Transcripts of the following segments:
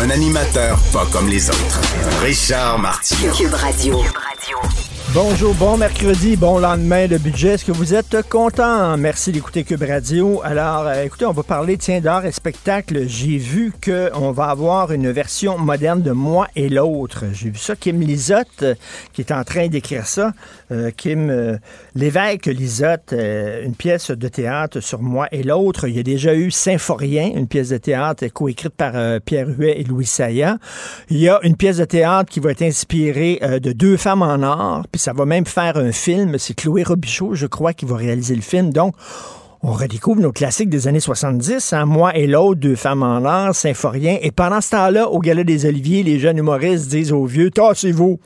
Un animateur pas comme les autres. Richard Martineau. Cube Radio. Bonjour, bon mercredi, bon lendemain de budget. Est-ce que vous êtes content? Merci d'écouter Cube Radio. Alors, euh, écoutez, on va parler, tiens, d'art et spectacle. J'ai vu qu'on va avoir une version moderne de Moi et l'autre. J'ai vu ça. Kim Lisotte, euh, qui est en train d'écrire ça. Euh, Kim euh, Lévesque Lisotte, euh, une pièce de théâtre sur Moi et l'autre. Il y a déjà eu Symphorien, une pièce de théâtre coécrite par euh, Pierre Huet et Louis Saya. Il y a une pièce de théâtre qui va être inspirée de deux femmes en or, puis ça va même faire un film. C'est Chloé Robichaud, je crois, qui va réaliser le film. Donc, on redécouvre nos classiques des années 70, hein? Moi et l'autre, deux femmes en or, Symphorien. Et pendant ce temps-là, au Gala des Oliviers, les jeunes humoristes disent aux vieux, tassez-vous.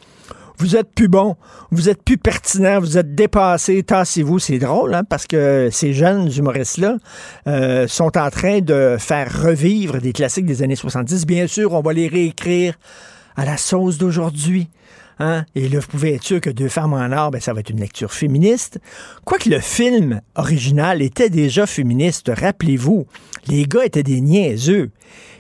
Vous êtes plus bon, vous êtes plus pertinent, vous êtes dépassé, tassez-vous. C'est drôle, hein, parce que ces jeunes humoristes-là euh, sont en train de faire revivre des classiques des années 70. Bien sûr, on va les réécrire à la sauce d'aujourd'hui. Hein? Et là, vous pouvez être sûr que Deux femmes en or, ben, ça va être une lecture féministe. Quoique le film original était déjà féministe, rappelez-vous, les gars étaient des niaiseux.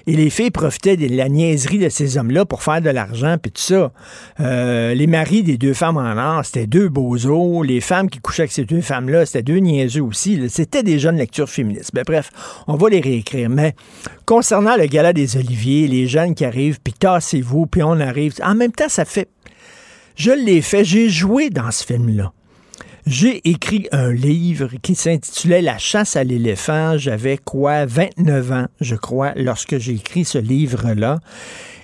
Et les filles profitaient de la niaiserie de ces hommes-là pour faire de l'argent, puis tout ça. Euh, les maris des deux femmes en or, c'était deux bozos. Les femmes qui couchaient avec ces deux femmes-là, c'était deux niaiseux aussi. C'était des jeunes lectures féministes. Ben, bref, on va les réécrire. Mais concernant le gala des Oliviers, les jeunes qui arrivent, puis tassez-vous, puis on arrive. En même temps, ça fait... Je l'ai fait, j'ai joué dans ce film-là. J'ai écrit un livre qui s'intitulait La chasse à l'éléphant. J'avais quoi, 29 ans, je crois, lorsque j'ai écrit ce livre-là.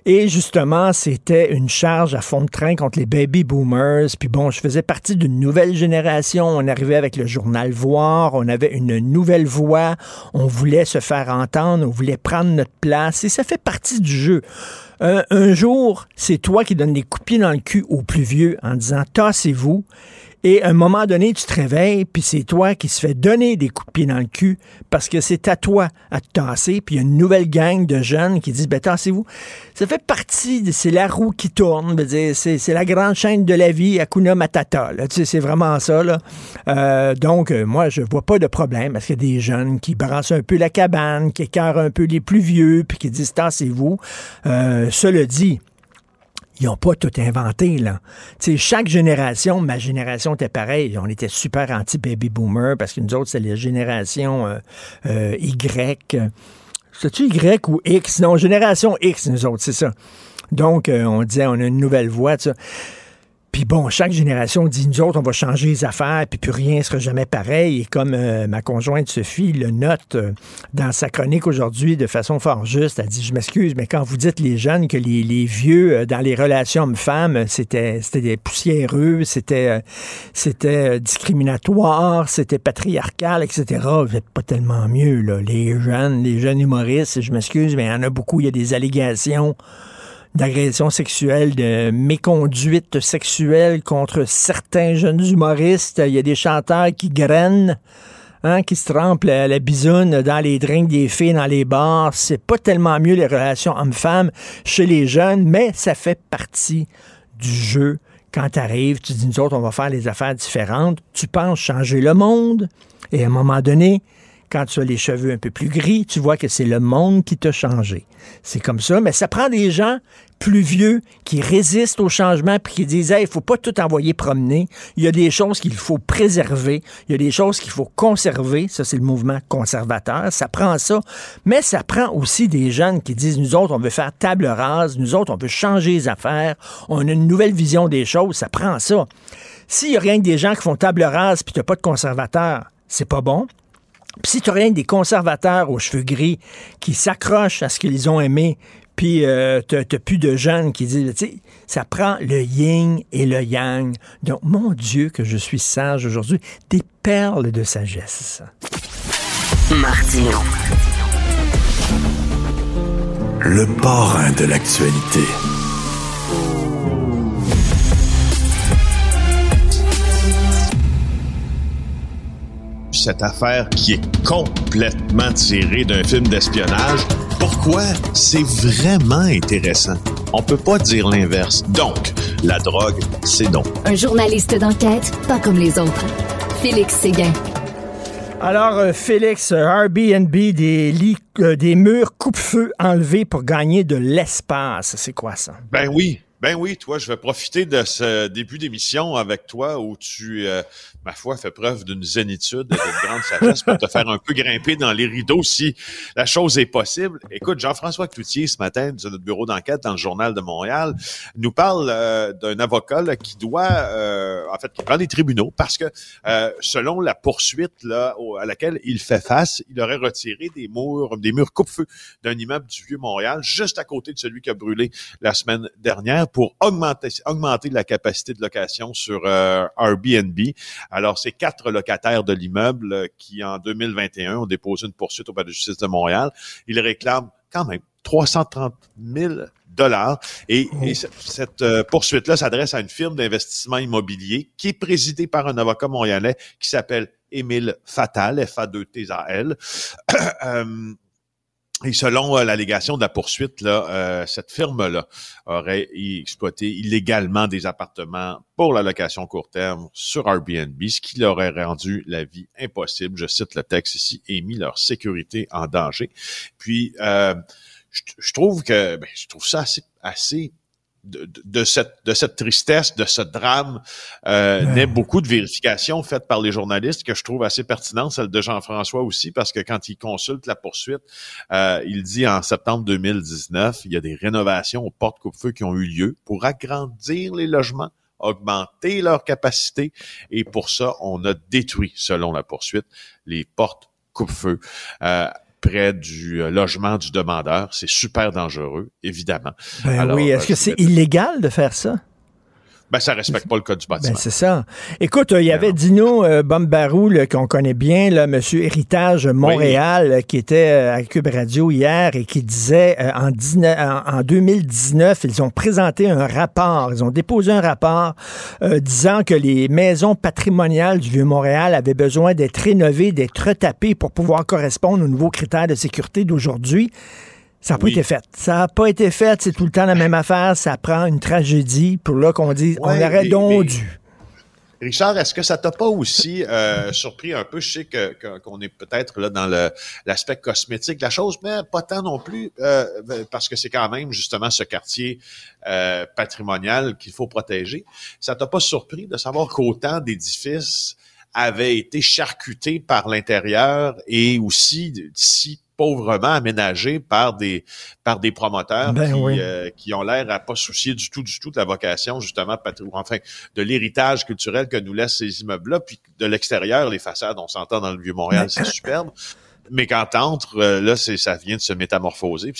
Et justement, c'était une charge à fond de train contre les baby boomers. Puis bon, je faisais partie d'une nouvelle génération. On arrivait avec le journal Voir. On avait une nouvelle voix. On voulait se faire entendre. On voulait prendre notre place. Et ça fait partie du jeu. Euh, un jour, c'est toi qui donnes des coups dans le cul aux plus vieux en disant tassez-vous. Et à un moment donné, tu te réveilles, puis c'est toi qui se fait donner des coups de pied dans le cul parce que c'est à toi à te tasser, puis y a une nouvelle gang de jeunes qui disent, ben tassez-vous. Ça fait partie, de- c'est la roue qui tourne, c'est la grande chaîne de la vie, Akuna Matata, là, tu sais, c'est vraiment ça, là. Euh, donc, euh, moi, je vois pas de problème parce qu'il y a des jeunes qui brassent un peu la cabane, qui écœurent un peu les plus vieux, puis qui disent, tassez-vous. Euh, cela dit, ils n'ont pas tout inventé, là. Tu sais, chaque génération, ma génération était pareille. On était super anti-baby boomer parce que nous autres, c'est la génération euh, euh, Y. C'est-tu Y ou X? Non, génération X, nous autres, c'est ça. Donc, euh, on disait, on a une nouvelle voix, ça. Puis bon, chaque génération dit, nous autres, on va changer les affaires, puis plus rien ne sera jamais pareil. Et comme euh, ma conjointe Sophie le note euh, dans sa chronique aujourd'hui de façon fort juste, elle dit, je m'excuse, mais quand vous dites les jeunes que les, vieux, euh, dans les relations hommes-femmes, c'était c'était des poussiéreux, c'était c'était discriminatoire, c'était patriarcal, etc., vous n'êtes pas tellement mieux, là. Les jeunes, les jeunes humoristes, je m'excuse, mais il y en a beaucoup, il y a des allégations d'agression sexuelle, de méconduite sexuelle contre certains jeunes humoristes. Il y a des chanteurs qui grainent, hein, qui se trempent la, la dans les drinks des filles, dans les bars. C'est pas tellement mieux les relations hommes-femmes chez les jeunes, mais ça fait partie du jeu. Quand tu arrives, tu dis, nous autres, on va faire les affaires différentes. Tu penses changer le monde. Et à un moment donné, quand tu as les cheveux un peu plus gris, tu vois que c'est le monde qui t'a changé. C'est comme ça, mais ça prend des gens plus vieux qui résistent au changement puis qui disent Hey, il faut pas tout envoyer promener. Il y a des choses qu'il faut préserver. Il y a des choses qu'il faut conserver. Ça, c'est le mouvement conservateur. Ça prend ça. Mais ça prend aussi des jeunes qui disent Nous autres, on veut faire table rase. Nous autres, on veut changer les affaires. On a une nouvelle vision des choses. Ça prend ça. S'il y a rien que des gens qui font table rase puis tu pas de conservateurs, c'est pas bon. Puis si tu rien que des conservateurs aux cheveux gris qui s'accrochent à ce qu'ils ont aimé, puis euh, t'as t'as plus de jeunes qui disent, tu sais, ça prend le yin et le yang. Donc, mon Dieu, que je suis sage aujourd'hui. Des perles de sagesse. Martino. le parrain de l'actualité. Cette affaire qui est complètement tirée d'un film d'espionnage, pourquoi? C'est vraiment intéressant? On peut pas dire l'inverse. Donc, la drogue, c'est donc. Un journaliste d'enquête, pas comme les autres. Félix Séguin. Alors, euh, Félix, Airbnb, des lits, euh, des murs coupe-feu enlevés pour gagner de l'espace. C'est quoi ça? Ben oui. Ben oui, toi, je vais profiter de ce début d'émission avec toi où tu, euh, ma foi, fais preuve d'une zénitude et d'une grande sagesse pour te faire un peu grimper dans les rideaux si la chose est possible. Écoute, Jean-François Cloutier, ce matin, de notre bureau d'enquête dans le Journal de Montréal, nous parle euh, d'un avocat qui doit, euh, en fait, qui prend les tribunaux parce que, selon la poursuite à laquelle il fait face, il aurait retiré des murs, des murs coupe-feu d'un immeuble du Vieux-Montréal, juste à côté de celui qui a brûlé la semaine dernière pour augmenter, augmenter la capacité de location sur euh, Airbnb. Alors, c'est quatre locataires de l'immeuble euh, qui, en 2021, ont déposé une poursuite au palais de justice de Montréal. Ils réclament quand même 330 000 dollars. Et, cette euh, poursuite-là s'adresse à une firme d'investissement immobilier qui est présidée par un avocat montréalais qui s'appelle Émile Fatal, F-A-2-T-A-L. Et selon euh, l'allégation de la poursuite, là, euh, cette firme-là aurait exploité illégalement des appartements pour la location court terme sur Airbnb, ce qui leur aurait rendu la vie impossible, je cite le texte ici, et mis leur sécurité en danger. Puis, euh, je, trouve que ben, je trouve ça assez, assez de, cette, de cette tristesse, de ce drame, euh, naît beaucoup de vérifications faites par les journalistes que je trouve assez pertinentes, celle de Jean-François aussi, parce que quand il consulte la poursuite, euh, il dit en septembre 2019, il y a des rénovations aux portes coupe-feu qui ont eu lieu pour agrandir les logements augmenter leur capacité et pour ça, on a détruit, selon la poursuite, les portes coupe-feu. Euh, près du euh, logement du demandeur. C'est super dangereux, évidemment. Ben oui, est-ce que euh, c'est illégal de faire ça? Ben, ça respecte pas le code du ben, bâtiment. Ben, c'est ça. Écoute, il y avait Dino euh, Bombarou, qu'on connaît bien, là, Monsieur Héritage Montréal, qui était euh, à Cube Radio hier et qui disait euh, en, en, 2019, ils ont présenté un rapport, ils ont déposé un rapport disant que les maisons patrimoniales du Vieux-Montréal avaient besoin d'être rénovées, d'être retapées pour pouvoir correspondre aux nouveaux critères de sécurité d'aujourd'hui. Ça n'a pas été fait. Ça n'a pas été fait. C'est tout le temps la même affaire. Ça prend une tragédie pour là qu'on dise on aurait donc dû. Richard, est-ce que ça t'a pas aussi euh, surpris un peu? Je sais que, qu'on est peut-être là dans l'aspect cosmétique de la chose, mais pas tant non plus, euh, parce que c'est quand même justement ce quartier euh, patrimonial qu'il faut protéger. Ça t'a pas surpris de savoir qu'autant d'édifices avaient été charcutés par l'intérieur et aussi si pauvrement aménagé par des par des promoteurs ben qui, euh, qui, ont l'air à pas soucier du tout du tout de la vocation justement enfin de l'héritage culturel que nous laissent ces immeubles là puis de l'extérieur les façades on s'entend dans le vieux Montréal c'est superbe mais quand t'entres, euh, là, c'est, ça vient de se métamorphoser.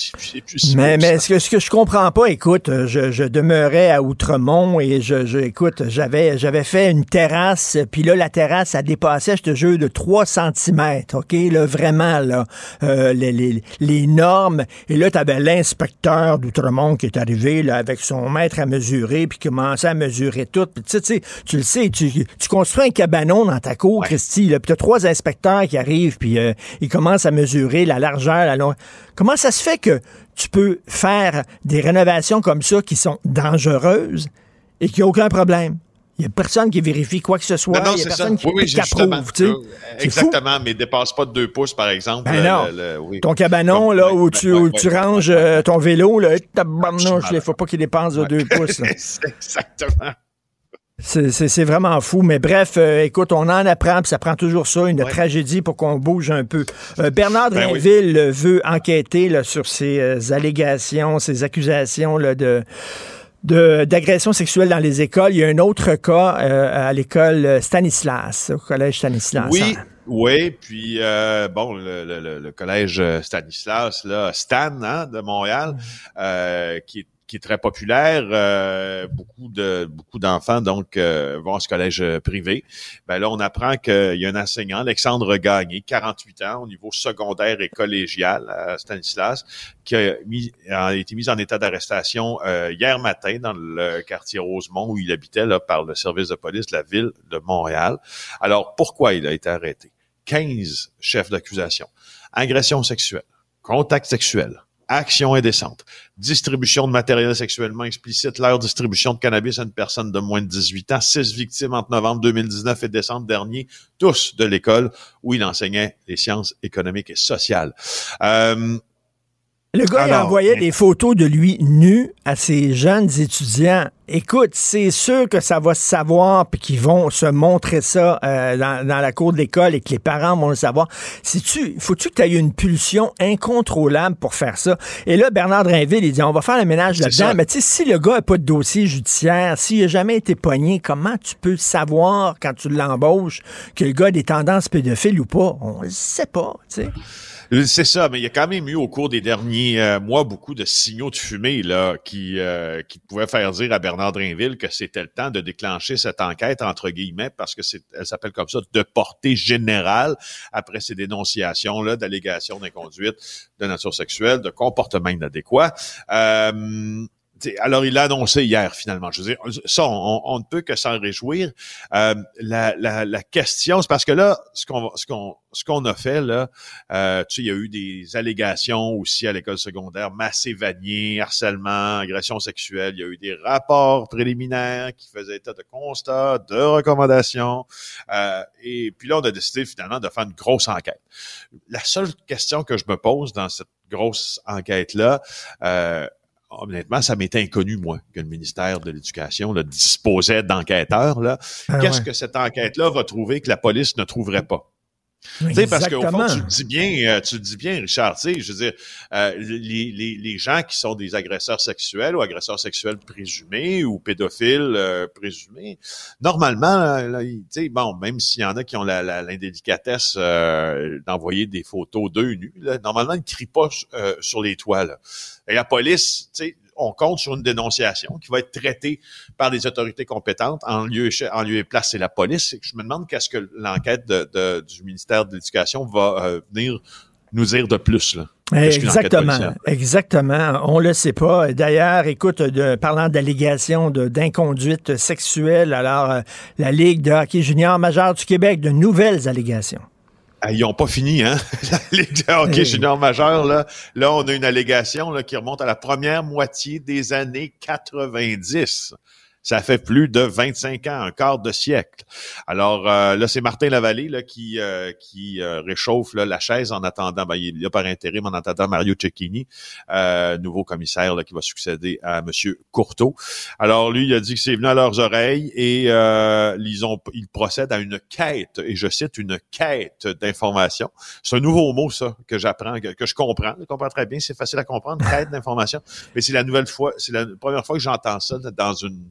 mais mais ce que, ce que je comprends pas, écoute, je, je demeurais à Outremont et je, je écoute, j'avais, j'avais fait une terrasse, puis là, la terrasse, a dépassé, je te jure, de 3 cm, OK? Là, vraiment, là, euh, les, les, les, normes. Et là, t'avais l'inspecteur d'Outremont qui est arrivé, là, avec son maître à mesurer, puis qui commençait à mesurer tout. Puis tu sais, tu le sais, tu, tu construis un cabanon dans ta cour, Christy, là, puis t'as trois inspecteurs qui arrivent, puis euh, ils commence à mesurer la largeur, la longueur. Comment ça se fait que tu peux faire des rénovations comme ça qui sont dangereuses et qu'il n'y a aucun problème? Il n'y a personne qui vérifie quoi que ce soit. Non, il n'y a personne qui, oui, approuve. Tu sais. Exactement, mais dépasse pas de deux pouces, par exemple. Ben non. Ton cabanon, là, où, tu, tu ranges euh, ton vélo, là, il ne faut pas qu'il dépasse de deux pouces. Exactement. C'est vraiment fou. Mais bref, euh, écoute, on en apprend, puis ça prend toujours ça, une tragédie pour qu'on bouge un peu. Euh, Bernard ben Drinville veut enquêter là, sur ces euh, allégations, ces accusations là, de d'agression sexuelle dans les écoles. Il y a un autre cas à l'école Stanislas, au collège Stanislas. Oui. Oui, puis bon, le, collège Stanislas, là, Stan hein, de Montréal, qui est qui est très populaire. Euh, beaucoup de beaucoup d'enfants donc euh, vont à ce collège privé. Ben là, on apprend qu'il y a un enseignant, Alexandre Gagné, 48 ans, au niveau secondaire et collégial à Stanislas, qui a, mis, a été mis en état d'arrestation hier matin dans le quartier Rosemont où il habitait là, par le service de police de la ville de Montréal. Alors, pourquoi il a été arrêté? 15 chefs d'accusation. Agression sexuelle, contact sexuel, action indécente, distribution de matériel sexuellement explicite, leur distribution de cannabis à une personne de moins de 18 ans, six victimes entre novembre 2019 et décembre dernier, tous de l'école où il enseignait les sciences économiques et sociales. Euh, le gars, il envoyait des photos de lui nu à ses jeunes étudiants. Écoute, c'est sûr que ça va se savoir puis qu'ils vont se montrer ça euh, dans, la cour de l'école et que les parents vont le savoir. Si tu, faut-tu que tu aies une pulsion incontrôlable pour faire ça? Et là, Bernard Drinville, il dit, on va faire le ménage là-dedans. Mais tu sais, si le gars n'a pas de dossier judiciaire, s'il n'a jamais été pogné, comment tu peux savoir quand tu l'embauches que le gars a des tendances pédophiles ou pas? On ne sait pas, tu sais. C'est ça, mais il y a quand même eu au cours des derniers euh, mois beaucoup de signaux de fumée là qui euh, qui pouvaient faire dire à Bernard Drinville que c'était le temps de déclencher cette enquête entre guillemets parce que c'est elle s'appelle comme ça de portée générale après ces dénonciations là d'allégations d'inconduite de nature sexuelle, de comportement inadéquat. Euh, alors, il l'a annoncé hier, finalement. Je veux dire, ça, on, ne peut que s'en réjouir. Euh, la, la, la, question, c'est parce que là, ce qu'on a fait, là, euh, tu sais, il y a eu des allégations aussi à l'école secondaire, massé vanier, harcèlement, agression sexuelle. Il y a eu des rapports préliminaires qui faisaient état de constats, de recommandations. Euh, et puis là, on a décidé finalement de faire une grosse enquête. La seule question que je me pose dans cette grosse enquête-là, euh, honnêtement, ça m'était inconnu, moi, que le ministère de l'Éducation disposait d'enquêteurs. Là. Ah Qu'est-ce que cette enquête-là va trouver que la police ne trouverait pas? Tu sais, parce qu'au fond, tu le dis bien, euh, tu le dis bien, Richard, je veux dire, euh, les, les, les, gens qui sont des agresseurs sexuels ou agresseurs sexuels présumés ou pédophiles euh, présumés, normalement, sais, bon, même s'il y en a qui ont l'indélicatesse d'envoyer des photos d'eux nus, normalement, ils ne crient pas sur les toits. Là. Et la police, tu sais, on compte sur une dénonciation qui va être traitée par les autorités compétentes. En lieu, en lieu et place, c'est la police. Je me demande qu'est-ce que l'enquête de, du ministère de l'Éducation va euh, venir nous dire de plus. Là. Exactement, exactement. On le sait pas. D'ailleurs, écoute, de, parlant d'allégations d'inconduite sexuelle, alors euh, la Ligue de hockey junior majeur du Québec, de nouvelles allégations. Ah, ils n'ont pas fini, hein? La Ligue de hockey junior majeur, là, là, on a une allégation là, qui remonte à la première moitié des années 90. Ça fait plus de 25 ans, un quart de siècle. Alors euh, là, c'est Martin Lavallée là, qui, euh, qui euh, réchauffe là, la chaise en attendant, ben, il est là par intérim en attendant Mario Cecchini, nouveau commissaire là, qui va succéder à Monsieur Courteau. Alors lui, il a dit que c'est venu à leurs oreilles et ils ont ils procèdent à une quête, et je cite une quête d'information. C'est un nouveau mot, ça, que j'apprends, que, que, je comprends. Je comprends très bien, c'est facile à comprendre, quête d'information. Mais c'est la nouvelle fois, c'est la première fois que j'entends ça dans une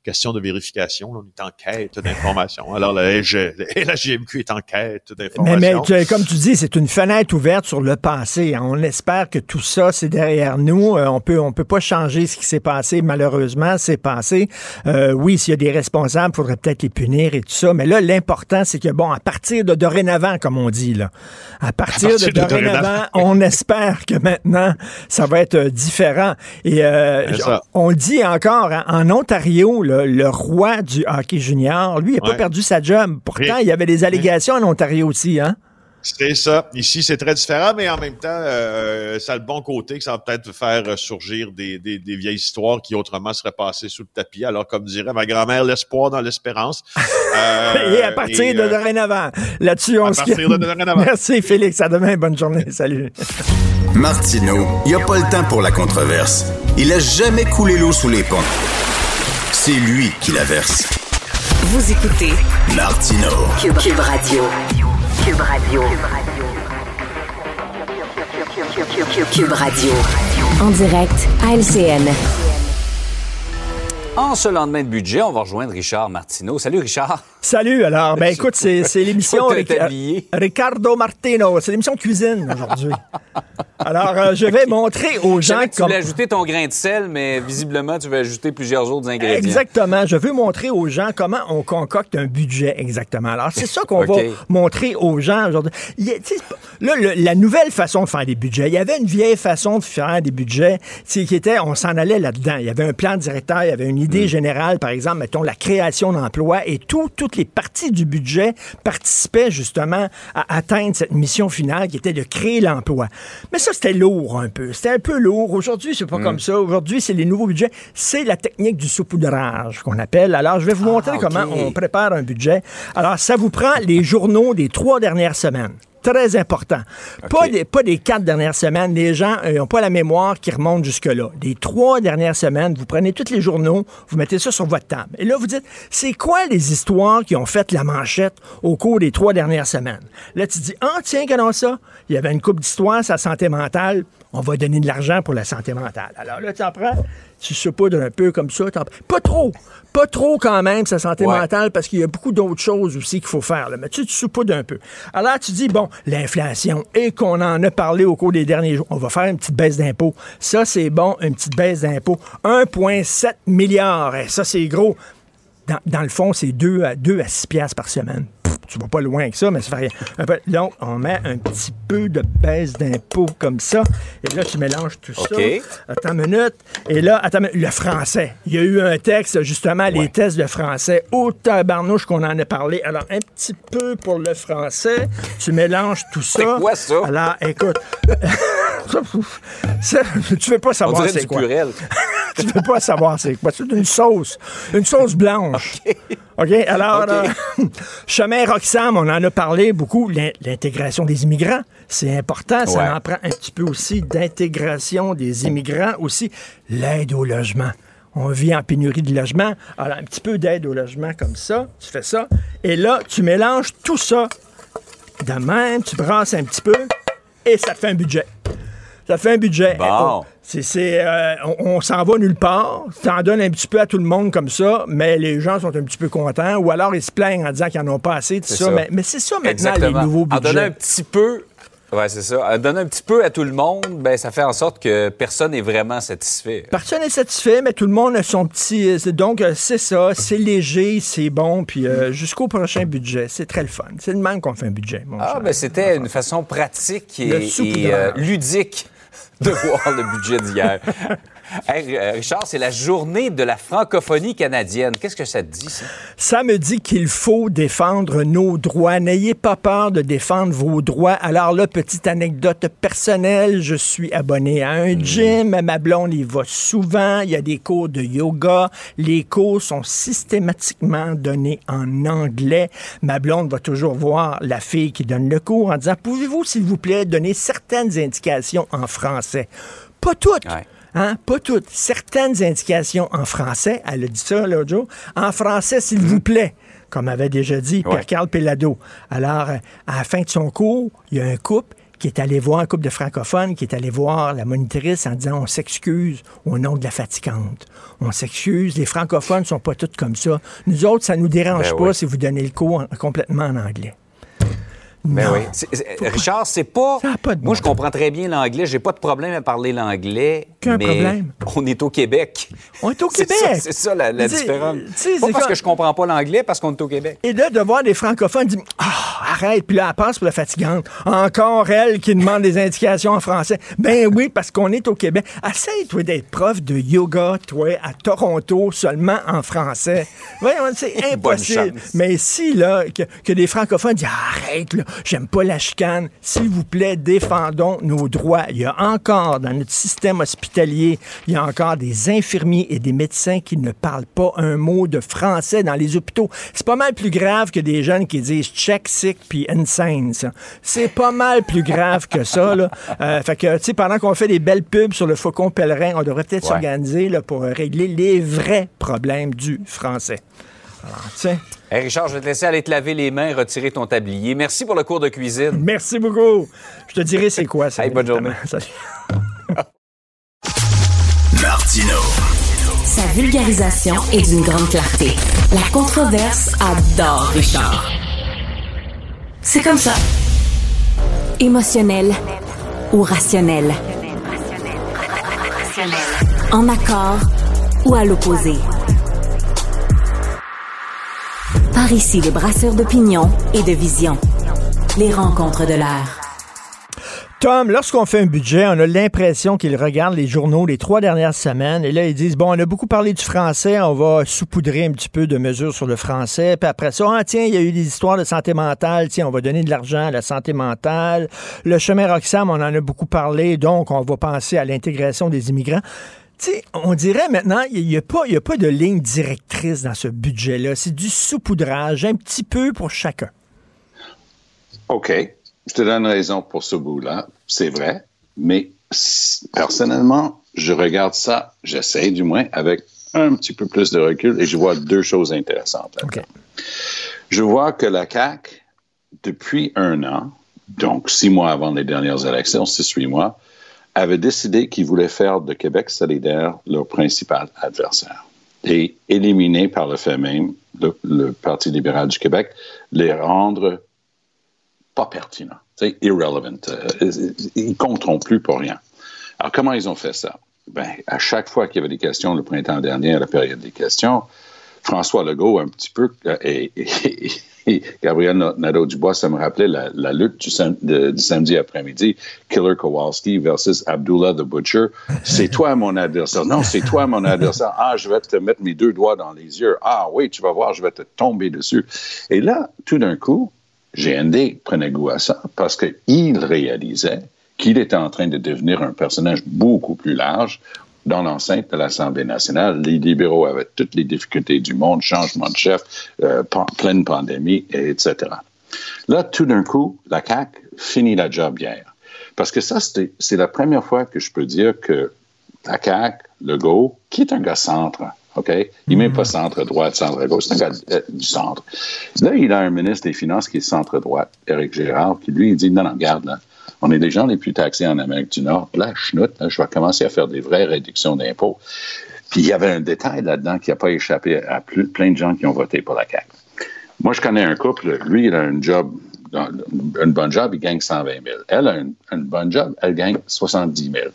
question de vérification. on est en quête d'informations. Alors, la, la GMQ est en quête d'informations. Mais, comme tu dis, c'est une fenêtre ouverte sur le passé. On espère que tout ça, c'est derrière nous. Euh, on peut, on peut pas changer ce qui s'est passé. Malheureusement, c'est passé. Euh, oui, s'il y a des responsables, il faudrait peut-être les punir et tout ça. Mais là, l'important, c'est que, bon, à partir de dorénavant, comme on dit, là, à partir, de, dorénavant, on espère que maintenant, ça va être euh, différent. Et on, le dit encore, hein, en Ontario, le, roi du hockey junior, lui, il n'a pas perdu sa job. Pourtant, il y avait des allégations en Ontario aussi, hein? C'est ça. Ici, c'est très différent, mais en même temps, euh, ça a le bon côté que ça va peut-être faire surgir des, vieilles histoires qui autrement seraient passées sous le tapis. Alors, comme dirait ma grand-mère, l'espoir dans l'espérance. Euh, et à partir de euh, dorénavant. Là-dessus, on se... partir de dorénavant. Merci, Félix. À demain. Bonne journée. Salut. Martineau, il n'y a pas le temps pour la controverse. Il a jamais coulé l'eau sous les ponts. C'est lui qui la verse. Vous écoutez Martino Cube, Radio. Cube Radio. Cube Radio. En direct à LCN. En ce lendemain de budget, on va rejoindre Richard Martineau. Salut Richard. Salut, alors, ben écoute, c'est l'émission Ricardo Martino. C'est l'émission cuisine aujourd'hui. Alors, euh, je vais montrer aux gens que tu comment... voulais ajouter ton grain de sel, mais visiblement, tu veux ajouter plusieurs autres ingrédients. Exactement. Je veux montrer aux gens comment on concocte un budget exactement. Alors, c'est ça qu'on va montrer aux gens aujourd'hui. Là, le- la nouvelle façon de faire des budgets, il y avait une vieille façon de faire des budgets qui était, on s'en allait là-dedans. Il y avait un plan directeur, il y avait une Mm. idée générale, par exemple, mettons, la création d'emplois et tout, toutes les parties du budget participaient justement à atteindre cette mission finale qui était de créer l'emploi. Mais ça, c'était lourd un peu. C'était un peu lourd. Aujourd'hui, c'est pas Mm. comme ça. Aujourd'hui, c'est les nouveaux budgets. C'est la technique du saupoudrage qu'on appelle. Alors, je vais vous montrer Ah, OK. comment on prépare un budget. Alors, ça vous prend les journaux des trois dernières semaines. Très important. Pas, des, pas des quatre dernières semaines. Les gens n'ont pas la mémoire qui remonte jusque-là. Les trois dernières semaines, vous prenez tous les journaux, vous mettez ça sur votre table. Et là, vous dites, c'est quoi les histoires qui ont fait la manchette au cours des trois dernières semaines? Là, tu dis, ah, tiens, qu'est-ce ça? Il y avait une coupe d'histoires, sa santé mentale. On va donner de l'argent pour la santé mentale. Alors là, tu en prends, tu saupoudres un peu comme ça. Pas trop. Pas trop quand même, sa santé Ouais. mentale, parce qu'il y a beaucoup d'autres choses aussi qu'il faut faire. là. Mais tu, tu saupoudres un peu. Alors tu dis, bon, l'inflation, et qu'on en a parlé au cours des derniers jours, on va faire une petite baisse d'impôts. Ça, c'est bon, une petite baisse d'impôts. 1,7 milliard. Eh, Ça, c'est gros. Dans, dans le fond, c'est 2 à, 2 à 6 piastres par semaine. Tu vas pas loin que ça, mais ça fait rien. Donc, on met un petit peu de baisse d'impôts comme ça. Et là, tu mélanges tout ça. OK. Attends une minute. Et là, attends, le français. Il y a eu un texte, justement, les tests de français. Au tabarnouche qu'on en a parlé. Alors, un petit peu pour le français. Tu mélanges tout ça. C'est quoi ça? Alors, écoute. ça, tu veux pas On savoir dirait c'est quoi. tu veux pas savoir c'est quoi. C'est une sauce. Une sauce blanche. OK? Alors, euh, chemin Roxham, on en a parlé beaucoup. L'in- L'intégration des immigrants, c'est important. Ça Ouais. en prend un petit peu aussi d'intégration des immigrants aussi. L'aide au logement. On vit en pénurie de logement. Alors, un petit peu d'aide au logement comme ça. Tu fais ça. Et là, tu mélanges tout ça. De même, tu brasses un petit peu et ça te fait un budget. Ça fait un budget. Bon. C'est, euh, on, on s'en va nulle part. Tu en donnes un petit peu à tout le monde comme ça, mais les gens sont un petit peu contents. Ou alors ils se plaignent en disant qu'ils n'en ont pas assez. tout ça. ça. Mais, mais c'est ça maintenant, Exactement. les nouveaux En donnant un budgets. petit peu. Ouais, c'est ça. En donnant un petit peu à tout le monde, ben, ça fait en sorte que personne n'est vraiment satisfait. Personne n'est satisfait, mais tout le monde a son petit. euh, Donc, euh, c'est ça. C'est léger, c'est bon. Puis euh, jusqu'au prochain budget. C'est très le fun. C'est le même qu'on fait un budget. mon Ah, cher. ben c'était une façon pratique et, euh, ludique de voir le budget d'hier. Hey, euh, Richard, c'est la journée de la francophonie canadienne. Qu'est-ce que ça te dit, ça? Ça me dit qu'il faut défendre nos droits. N'ayez pas peur de défendre vos droits. Alors là, petite anecdote personnelle, je suis abonné à un gym. Ma blonde y va souvent. Il y a des cours de yoga. Les cours sont systématiquement donnés en anglais. Ma blonde va toujours voir la fille qui donne le cours en disant, pouvez-vous, s'il vous plaît, donner certaines indications en français? Pas toutes. Ouais. Hein? Pas toutes. Certaines indications en français, elle a dit ça l'autre jour, en français, s'il vous plaît, comme avait déjà dit Ouais. Pierre-Carl Pellado. Alors, euh, à la fin de son cours, il y a un couple qui est allé voir, un couple de francophones, qui est allé voir la monitrice en disant on s'excuse au nom de la fatigante. On s'excuse, les francophones sont pas tous comme ça. Nous autres, ça nous dérange Ben pas oui. si vous donnez le cours en- complètement en anglais. Ben Non. oui. Richard, c'est pas. Ça a pas de Moi, je comprends très bien l'anglais. J'ai pas de problème à parler l'anglais. Mais problème? On est au Québec. On est au Québec. ça- C'est ça, la, la différence. Pas parce que je comprends pas l'anglais, parce qu'on est au Québec. Et là, de voir des francophones dire Ah, arrête, puis là, elle passe pour la fatigante. Encore elle qui demande des indications en français. Ben oui, parce qu'on est au Québec. Essaye, toi, d'être prof de yoga, toi, à Toronto, seulement en français. Voyons, c'est impossible. Mais si, là, que, que des francophones disent Arrête, là, j'aime pas la chicane. S'il vous plaît, défendons nos droits. Il y a encore, dans notre système hospitalier, il y a encore des infirmiers et des médecins qui ne parlent pas un mot de français dans les hôpitaux. C'est pas mal plus grave que des jeunes qui disent check, sick, puis insane. C'est pas mal plus grave que ça, là. Euh, fait que, tu sais, pendant qu'on fait des belles pubs sur le faucon pèlerin, on devrait peut-être s'organiser, là, pour régler les vrais problèmes du français. Alors, tu sais. Hey, Richard, je vais te laisser aller te laver les mains, retirer ton tablier. Merci pour le cours de cuisine. Merci beaucoup. Je te dirai c'est quoi ça. Hey, bonne journée. Salut. Martino. Sa vulgarisation et d'une grande clarté. La controverse adore Richard. C'est comme ça. Émotionnel ou rationnel. En accord ou à l'opposé? Par ici, les brasseurs d'opinion et de vision. Les rencontres de l'air. Tom, lorsqu'on fait un budget, on a l'impression qu'ils regardent les journaux les trois dernières semaines et là, ils disent, bon, on a beaucoup parlé du français, on va saupoudrer un petit peu de mesures sur le français. Puis après ça, ah, tiens, il y a eu des histoires de santé mentale, tiens, on va donner de l'argent à la santé mentale. Le chemin Roxham, on en a beaucoup parlé, donc on va penser à l'intégration des immigrants. Sais, on dirait maintenant, il n'y a, pas, a pas de ligne directrice dans ce budget-là. C'est du saupoudrage, un petit peu pour chacun. OK. Je te donne raison pour ce bout-là, c'est vrai, mais personnellement, je regarde ça, j'essaie du moins, avec un petit peu plus de recul et je vois deux choses intéressantes. Je vois que la CAQ, depuis un an, donc six mois avant les dernières élections, six, huit mois, avait décidé qu'ils voulaient faire de Québec solidaire leur principal adversaire et éliminer par le fait même le, Parti libéral du Québec, les rendre pas pertinent, c'est irrelevant. Euh, ils compteront plus pour rien. Alors, comment ils ont fait ça? Ben, à chaque fois qu'il y avait des questions le printemps dernier, à la période des questions, François Legault, un petit peu, euh, Gabriel Nadeau-Dubois, ça me rappelait la, lutte du, samedi après-midi, Killer Kowalski versus Abdullah the Butcher. C'est toi mon adversaire. Non, c'est toi mon adversaire. Ah, je vais te mettre mes deux doigts dans les yeux. Ah oui, tu vas voir, je vais te tomber dessus. Et là, tout d'un coup, GND prenait goût à ça parce qu'il réalisait qu'il était en train de devenir un personnage beaucoup plus large dans l'enceinte de l'Assemblée nationale. Les libéraux avaient toutes les difficultés du monde, changement de chef, euh, pleine pandémie, etc. Là, tout d'un coup, la CAQ finit la job hier. Parce que ça, c'est la première fois que je peux dire que la CAQ, Legault, qui est un gars centre, OK? Il n'est pas centre-droite, centre-gauche, c'est un gars euh, du centre. Là, il a un ministre des Finances qui est centre-droite, Éric Gérard, qui lui, il dit non, non, regarde, là, on est les gens les plus taxés en Amérique du Nord. Là, chenoute, là, je vais commencer à faire des vraies réductions d'impôts. Puis il y avait un détail là-dedans qui n'a pas échappé à plein de gens qui ont voté pour la CAQ. Moi, je connais un couple, lui, il a un job une bonne job, il gagne 120 000. Elle a une, bonne job, elle gagne 70 000.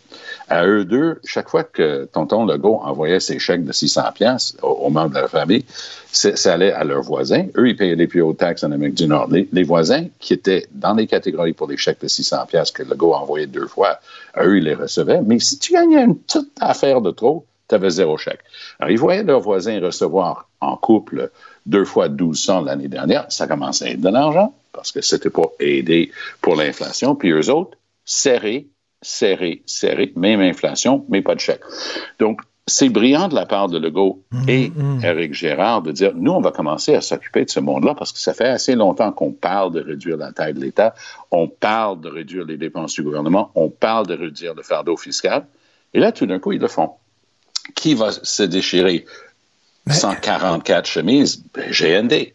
À eux deux, chaque fois que tonton Legault envoyait ses chèques de 600 pièces aux, membres de la famille, ça allait à leurs voisins. Eux, ils payaient les plus hautes taxes en Amérique du Nord. Les, voisins qui étaient dans les catégories pour les chèques de 600 pièces que Legault envoyait deux fois, à eux, ils les recevaient. Mais si tu gagnais une petite affaire de trop, tu avais zéro chèque. Alors, ils voyaient leurs voisins recevoir en couple deux fois 1200 l'année dernière. Ça commençait à être de l'argent parce que c'était pour aider pour l'inflation. Puis eux autres, serré, serré, serré, même inflation, mais pas de chèque. Donc, c'est brillant de la part de Legault mm-hmm. et Éric Gérard de dire, nous, on va commencer à s'occuper de ce monde-là parce que ça fait assez longtemps qu'on parle de réduire la taille de l'État, on parle de réduire les dépenses du gouvernement, on parle de réduire le fardeau fiscal. Et là, tout d'un coup, ils le font. Qui va se déchirer 144 chemises? Ben, GND.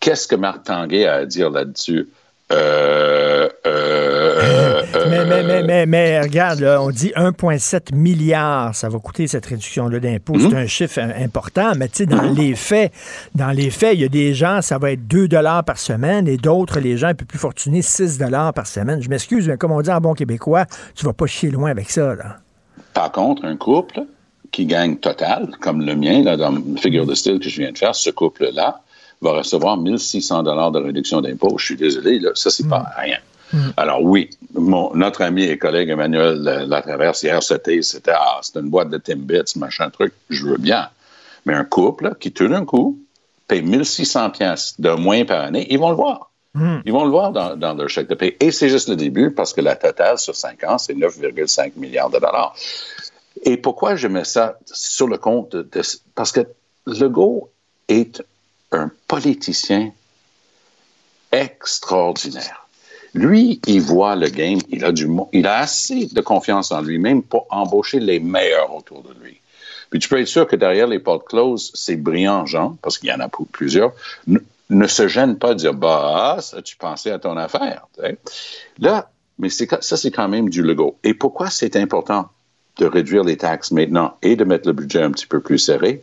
Qu'est-ce que Marc Tanguay a à dire là-dessus? Euh, euh, mais, mais, mais, mais, mais, regarde, on dit 1,7 milliard, ça va coûter cette réduction-là d'impôts. C'est mhm. un chiffre important, mais tu sais, dans mhm. les faits, dans les faits, il y a des gens, ça va être 2 dollars par semaine et d'autres, les gens un peu plus fortunés, 6 dollars par semaine. Je m'excuse, mais comme on dit en bon québécois, tu vas pas chier loin avec ça. Là. Par contre, un couple qui gagne total, comme le mien, là, dans la figure de style que je viens de faire, ce couple-là, va recevoir 1600 dollars de réduction d'impôt. Je suis désolé, là, ça, c'est pas mm. rien. Mm. Alors oui, mon, notre ami et collègue Emmanuel euh, Latraverse, hier, c'était, c'était, ah, c'est une boîte de Timbits, machin truc, je veux bien. Mais un couple qui, tout d'un coup, paye 1600 pièces de moins par année, ils vont le voir. Mm. Ils vont le voir dans, dans, leur chèque de paie. Et c'est juste le début parce que la totale sur 5 ans, c'est 9,5 milliards de dollars. Et pourquoi je mets ça sur le compte de, parce que Legault est un politicien extraordinaire. Lui, il voit le game, il a, assez de confiance en lui-même pour embaucher les meilleurs autour de lui. Puis tu peux être sûr que derrière les portes closes, ces brillants gens, parce qu'il y en a plusieurs, ne, se gênent pas de dire Bah, ça, tu pensais à ton affaire. Là, mais ça, c'est quand même du Lego. Et pourquoi c'est important? de réduire les taxes maintenant et de mettre le budget un petit peu plus serré,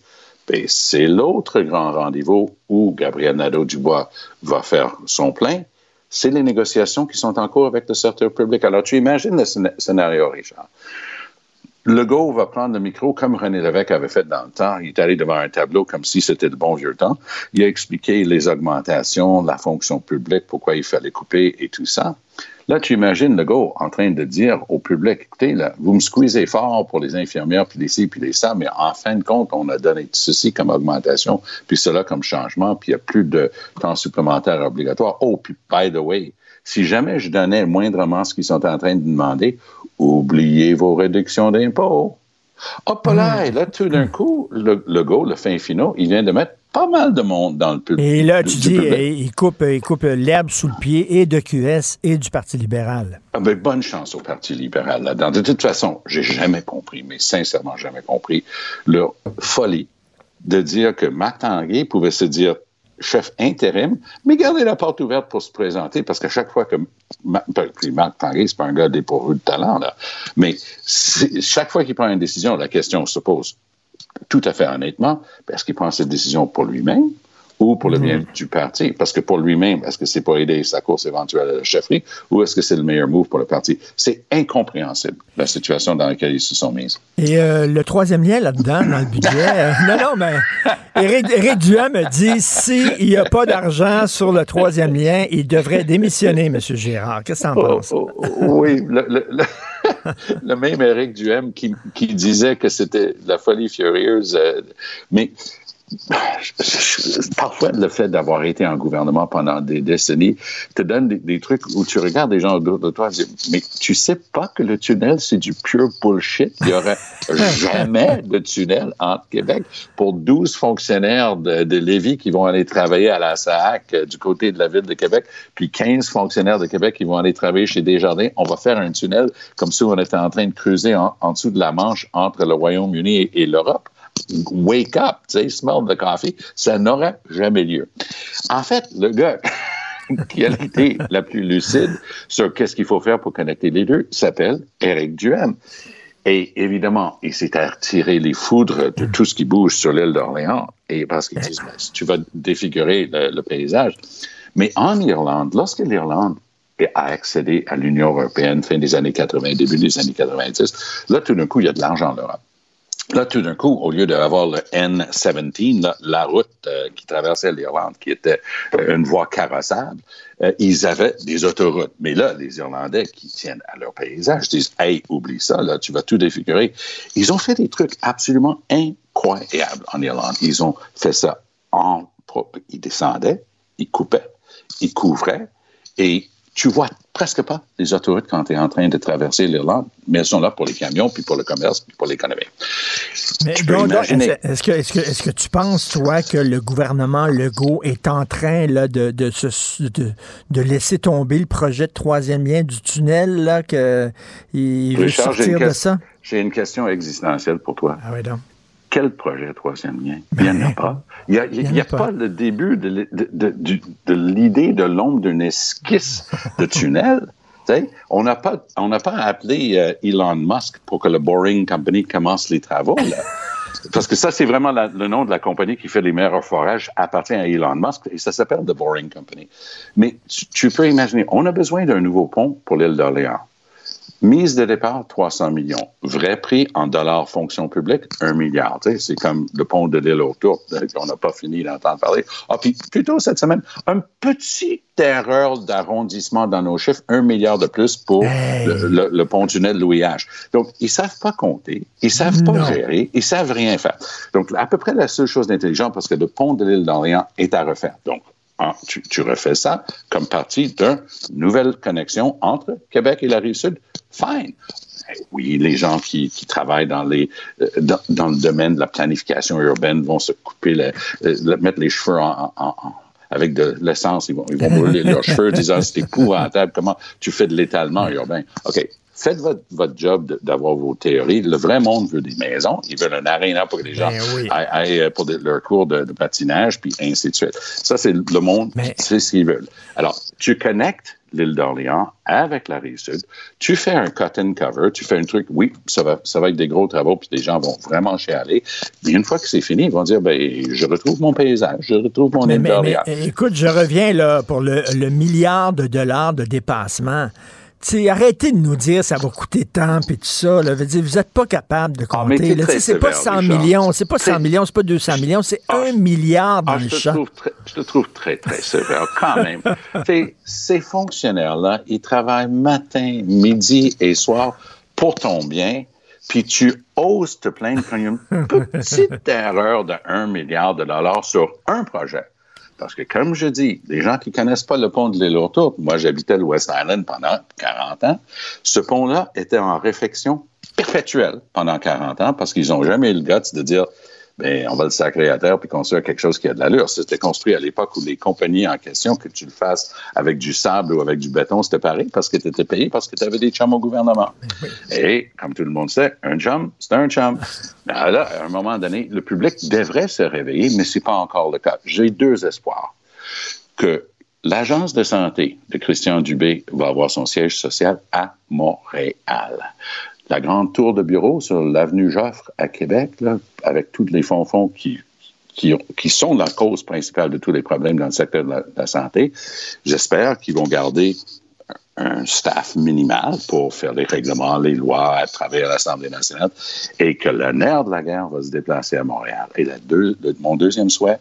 ben, c'est l'autre grand rendez-vous où Gabriel Nadeau-Dubois va faire son plein. C'est les négociations qui sont en cours avec le secteur public. Alors, tu imagines le scénario, Richard? Legault va prendre le micro comme René Lévesque avait fait dans le temps. Il est allé devant un tableau comme si c'était le bon vieux temps. Il a expliqué les augmentations, la fonction publique, pourquoi il fallait couper et tout ça. Là, tu imagines Legault en train de dire au public, écoutez, là, vous me squeezez fort pour les infirmières, puis les ci, puis les ça, mais en fin de compte, on a donné ceci comme augmentation, puis cela comme changement, puis il n'y a plus de temps supplémentaire obligatoire. Oh, puis by the way, si jamais je donnais moindrement ce qu'ils sont en train de demander, oubliez vos réductions d'impôts. Hop là, et là, tout d'un coup, le, le go, le fin finaux, il vient de mettre pas mal de monde dans le public. Et là, tu dis, il coupe, il coupe l'herbe sous le pied et de QS et du Parti libéral. Ah ben, bonne chance au Parti libéral là-dedans. De toute façon, j'ai jamais compris, mais sincèrement jamais compris, leur folie de dire que Marc Tanguay pouvait se dire chef intérim, mais garder la porte ouverte pour se présenter, parce qu'à chaque fois que puis Marc Tanguay, c'est pas un gars dépourvu de talent, là, mais chaque fois qu'il prend une décision, la question se pose tout à fait honnêtement, est-ce qu'il prend cette décision pour lui-même ou pour le mhm. bien du parti? Parce que pour lui-même, est-ce que c'est pour aider sa course éventuelle à la chefferie ou est-ce que c'est le meilleur move pour le parti? C'est incompréhensible, la situation dans laquelle ils se sont mis. Et euh, le troisième lien là-dedans, dans le budget, euh, non, non, mais Éric, Duham me dit s'il n'y a pas d'argent sur le troisième lien, il devrait démissionner, M. Gérard. Qu'est-ce que tu en oh, penses? Oh, oh, oui, le, même Éric Duhem qui, disait que c'était la folie furieuse. Euh, mais parfois, le fait d'avoir été en gouvernement pendant des décennies te donne des, trucs où tu regardes des gens autour de toi et dis, mais tu sais pas que le tunnel, c'est du pure bullshit. Il y aurait jamais de tunnel entre Québec pour 12 fonctionnaires de, de Lévis qui vont aller travailler à la SAC euh, du côté de la ville de Québec, puis 15 fonctionnaires de Québec qui vont aller travailler chez Desjardins. On va faire un tunnel comme si on était en train de creuser en, dessous de la Manche entre le Royaume-Uni et l'Europe wake up, tu smell the coffee, ça n'aurait jamais lieu. En fait, le gars qui a été la plus lucide sur qu'est-ce qu'il faut faire pour connecter les deux s'appelle Eric Duhem. Et évidemment, il s'est attiré les foudres de tout ce qui bouge sur l'île d'Orléans, et parce qu'ils disent, tu vas défigurer le, paysage. Mais en Irlande, lorsque l'Irlande a accédé à l'Union européenne fin des années 80, début des années 90, là, tout d'un coup, il y a de l'argent en Europe. Là, tout d'un coup, au lieu d'avoir le N17, la route euh, qui traversait l'Irlande, qui était euh, une voie carrossable, euh, ils avaient des autoroutes. Mais là, les Irlandais qui tiennent à leur paysage disent Hey, oublie ça, là, tu vas tout défigurer. Ils ont fait des trucs absolument incroyables en Irlande. Ils ont fait ça en. Ils descendaient, ils coupaient, ils couvraient et tu vois presque pas les autoroutes quand tu es en train de traverser l'Irlande, mais elles sont là pour les camions, puis pour le commerce, puis pour l'économie. est-ce que, est que, est que, tu penses, toi, que le gouvernement Legault est en train là, de, de, de, laisser tomber le projet de troisième lien du tunnel, là, qu'il veut sortir de ça? J'ai une question existentielle pour toi. Ah oui, donc quel projet troisième lien? Il n'y en a pas. Il n'y a, pas, le début de, l'idée de l'ombre d'une esquisse de tunnel. on n'a pas, on pas appelé euh, Elon Musk pour que le Boring Company commence les travaux. Parce que ça, c'est vraiment le nom de la compagnie qui fait les meilleurs forages, appartient à Elon Musk et ça s'appelle The Boring Company. Mais tu peux imaginer, on a besoin d'un nouveau pont pour l'île d'Orléans. Mise de départ, 300 millions. Vrai prix en dollars fonction publique, 1 milliard. C'est comme le pont de l'île autour, on n'a pas fini d'entendre parler. Ah, puis plutôt cette semaine, un petit erreur d'arrondissement dans nos chiffres, 1 milliard de plus pour le, pont tunnel Louis H. Donc, ils savent pas compter, ils savent pas gérer, ils savent rien faire. Donc, à peu près la seule chose d'intelligent, parce que le pont de l'île d'Orléans est à refaire. Donc, tu, refais ça comme partie d'une nouvelle connexion entre Québec et la rive sud. Fine. Eh oui, les gens qui, travaillent dans, les, euh, dans, le domaine de la planification urbaine vont se couper, euh, mettre les cheveux avec de l'essence, ils vont, ils vont brûler leurs cheveux, disant c'est épouvantable, comment tu fais de l'étalement urbain? OK, faites votre, votre job d'avoir vos théories. Le vrai monde veut des maisons. Ils veulent un aréna pour que les gens ben aillent, euh, pour leur cours de, patinage, puis ainsi de suite. Ça, c'est le monde, c'est ce qu'ils veulent. Alors, tu connectes l'île d'Orléans avec la rive sud. Tu fais un cut and cover, tu fais un truc, oui, ça va, ça va être des gros travaux, puis des gens vont vraiment chialer. Mais une fois que c'est fini, ils vont dire, ben, je retrouve mon paysage, je retrouve mon île d'Orléans. écoute, je reviens là pour le, le milliard de dollars de dépassement arrêtez de nous dire ça va coûter tant et tout ça. Là. Dire, vous n'êtes pas capable de ah, compter. c'est pas 100 millions, c'est pas 100 millions, c'est pas 200 millions, c'est ah, 1 milliard dans ah, le champ. je te trouve très, très sévère quand même. ces fonctionnaires-là, ils travaillent matin, midi et soir pour ton bien, puis tu oses te plaindre quand il y a une petite erreur de 1 milliard de dollars sur un projet. Parce que, comme je dis, les gens qui connaissent pas le pont de l'île autour, moi j'habitais le West Island pendant 40 ans, ce pont-là était en réflexion perpétuelle pendant 40 ans parce qu'ils n'ont jamais eu le guts de dire ben, on va le sacrer à terre puis construire quelque chose qui a de l'allure. C'était construit à l'époque où les compagnies en question, que tu le fasses avec du sable ou avec du béton, c'était pareil parce que tu étais payé parce que tu avais des chums au gouvernement. Et, comme tout le monde sait, un chum, c'est un chum. Ben, là, à un moment donné, le public devrait se réveiller, mais c'est pas encore le cas. J'ai deux espoirs. Que L'agence de santé de Christian Dubé va avoir son siège social à Montréal la grande tour de bureau sur l'avenue Joffre à Québec, avec tous les fonds-fonds qui, qui, qui, sont la cause principale de tous les problèmes dans le secteur de la, santé. J'espère qu'ils vont garder un staff minimal pour faire les règlements, les lois à travers l'Assemblée nationale et que le nerf de la guerre va se déplacer à Montréal. Et la deux, mon deuxième souhait,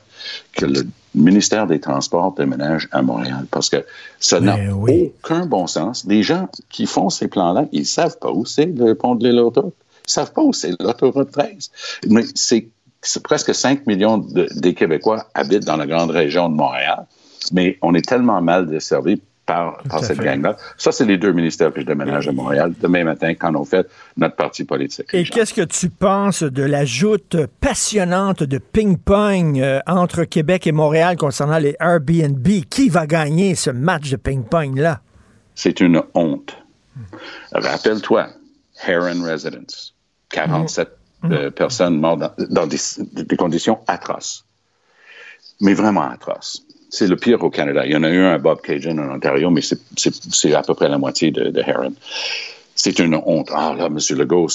que le ministère des Transports déménage à Montréal parce que ça n'a ben aucun bon sens. Les gens qui font ces plans-là, ils savent pas où c'est le pont de l'île Ils savent pas où c'est l'autoroute 13. Mais c'est presque 5 millions des Québécois habitent dans la grande région de Montréal, mais on est tellement mal desservi par, cette gang-là. Ça, c'est les deux ministères que je déménage à Montréal demain matin quand on fait notre parti politique. Et qu'est-ce que tu penses de la joute passionnante de ping-pong euh, entre Québec et Montréal concernant les Airbnb? Qui va gagner ce match de ping-pong-là? C'est une honte. Rappelle-toi, Heron Residence, 47 mmh. euh, mmh. personnes mortes dans, des conditions atroces, mais vraiment atroces c'est le pire au Canada. Il y en a eu un à Bob Cajun en Ontario, mais c'est à peu près la moitié de, Heron. C'est une honte. Ah là, M. Legault,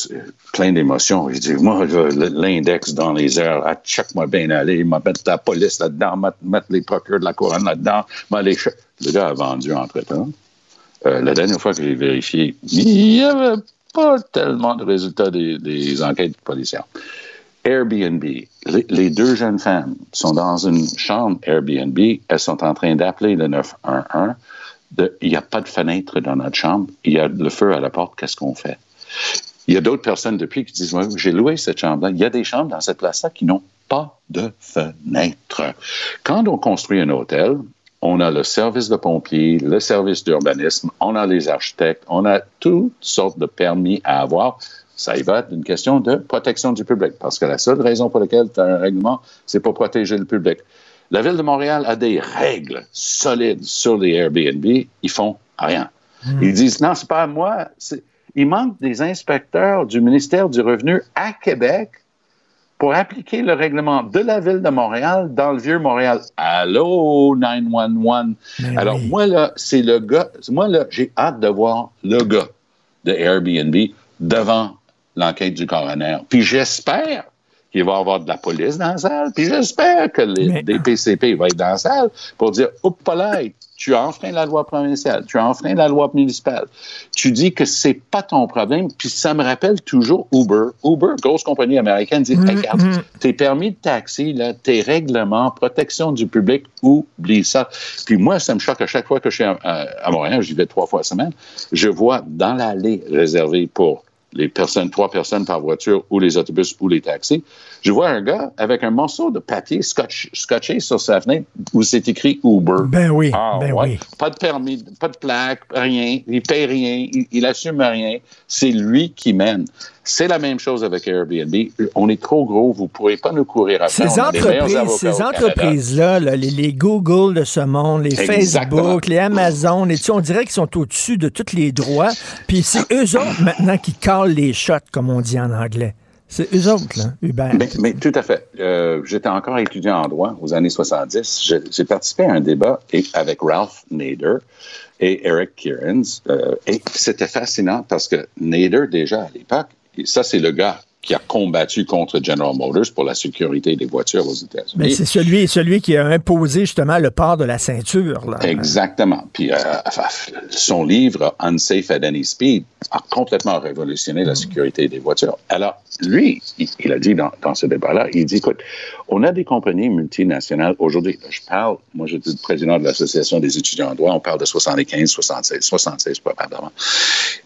plein d'émotions. Il dit, moi, l'index dans les airs, à chaque mois bien aller, m'a mettre la police là-dedans, mettre les procureurs de la couronne là-dedans, les Le gars a vendu entre-temps. Euh, la dernière fois que j'ai vérifié, il n'y avait pas tellement de résultats des, des enquêtes policières. Airbnb. Les, deux jeunes femmes sont dans une chambre Airbnb. Elles sont en train d'appeler le 911. il n'y a pas de fenêtre dans notre chambre. Il y a le feu à la porte. Qu'est-ce qu'on fait? Il y a d'autres personnes depuis qui disent, j'ai loué cette chambre-là. Il y a des chambres dans cette place-là qui n'ont pas de fenêtre. Quand on construit un hôtel, on a le service de pompiers, le service d'urbanisme, on a les architectes, on a toutes sortes de permis à avoir ça y va être une question de protection du public, parce que la seule raison pour laquelle tu as un règlement, c'est pour protéger le public. La Ville de Montréal a des règles solides sur les Airbnb, ils font rien. Hmm. Ils disent, non, c'est pas à moi. Il manque des inspecteurs du ministère du Revenu à Québec pour appliquer le règlement de la Ville de Montréal dans le vieux Montréal. Allô, 911. Alors, moi, là, c'est le gars, moi, là, j'ai hâte de voir le gars de Airbnb devant l'enquête du coroner. Puis j'espère qu'il va y avoir de la police dans la salle, puis j'espère que les DPCP vont être dans la salle pour dire « Oups, tu as enfreint la loi provinciale, tu as enfreint la loi municipale. Tu dis que c'est pas ton problème, puis ça me rappelle toujours Uber. Uber, grosse compagnie américaine, dit mm-hmm. Regarde, tes permis de taxi, là, tes règlements, protection du public, oublie ça. » Puis moi, ça me choque à chaque fois que je suis à, à Montréal, j'y vais trois fois par semaine, je vois dans l'allée réservée pour les personnes, trois personnes par voiture ou les autobus ou les taxis, je vois un gars avec un morceau de papier scotché sur sa fenêtre où c'est écrit Uber. Ben oui, ah, ben oui. Pas de permis, pas de plaque, rien. Il paye rien, il, il assume rien. C'est lui qui mène. C'est la même chose avec Airbnb. On est trop gros, vous ne pourrez pas nous courir après. Ces entreprises, ces entreprises-là, les, Google de ce monde, les Facebook, les Amazon, et on dirait qu'ils sont au-dessus de tous les droits. Puis c'est eux autres maintenant qui calent les shots, comme on dit en anglais. C'est eux autres, là, Uber. Mais, mais tout à fait. Euh, J'étais encore étudiant en droit aux années 70. J'ai participé à un débat avec Ralph Nader et Eric Kierans. Euh, et c'était fascinant parce que Nader, déjà à l'époque, ça, c'est le gars qui a combattu contre General Motors pour la sécurité des voitures aux États-Unis. Mais c'est celui, celui qui a imposé justement le port de la ceinture. Là. Exactement. Puis euh, son livre Unsafe at Any Speed a complètement révolutionné la mm. sécurité des voitures. Alors, lui, il, a dit dans, dans ce débat-là, il dit, écoute, on a des compagnies multinationales aujourd'hui. Je parle, moi, j'étais le président de l'Association des étudiants en droit, on parle de 75, 76, 76 probablement.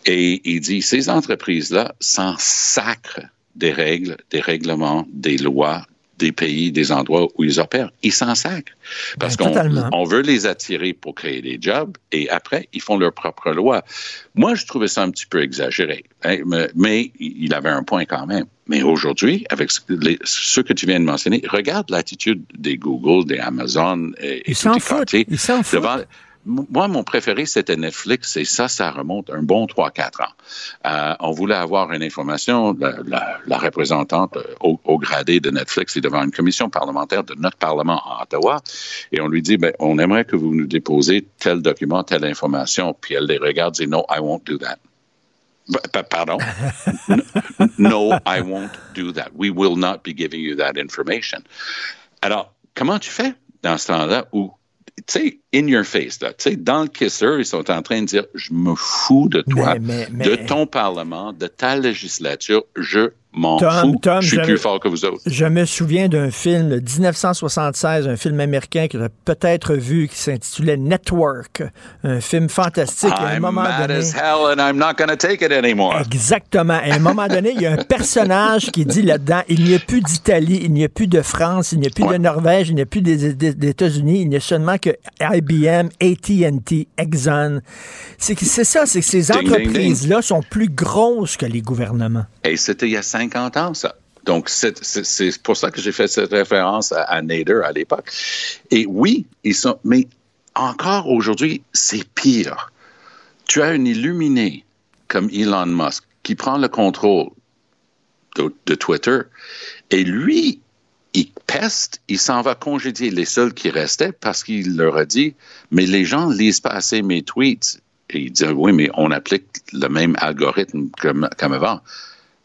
Et il dit, ces entreprises-là s'en sacrent des règles, des règlements, des lois, des pays, des endroits où ils opèrent. Ils s'en sacrent. Parce ben, qu'on on veut les attirer pour créer des jobs et après, ils font leurs propres lois. Moi, je trouvais ça un petit peu exagéré, hein, mais, il avait un point quand même. Mais aujourd'hui, avec ce que tu viens de mentionner, regarde l'attitude des Google, des Amazon et, ils s'en foutent. Ils s'en foutent. Moi, mon préféré, c'était Netflix, et ça, ça remonte un bon 3-4 ans. Euh, on voulait avoir une information, la, représentante euh, au, gradé de Netflix est devant une commission parlementaire de notre Parlement à Ottawa, et on lui dit, ben, on aimerait que vous nous déposez tel document, telle information, puis elle les regarde et dit, no, I won't do that. Pardon? no, I won't do that. We will not be giving you that information. Alors, comment tu fais dans ce temps-là où sais, in your face, là. Tu sais, dans le kisser, ils sont en train de dire, je me fous de toi, de ton Parlement, de ta législature, je m'en fous. je suis plus fort que vous autres. Je me souviens d'un film de 1976, un film américain que as peut-être vu qui s'intitulait Network, un film fantastique. I'm à un moment mad donné, as hell and I'm not take it anymore. Exactement. À un moment donné, il y a un personnage qui dit là-dedans, il n'y a plus d'Italie, il n'y a plus de France, il n'y a plus de Norvège, il n'y a plus des, des États-Unis, il n'y a seulement que IBM, AT&T, Exxon. C'est ça, c'est que ces entreprises-là sont plus grosses que les gouvernements. Et c'était il y a 50 ans, ça. Donc, c'est pour ça que j'ai fait cette référence à, Nader à l'époque. Et oui, ils sont, mais encore aujourd'hui, c'est pire. Tu as un illuminé comme Elon Musk qui prend le contrôle de, de Twitter et lui, il peste, il s'en va congédier les seuls qui restaient parce qu'il leur a dit, mais les gens ne lisent pas assez mes tweets. Et il dit, oui, mais on applique le même algorithme comme, comme avant.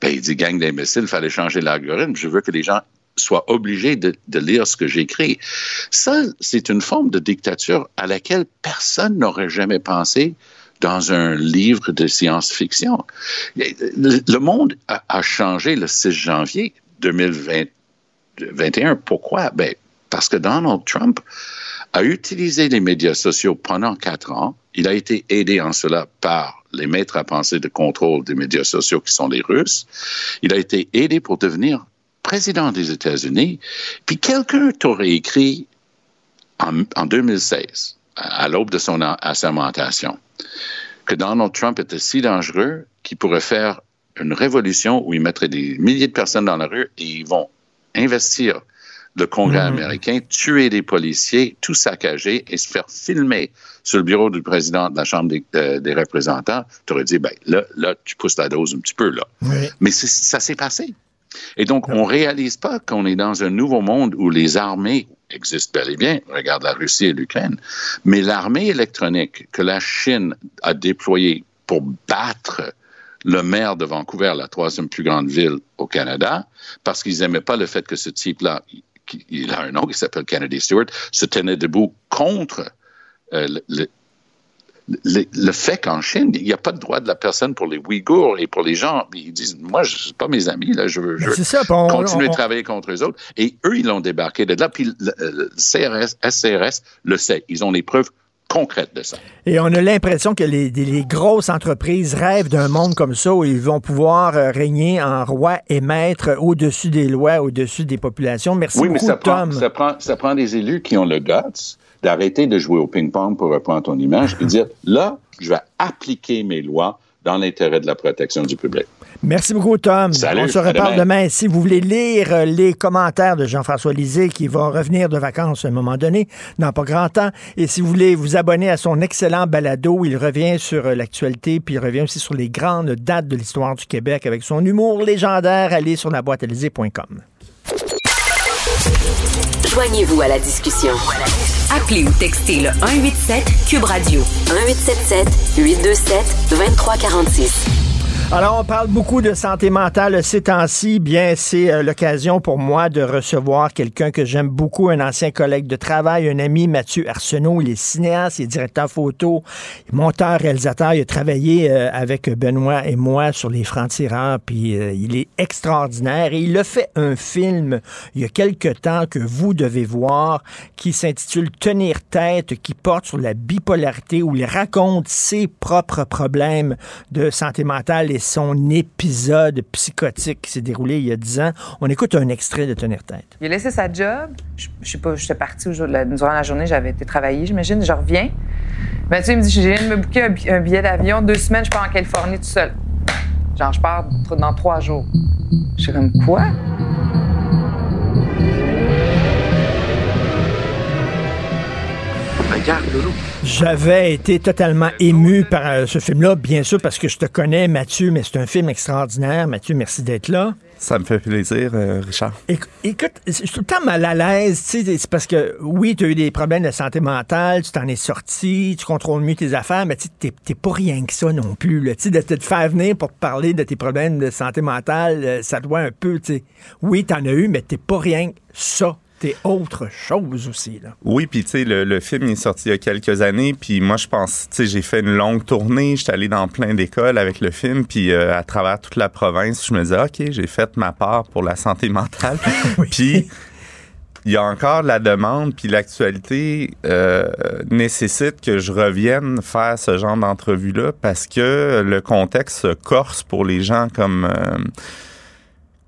Ben, il dit, gang d'imbéciles, il fallait changer l'algorithme. Je veux que les gens soient obligés de, lire ce que j'écris. Ça, c'est une forme de dictature à laquelle personne n'aurait jamais pensé dans un livre de science-fiction. Le monde a, changé le 6 janvier 2020 21. Pourquoi? Ben, parce que Donald Trump a utilisé les médias sociaux pendant quatre ans. Il a été aidé en cela par les maîtres à penser de contrôle des médias sociaux qui sont les Russes. Il a été aidé pour devenir président des États-Unis. Puis quelqu'un t'aurait écrit en, en 2016, à l'aube de son assermentation, que Donald Trump était si dangereux qu'il pourrait faire une révolution où il mettrait des milliers de personnes dans la rue et ils vont investir le Congrès mhm. américain, tuer des policiers, tout saccager et se faire filmer sur le bureau du président de la Chambre des, euh, représentants, tu aurais dit, ben là, là, tu pousses la dose un petit peu, là. Mais ça s'est passé. Et donc, on réalise pas qu'on est dans un nouveau monde où les armées existent bel et bien. Regarde la Russie et l'Ukraine. Mais l'armée électronique que la Chine a déployée pour battre le maire de Vancouver, la troisième plus grande ville au Canada, parce qu'ils n'aimaient pas le fait que ce type-là, il a un nom qui s'appelle Kennedy Stewart, se tenait debout contre euh, le, le, fait qu'en Chine, il n'y a pas de droit de la personne pour les Ouïghours et pour les gens. Ils disent, moi, je ne pas mes amis, là, je veux, continuer de travailler contre eux autres. Et eux, ils l'ont débarqué de là. Puis le, CRS, SCRS le sait. Ils ont les preuves concrète de ça. Et on a l'impression que les, grosses entreprises rêvent d'un monde comme ça où ils vont pouvoir euh, régner en roi et maître au-dessus des lois, au-dessus des populations. Merci oui, beaucoup, mais ça Tom. Prend, ça, prend, ça prend des élus qui ont le guts d'arrêter de jouer au ping-pong pour reprendre ton image et dire là, je vais appliquer mes lois dans l'intérêt de la protection du public. Merci beaucoup, Tom. Salut, On se reparle demain. demain. Si vous voulez lire euh, les commentaires de Jean-François Lisée, qui va revenir de vacances à un moment donné, dans pas grand temps, et si vous voulez vous abonner à son excellent balado, il revient sur euh, l'actualité, puis il revient aussi sur les grandes dates de l'histoire du Québec avec son humour légendaire. Allez sur la boîte Joignez-vous à la discussion. Appelez ou textez le 187 Cube Radio 1877 827 2346. Alors, on parle beaucoup de santé mentale ces temps-ci. Bien, c'est euh, l'occasion pour moi de recevoir quelqu'un que j'aime beaucoup, un ancien collègue de travail, un ami, Mathieu Arsenault. Il est cinéaste, il est directeur photo, monteur, réalisateur. Il a travaillé euh, avec Benoît et moi sur Les Francs-Tireurs, puis euh, il est extraordinaire. Et il a fait un film il y a quelque temps que vous devez voir qui s'intitule Tenir tête, qui porte sur la bipolarité, où il raconte ses propres problèmes de santé mentale son épisode psychotique qui s'est déroulé il y a 10 ans. On écoute un extrait de Tenir tête. Il a laissé sa job. Je, je sais pas, j'étais partie au durant la journée, j'avais été travailler, j'imagine. Je reviens. Mathieu il me dit, je viens de me booker un, un billet d'avion. Deux semaines, je pars en Californie tout seul. Genre, je pars dans trois jours. Je suis comme, quoi? J'avais été totalement ému par euh, ce film-là, bien sûr, parce que je te connais, Mathieu, mais c'est un film extraordinaire. Mathieu, merci d'être là. Ça me fait plaisir, euh, Richard. Éc- Écoute, je suis tout le temps mal à l'aise, tu sais, c'est parce que oui, tu as eu des problèmes de santé mentale, tu t'en es sorti, tu contrôles mieux tes affaires, mais tu sais, t'es- pas rien que ça non plus. là. Tu sais, de te faire venir pour te parler de tes problèmes de santé mentale, euh, ça doit un peu, tu sais, oui, t'en as eu, mais t'es pas rien que ça. T'es autre chose aussi, là. Oui, puis tu sais, le, le film est sorti il y a quelques années, puis moi, je pense, tu sais, j'ai fait une longue tournée, j'étais allé dans plein d'écoles avec le film, puis euh, à travers toute la province, je me disais, OK, j'ai fait ma part pour la santé mentale. Puis, il y a encore la demande, puis l'actualité euh, nécessite que je revienne faire ce genre d'entrevue-là, parce que le contexte se corse pour les gens comme, euh,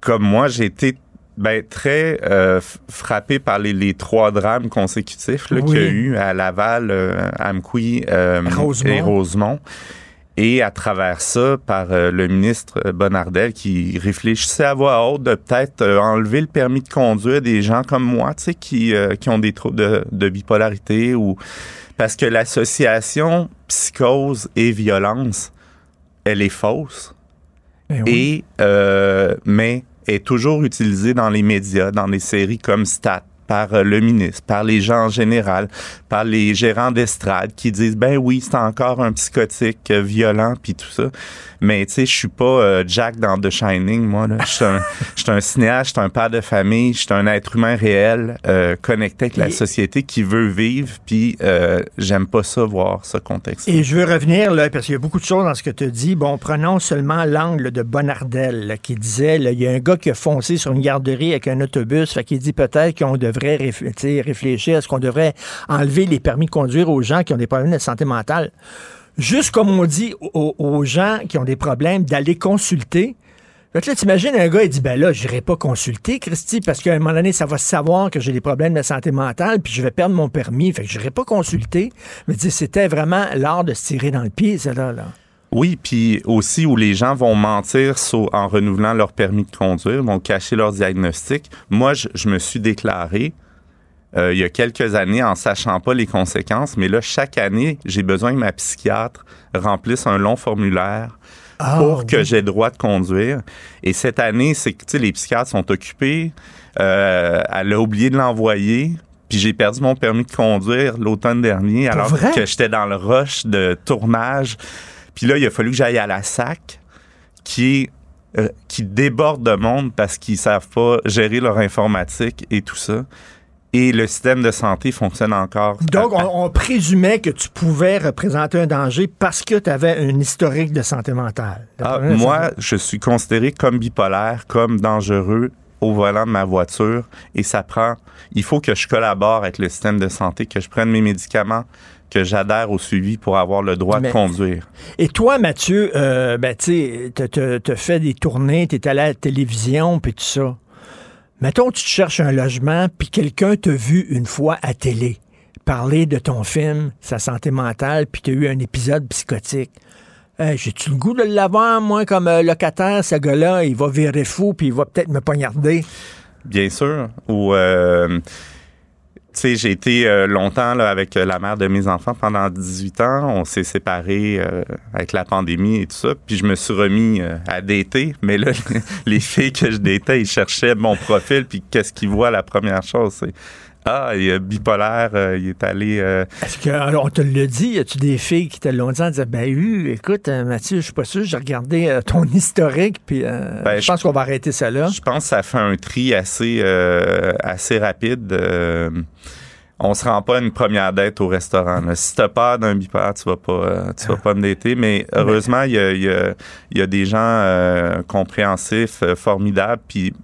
comme moi. J'ai été ben, très euh, frappé par les, les trois drames consécutifs Oui. qu'il y a eu à Laval, euh, Amqui euh, Rosemont. et Rosemont. Et à travers ça, par euh, le ministre Bonnardel qui réfléchissait à voix haute de peut-être enlever le permis de conduire des gens comme moi, tu sais, qui, qui ont des troubles de, de bipolarité ou parce que l'association psychose et violence, elle est fausse oui. et mais est toujours utilisé dans les médias, dans les séries comme Stat par euh, le ministre, par les gens en général, par les gérants d'estrade qui disent ben oui, c'est encore un psychotique euh, violent puis tout ça. Mais tu sais, je suis pas euh, Jack dans The Shining moi là, je suis un cinéaste, je suis un père de famille, je suis un être humain réel euh, connecté avec la société qui veut vivre puis euh, j'aime pas ça voir ce contexte. Et je veux revenir, là, parce qu'il y a beaucoup de choses dans ce que tu dis. Bon, prenons seulement l'angle de Bonardel, là, qui disait, là, il y a un gars qui a foncé sur une garderie avec un autobus, fait qu'il dit peut-être qu'on devrait réf- réfléchir, est-ce qu'on devrait enlever les permis de conduire aux gens qui ont des problèmes de santé mentale? Juste comme on dit aux, gens qui ont des problèmes d'aller consulter. Que là, t'imagines un gars, il dit, ben là, j'irai pas consulter, Christy, parce qu'à un moment donné, ça va savoir que j'ai des problèmes de santé mentale, puis je vais perdre mon permis, fait que j'irai pas consulter. Mais c'était vraiment l'art de se tirer dans le pied, ça, là. Oui, puis aussi où les gens vont mentir en renouvelant leur permis de conduire, vont cacher leur diagnostic. Moi, je me suis déclaré euh, il y a quelques années en sachant pas les conséquences, mais là, chaque année, j'ai besoin que ma psychiatre remplisse un long formulaire pour que j'ai le droit de conduire. Et cette année, c'est que tu sais, les psychiatres sont occupés. Euh, elle a oublié de l'envoyer. Puis j'ai perdu mon permis de conduire l'automne dernier, alors vrai? que j'étais dans le rush de tournage. Puis là, il a fallu que j'aille à la SAC, qui est euh, qui déborde de monde parce qu'ils savent pas gérer leur informatique et tout ça. Et le système de santé fonctionne encore. Donc, on, on présumait que tu pouvais représenter un danger parce que tu avais un historique de santé mentale. Ah, moi, je suis considéré comme bipolaire, comme dangereux au volant de ma voiture et ça prend, il faut que je collabore avec le système de santé, que je prenne mes médicaments, que j'adhère au suivi pour avoir le droit Mais- de conduire. Et toi, Mathieu, euh, ben, tu as fait des tournées, tu es allé à la télévision, puis tout ça. Mettons, tu te cherches un logement, puis quelqu'un t'a vu une fois à télé parler de ton film, sa santé mentale, puis tu as eu un épisode psychotique. Hey, J'ai-tu le goût de l'avoir, moi, comme euh, locataire, ce gars-là, il va virer fou, puis il va peut-être me poignarder. Bien sûr. Ou, euh, sais, j'ai été euh, longtemps là, avec euh, la mère de mes enfants pendant 18 ans. On s'est séparés euh, avec la pandémie et tout ça. Puis je me suis remis euh, à dater. Mais là, les filles que je datais, ils cherchaient mon profil. Puis qu'est-ce qu'ils voient la première chose? C'est Ah, il est bipolaire, euh, il est allé. euh, Est-ce qu'on te l'a dit? Y a-tu des filles qui te l'ont dit en disant, ben oui, écoute, euh, Mathieu, je suis pas sûr, j'ai regardé euh, ton historique, puis euh, Ben, je pense qu'on va arrêter ça là. Je pense que ça fait un tri assez, assez rapide. On se rend pas une première date au restaurant. là. Si t'as peur d'un bipolaire, tu vas pas, tu vas pas me dater. Mais heureusement, il y a, y a- il y a des gens compréhensifs, formidables. Puis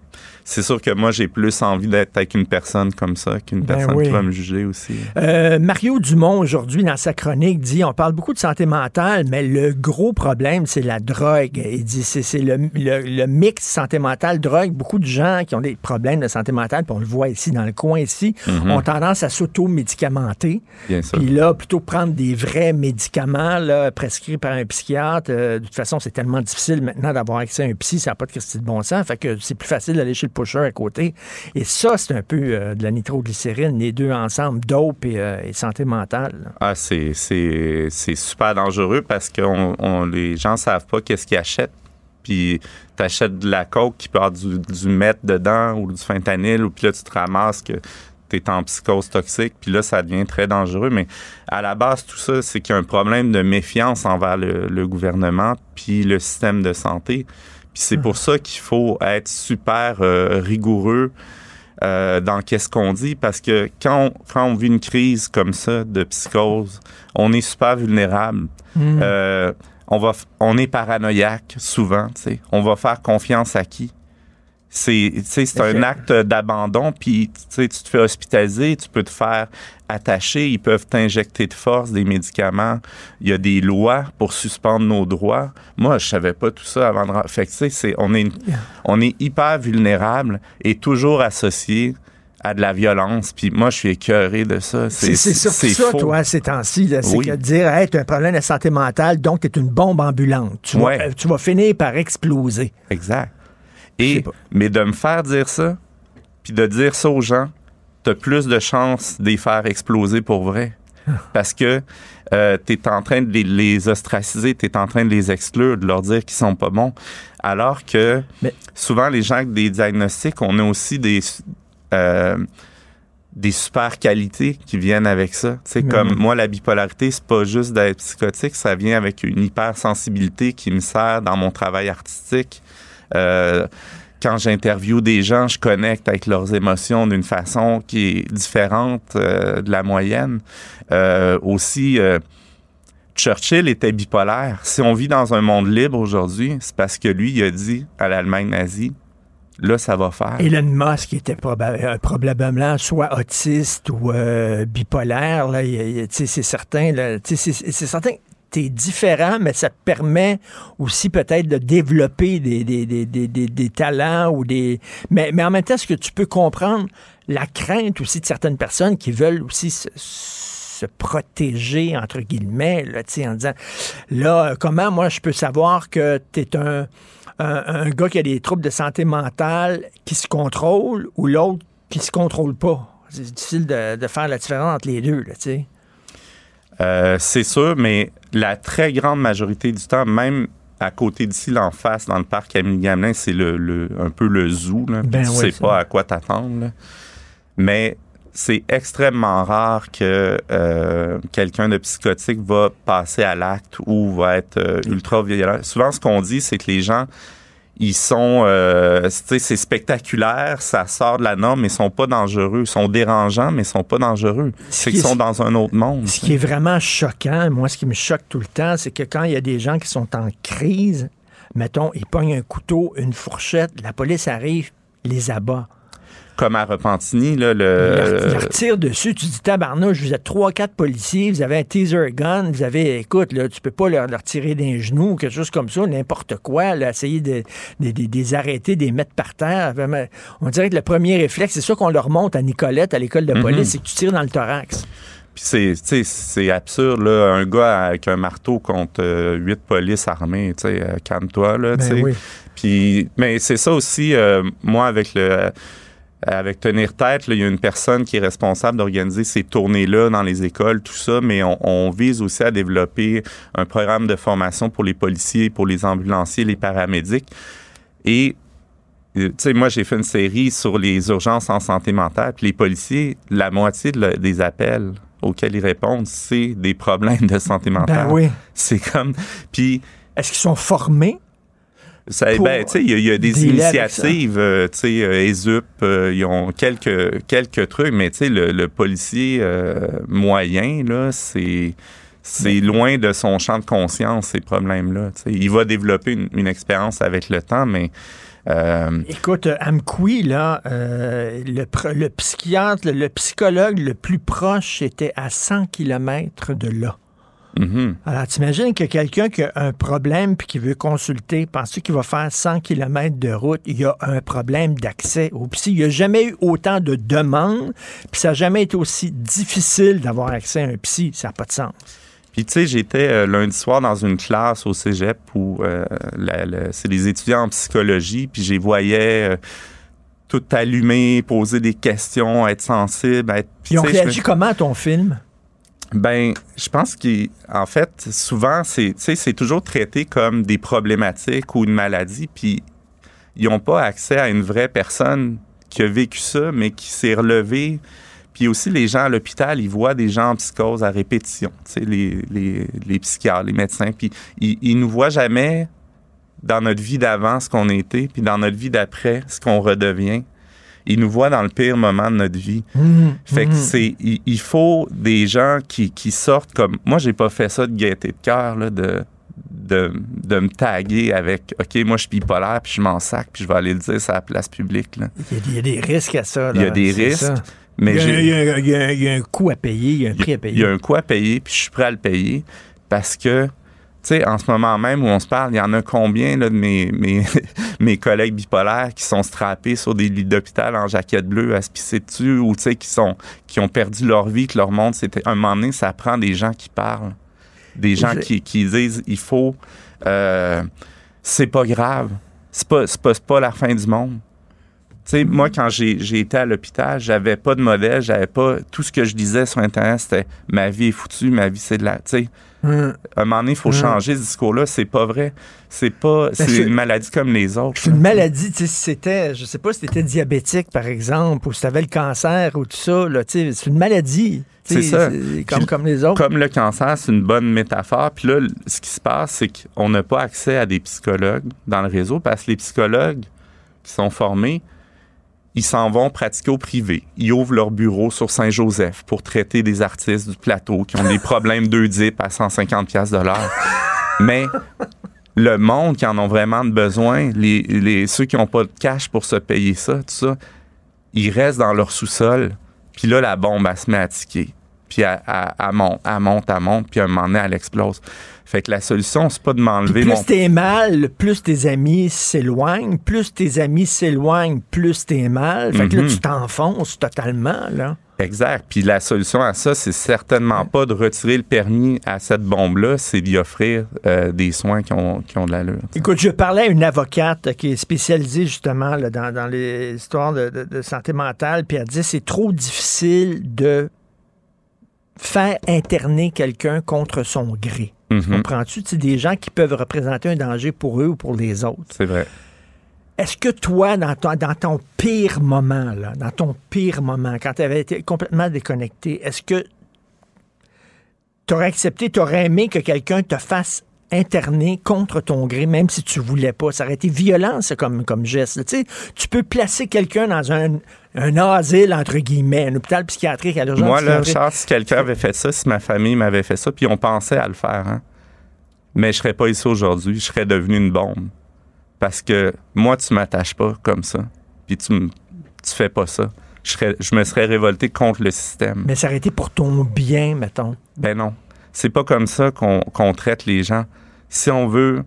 c'est sûr que moi, j'ai plus envie d'être avec une personne comme ça qu'une Ben personne oui. qui va me juger aussi. Euh, Mario Dumont, aujourd'hui, dans sa chronique, dit on parle beaucoup de santé mentale, mais le gros problème, c'est la drogue. Il dit c'est le, le- le mix santé mentale, drogue. Beaucoup de gens qui ont des problèmes de santé mentale, puis on le voit ici, dans le coin ici, ont tendance à s'auto-médicamenter. Bien sûr. Puis là, plutôt prendre des vrais médicaments là, prescrits par un psychiatre. euh, de toute façon, c'est tellement difficile maintenant d'avoir accès à un psy, ça n'a pas de Christie de bon sens. Fait que c'est plus facile d'aller chez le pusher à côté. Et ça, c'est un peu euh, de la nitroglycérine, les deux ensemble, dope et, euh, santé mentale. Ah, c'est, super dangereux parce que on, les gens savent pas qu'est-ce qu'ils achètent. Puis t'achètes de la coke qui peut avoir du, du dedans ou du fentanyl, ou puis là, tu te ramasses que t'es en psychose toxique, puis là, ça devient très dangereux. Mais à la base, tout ça, c'est qu'il y a un problème de méfiance envers le, le gouvernement puis le système de santé. Puis c'est pour ça qu'il faut être super euh, rigoureux euh, dans qu'est-ce qu'on dit parce que quand on, quand on vit une crise comme ça de psychose, on est super vulnérable. Euh, on va, on est paranoïaque souvent. tu sais. On va faire confiance à qui? C'est, un acte d'abandon. Puis tu te fais hospitaliser, tu peux te faire attacher. Ils peuvent t'injecter de force des médicaments. Il y a des lois pour suspendre nos droits. Moi, je savais pas tout ça avant de. Fait que tu sais, c'est, on est, on est hyper vulnérable et toujours associé à de la violence. Puis moi, je suis écœuré de ça. C'est surtout ça, faux. toi, ces temps-ci. C'est Oui. que de dire, hey, tu as un problème de santé mentale, donc tu es une bombe ambulante. Tu, Ouais. vas, euh, tu vas finir par exploser. Exact. Et, mais de me faire dire ça, puis de dire ça aux gens, t'as plus de chances de les faire exploser pour vrai. Ah. Parce que euh, t'es en train de les, les ostraciser, t'es en train de les exclure, de leur dire qu'ils sont pas bons. Alors que Mais- souvent, les gens avec des diagnostics, on a aussi des, euh, des super qualités qui viennent avec ça. Tu comme moi, la bipolarité, c'est pas juste d'être psychotique, ça vient avec une hypersensibilité qui me sert dans mon travail artistique. Euh, quand j'interviewe des gens, je connecte avec leurs émotions d'une façon qui est différente euh, de la moyenne. Euh, aussi, Churchill était bipolaire. Si on vit dans un monde libre aujourd'hui, c'est parce que lui, il a dit à l'Allemagne nazie, là, ça va faire. Elon Musk était proba- probablement soit autiste ou bipolaire. C'est certain. c'est certain. Tu es différent, mais ça te permet aussi peut-être de développer des, des, des, des, talents ou des. Mais, mais en même temps, ce que tu peux comprendre, la crainte aussi de certaines personnes qui veulent aussi se, se protéger, entre guillemets, là, en disant là, comment moi je peux savoir que tu es un, un, un gars qui a des troubles de santé mentale qui se contrôle ou l'autre qui se contrôle pas? C'est difficile de, de faire la différence entre les deux, là, tu sais. Euh, c'est sûr, mais la très grande majorité du temps, même à côté d'ici, là, en face, dans le parc Camille Gamelin, c'est le, le- un peu le zoo. Là, Ben tu ouais, sais pas à quoi t'attendre. Mais c'est extrêmement rare que euh, quelqu'un de psychotique va passer à l'acte ou va être euh, ultra violent. Souvent, ce qu'on dit, c'est que les gens, ils sont, euh, c'est spectaculaire, ça sort de la norme, mais ils sont pas dangereux. Ils sont dérangeants, mais ils sont pas dangereux. Ce C'est qui qu'ils sont dans un autre monde. Ce qui est vraiment choquant, moi, ce qui me choque tout le temps, c'est que quand il y a des gens qui sont en crise, mettons, ils pognent un couteau, une fourchette, la police arrive, les abat. Comme à Repentigny, là, le, tirent dessus. Tu dis, tabarnouche, vous êtes trois, quatre policiers, vous avez un teaser gun, vous avez, écoute, là, tu peux pas leur, leur tirer d'un genou ou quelque chose comme ça, n'importe quoi, là, essayer de, de- de- de les arrêter, de les mettre par terre. On dirait que le premier réflexe, c'est ça qu'on leur montre à Nicolette, à l'école de police, c'est que tu tires dans le thorax. Puis c'est, tu sais, c'est absurde, là, un gars avec un marteau contre euh, huit polices armées, tu sais, euh, calme-toi, là, tu Ben sais. oui. Puis, mais c'est ça aussi, euh, moi, avec le... Avec Tenir Tête, là, il y a une personne qui est responsable d'organiser ces tournées-là dans les écoles, tout ça, mais on, on vise aussi à développer un programme de formation pour les policiers, pour les ambulanciers, les paramédics. Et euh, tu sais, moi, j'ai fait une série sur les urgences en santé mentale. Puis les policiers, la moitié de le- des appels auxquels ils répondent, c'est des problèmes de santé mentale. Ben oui. C'est comme. Puis, Est-ce qu'ils sont formés? Ça, ben, tu sais, il y, a- il y a des initiatives, euh, tu sais, euh, ESUP, euh, ils ont quelques, quelques trucs, mais tu sais, le, le policier euh, moyen, là, c'est. C'est loin de son champ de conscience, ces problèmes-là. Il va développer une, une expérience avec le temps, mais euh, Écoute, euh, Amqui, là, euh, le, pr- le psychiatre, le, le psychologue le plus proche était à 100 km de là. Mhm. Alors, t'imagines que quelqu'un qui a un problème puis qui veut consulter, penses-tu qu'il va faire 100 km de route? Il y a un problème d'accès au psy. Il n'y a jamais eu autant de demandes, puis ça n'a jamais été aussi difficile d'avoir accès à un psy. Ça n'a pas de sens. Puis tu sais, j'étais euh, lundi soir dans une classe au cégep où euh, c'est des étudiants en psychologie, puis j'y voyais euh, tout allumer, poser des questions, être sensible, être. Ils ont me- réagi comment à ton film? Ben, je pense qu'en fait, souvent, c'est, toujours traité comme des problématiques ou une maladie, puis ils n'ont pas accès à une vraie personne qui a vécu ça, mais qui s'est relevée. Puis aussi, les gens à l'hôpital, ils voient des gens en psychose à répétition, les, les, les psychiatres, les médecins, puis ils, ils nous voient jamais dans notre vie d'avant ce qu'on était, puis dans notre vie d'après ce qu'on redevient. Ils nous voient dans le pire moment de notre vie. Fait que c'est, il, il faut des gens qui, qui sortent comme. Moi, j'ai pas fait ça de gaieté de cœur, là, de, de, de me taguer avec OK, moi, je suis bipolaire, puis je m'en sac, puis je vais aller le dire sur la place publique. Là. Il y, a, il des risques à ça. Il y a des risques, ça. mais il, y a, j'ai- il y a- il y a- il y a un coût à payer, il y a un prix à payer. il y a un coût à payer, puis je suis prêt à le payer parce que, tu sais, en ce moment même où on se parle, il y en a combien là, de mes, mes, mes collègues bipolaires qui sont strappés sur des lits d'hôpital en jaquette bleue à se pisser dessus ou, tu sais, qui, sont, qui ont perdu leur vie, que leur monde, c'était. Un moment donné, ça prend des gens qui parlent. Des gens qui, qui disent il faut. euh, c'est pas grave. C'est pas, pas, pas la fin du monde. Tu sais, moi, quand j'ai été à l'hôpital, j'avais pas de modèle, j'avais pas. Tout ce que je disais sur Internet, c'était ma vie est foutue, ma vie c'est de la. Tu sais, Hum. à un moment donné, il faut Hum. changer ce discours-là. C'est pas vrai. C'est pas. C'est c'est- une maladie comme les autres. C'est une maladie, tu sais, si c'était, je sais pas si t'étais diabétique, par exemple, ou si t'avais le cancer ou tout ça, là, tu sais, c'est une maladie. C'est ça. Comme, comme les autres. Comme le cancer, c'est une bonne métaphore. Puis là, ce qui se passe, c'est qu'on n'a pas accès à des psychologues dans le réseau parce que les psychologues qui sont formés, ils s'en vont pratiquer au privé. Ils ouvrent leur bureau sur Saint-Joseph pour traiter des artistes du plateau qui ont des problèmes d'Oedipe à 150 pièces de. Mais le monde qui en ont vraiment besoin, les, ceux qui n'ont pas de cash pour se payer ça, ils restent dans leur sous-sol. Puis là, la bombe, elle se met à tiquer. Puis elle, elle- elle monte, elle monte, elle monte, puis à un moment donné, elle explose. Fait que la solution, c'est pas de m'enlever plus mon... t'es mal, plus tes amis s'éloignent. Plus tes amis s'éloignent, plus t'es mal. Fait que là, Mhm. tu t'enfonces totalement, là. Exact. Puis la solution à ça, c'est certainement pas de retirer le permis à cette bombe-là, c'est d'y offrir euh, des soins qui ont, qui ont de l'allure. Écoute, je parlais à une avocate qui est spécialisée justement là, dans, dans les histoires de, de- de santé mentale, puis elle dit c'est trop difficile de faire interner quelqu'un contre son gré. Mhm. Comprends-tu? Tu sais, des gens qui peuvent représenter un danger pour eux ou pour les autres. C'est vrai. Est-ce que toi, dans ton, dans ton pire moment, là, dans ton pire moment, quand tu avais été complètement déconnecté, est-ce que tu aurais accepté, tu aurais aimé que quelqu'un te fasse interner contre ton gré, même si tu voulais pas? Ça aurait été violent, ça, comme, comme geste. Tu sais, tu peux placer quelqu'un dans un, un asile, entre guillemets, un hôpital psychiatrique à l'urgence Moi, là. Charles, si quelqu'un avait fait ça, si ma famille m'avait fait ça, puis on pensait à le faire, hein, mais je serais pas ici aujourd'hui, je serais devenu une bombe. Parce que moi, tu m'attaches pas comme ça, puis tu, m- tu fais pas ça. Je, serais- je me serais révolté contre le système. Mais ça aurait été pour ton bien, mettons. Ben non. C'est pas comme ça qu'on qu'on traite les gens. Si on veut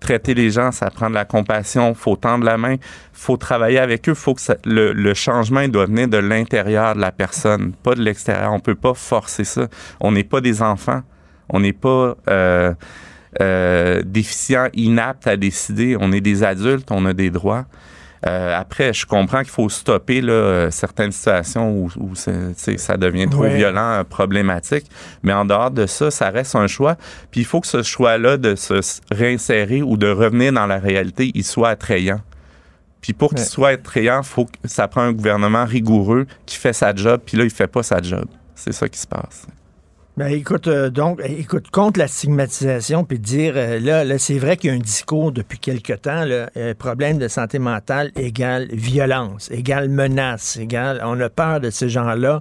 traiter les gens, ça prend de la compassion, faut tendre la main, faut travailler avec eux, faut que ça- le, changement doit venir de l'intérieur de la personne, pas de l'extérieur. On peut pas forcer ça. On n'est pas des enfants, on n'est pas euh, euh, déficients, inaptes à décider. On est des adultes, on a des droits. Euh, après, je comprends qu'il faut stopper là, certaines situations où, où ça devient trop Ouais. violent, problématique. Mais en dehors de ça, ça reste un choix. Puis il faut que ce choix-là de se réinsérer ou de revenir dans la réalité, il soit attrayant. Puis pour qu'il Ouais. soit attrayant, faut que ça prend un gouvernement rigoureux qui fait sa job. Puis là, il fait pas sa job. C'est ça qui se passe. Ben, écoute, euh, donc, euh, écoute, contre la stigmatisation, puis dire, euh, là, là c'est vrai qu'il y a un discours depuis quelque temps, là, euh, problème de santé mentale égale violence, égale menace, égale, on a peur de ces gens-là.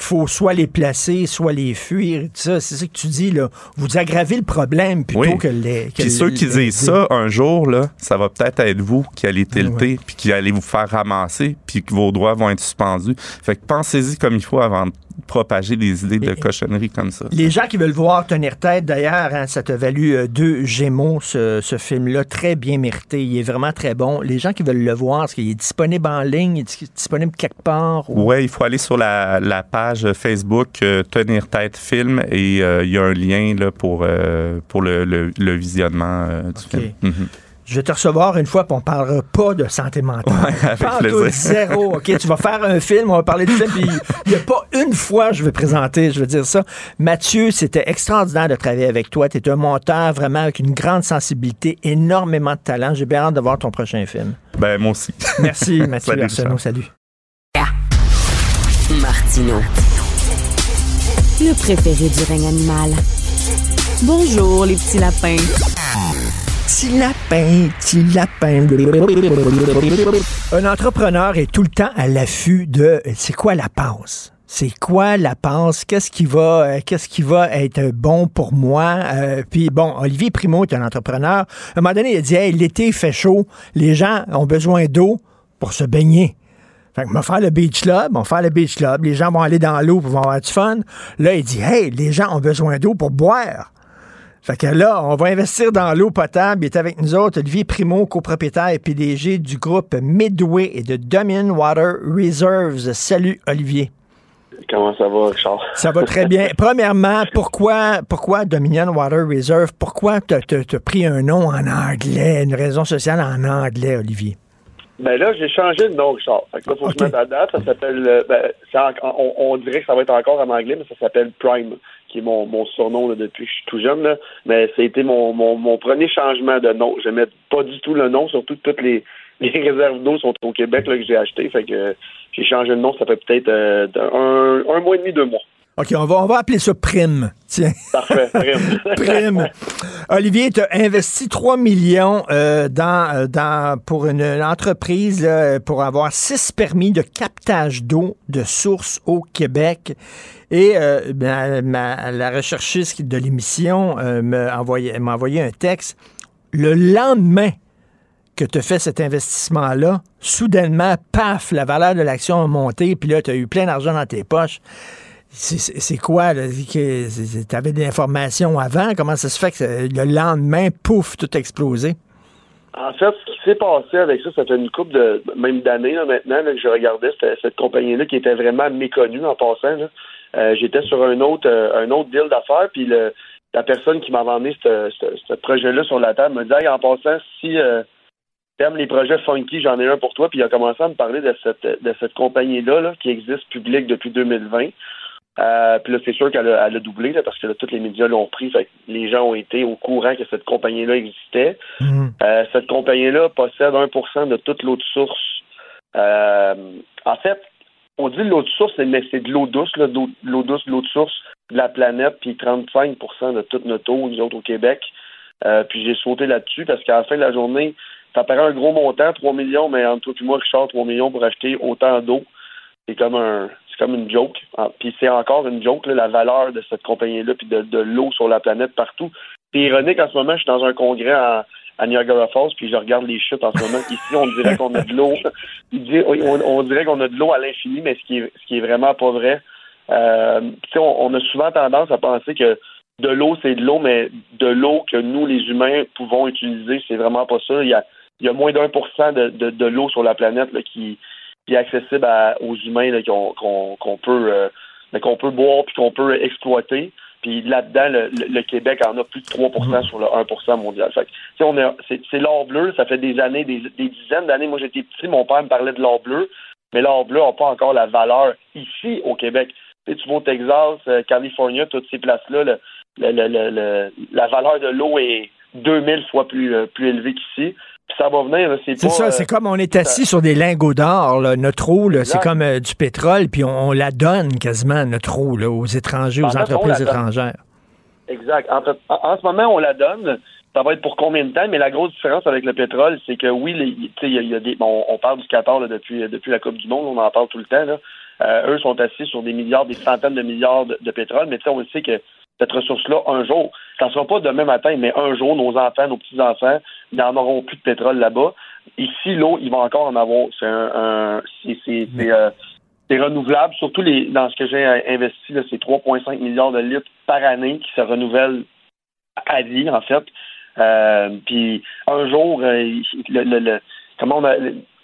Faut soit les placer, soit les fuir. C'est ça que tu dis, là. Vous aggravez le problème plutôt Oui. que les. que Puis ceux qui les- disent ça, un jour, là, ça va peut-être être vous qui allez tilter, puis qui allez vous faire ramasser, puis que vos droits vont être suspendus. Fait que pensez-y comme il faut avant de propager des idées de cochonneries comme ça. Les gens qui veulent voir tenir tête, d'ailleurs, hein, ça t'a valu euh, deux Gémeaux, ce, ce film-là, très bien mérité. Il est vraiment très bon. Les gens qui veulent le voir, est-ce qu'il est disponible en ligne, il est disponible quelque part? ou- Ouais, il faut aller sur la, la page Facebook euh, Tenir tête film et euh, il y a un lien là, pour, euh, pour le, le- le visionnement euh, du film. Mhm. Je vais te recevoir une fois, puis on parlera pas de santé mentale. Ouais, avec zéro. OK, tu vas faire un film, on va parler de film, puis il n'y a pas une fois je vais présenter, je veux dire ça. Mathieu, c'était extraordinaire de travailler avec toi. Tu es un monteur vraiment avec une grande sensibilité, énormément de talent. J'ai bien hâte de voir ton prochain film. Ben, moi aussi. Merci, Mathieu Salut, Arsenault. Salut. Le préféré du règne animal. Bonjour, les petits lapins. Petit lapin, petit lapin. Un entrepreneur est tout le temps à l'affût de c'est quoi la passe? C'est quoi la passe? Qu'est-ce qui va, euh, qu'est-ce qui va être bon pour moi? Euh, puis bon, Olivier Primo est un entrepreneur. À un moment donné, il a dit Hey, l'été fait chaud, les gens ont besoin d'eau pour se baigner. Fait que, on va faire le beach club, on va faire le beach club, les gens vont aller dans l'eau pour avoir du fun. Là, il dit Hey, les gens ont besoin d'eau pour boire. Fait que là, on va investir dans l'eau potable. Il est avec nous autres, Olivier Primo, copropriétaire et PDG du groupe Midway et de Dominion Water Reserves. Salut, Olivier. Comment ça va, Richard? Ça va très bien. Premièrement, pourquoi, pourquoi Dominion Water Reserve? Pourquoi tu as pris un nom en anglais, une raison sociale en anglais, Olivier? Ben là, j'ai changé de nom, Richard. Fait que là, faut que Ok. je mette à date. Ça s'appelle, euh, ben, on, on dirait que ça va être encore en anglais, mais ça s'appelle Prime, qui est mon, mon surnom là, depuis que je suis tout jeune. Là. Mais ça a été mon, mon, mon premier changement de nom. J'aimais pas du tout le nom, surtout que toutes les, les réserves d'eau sont au Québec là, que j'ai acheté. Fait que euh, j'ai changé de nom, ça fait peut-être euh, un, un mois et demi, deux mois. OK, on va, on va appeler ça Prime. Tiens. Parfait. Prime. Prime. Olivier, tu as investi 3 millions euh, dans, euh, dans, pour une, une entreprise là, pour avoir six permis de captage d'eau de source au Québec. Et euh, ma- ma- la recherchiste de l'émission euh, m'a envoyé, envoyé un texte. Le lendemain que tu as fait cet investissement-là, soudainement, paf, la valeur de l'action a monté, puis là, tu as eu plein d'argent dans tes poches. C'est- quoi? Tu avais des informations avant? Comment ça se fait que le lendemain, pouf, tout a explosé? En fait, ce qui s'est passé avec ça, ça fait une couple de même d'années maintenant que je regardais cette, compagnie-là qui était vraiment méconnue en passant. Euh, J'étais sur un autre euh, un autre deal d'affaires, puis la personne qui m'avait emmené ce, projet-là sur la table me dit Hey, en passant, si euh, t'aimes les projets funky, j'en ai un pour toi. Puis il a commencé à me parler de cette de cette compagnie-là là, qui existe publique depuis 2020. Euh, puis là, c'est sûr qu'elle a, doublé là, parce que là, tous les médias l'ont pris. Fait que les gens ont été au courant que cette compagnie-là existait. Euh, cette compagnie-là possède 1% de toute l'eau de source. Euh, en fait, on dit l'eau de source, mais c'est de l'eau douce, l'eau douce, l'eau de source de la planète, puis 35% de toute notre eau, nous autres au Québec. Puis j'ai sauté là-dessus parce qu'à la fin de la journée, ça paraît un gros montant, 3 millions, mais entre toi et moi, Richard, 3 millions pour acheter autant d'eau, c'est comme un comme une joke. Ah, Puis c'est encore une joke, là, la valeur de cette compagnie-là, puis de, de l'eau sur la planète partout. C'est ironique, en ce moment, je suis dans un congrès à, à Niagara Falls, puis je regarde les chutes en ce moment. Ici, on dirait qu'on a de l'eau. On, on dirait qu'on a de l'eau à l'infini, mais ce qui est, ce qui est vraiment pas vrai. Euh, on, on a souvent tendance à penser que de l'eau, c'est de l'eau, mais de l'eau que nous, les humains, pouvons utiliser, c'est vraiment pas ça. Il y a, il y a moins d'un pour cent de, de, de l'eau sur la planète là, qui, qui est accessible à, aux humains qu'on, peut euh, qu'on peut boire puis qu'on peut exploiter. Puis là-dedans, le, le- le Québec en a plus de 3% sur le 1% mondial. C'est, c'est l'or bleu, ça fait des années, des, des dizaines d'années. Moi, j'étais petit, mon père me parlait de l'or bleu, mais l'or bleu n'a pas encore la valeur ici au Québec. Tu sais, tu vas au Texas, euh, Californie, toutes ces places-là, le- la valeur de l'eau est 2000 fois plus, euh, plus élevée qu'ici. Ça va venir, c'est ça, euh, c'est comme on est assis sur des lingots d'or, là. notre eau, là, c'est comme euh, du pétrole, puis on, on la donne quasiment, notre eau, là, aux étrangers, En aux fait, entreprises étrangères. Exact. En, fait, en, en ce moment, on la donne. Ça va être pour combien de temps? Mais la grosse différence avec le pétrole, c'est que oui, les- y a, y a des. bon, on parle du Qatar là, depuis, depuis la Coupe du Monde, on en parle tout le temps. Là. Euh, eux sont assis sur des milliards, des centaines de milliards de, de pétrole, mais tu sais, on le sait que cette ressource-là, un jour, ça ne sera pas demain matin, mais un jour, nos enfants, nos petits-enfants, ils n'en auront plus de pétrole là-bas. Ici, l'eau, ils vont encore en avoir. C'est un, un- c'est, c'est, c'est, euh, renouvelable. Surtout les, dans ce que j'ai investi, là, c'est 3,5 milliards de litres par année qui se renouvellent à vie, en fait. Euh, puis un jour, euh, il- le, le- le- comment on a,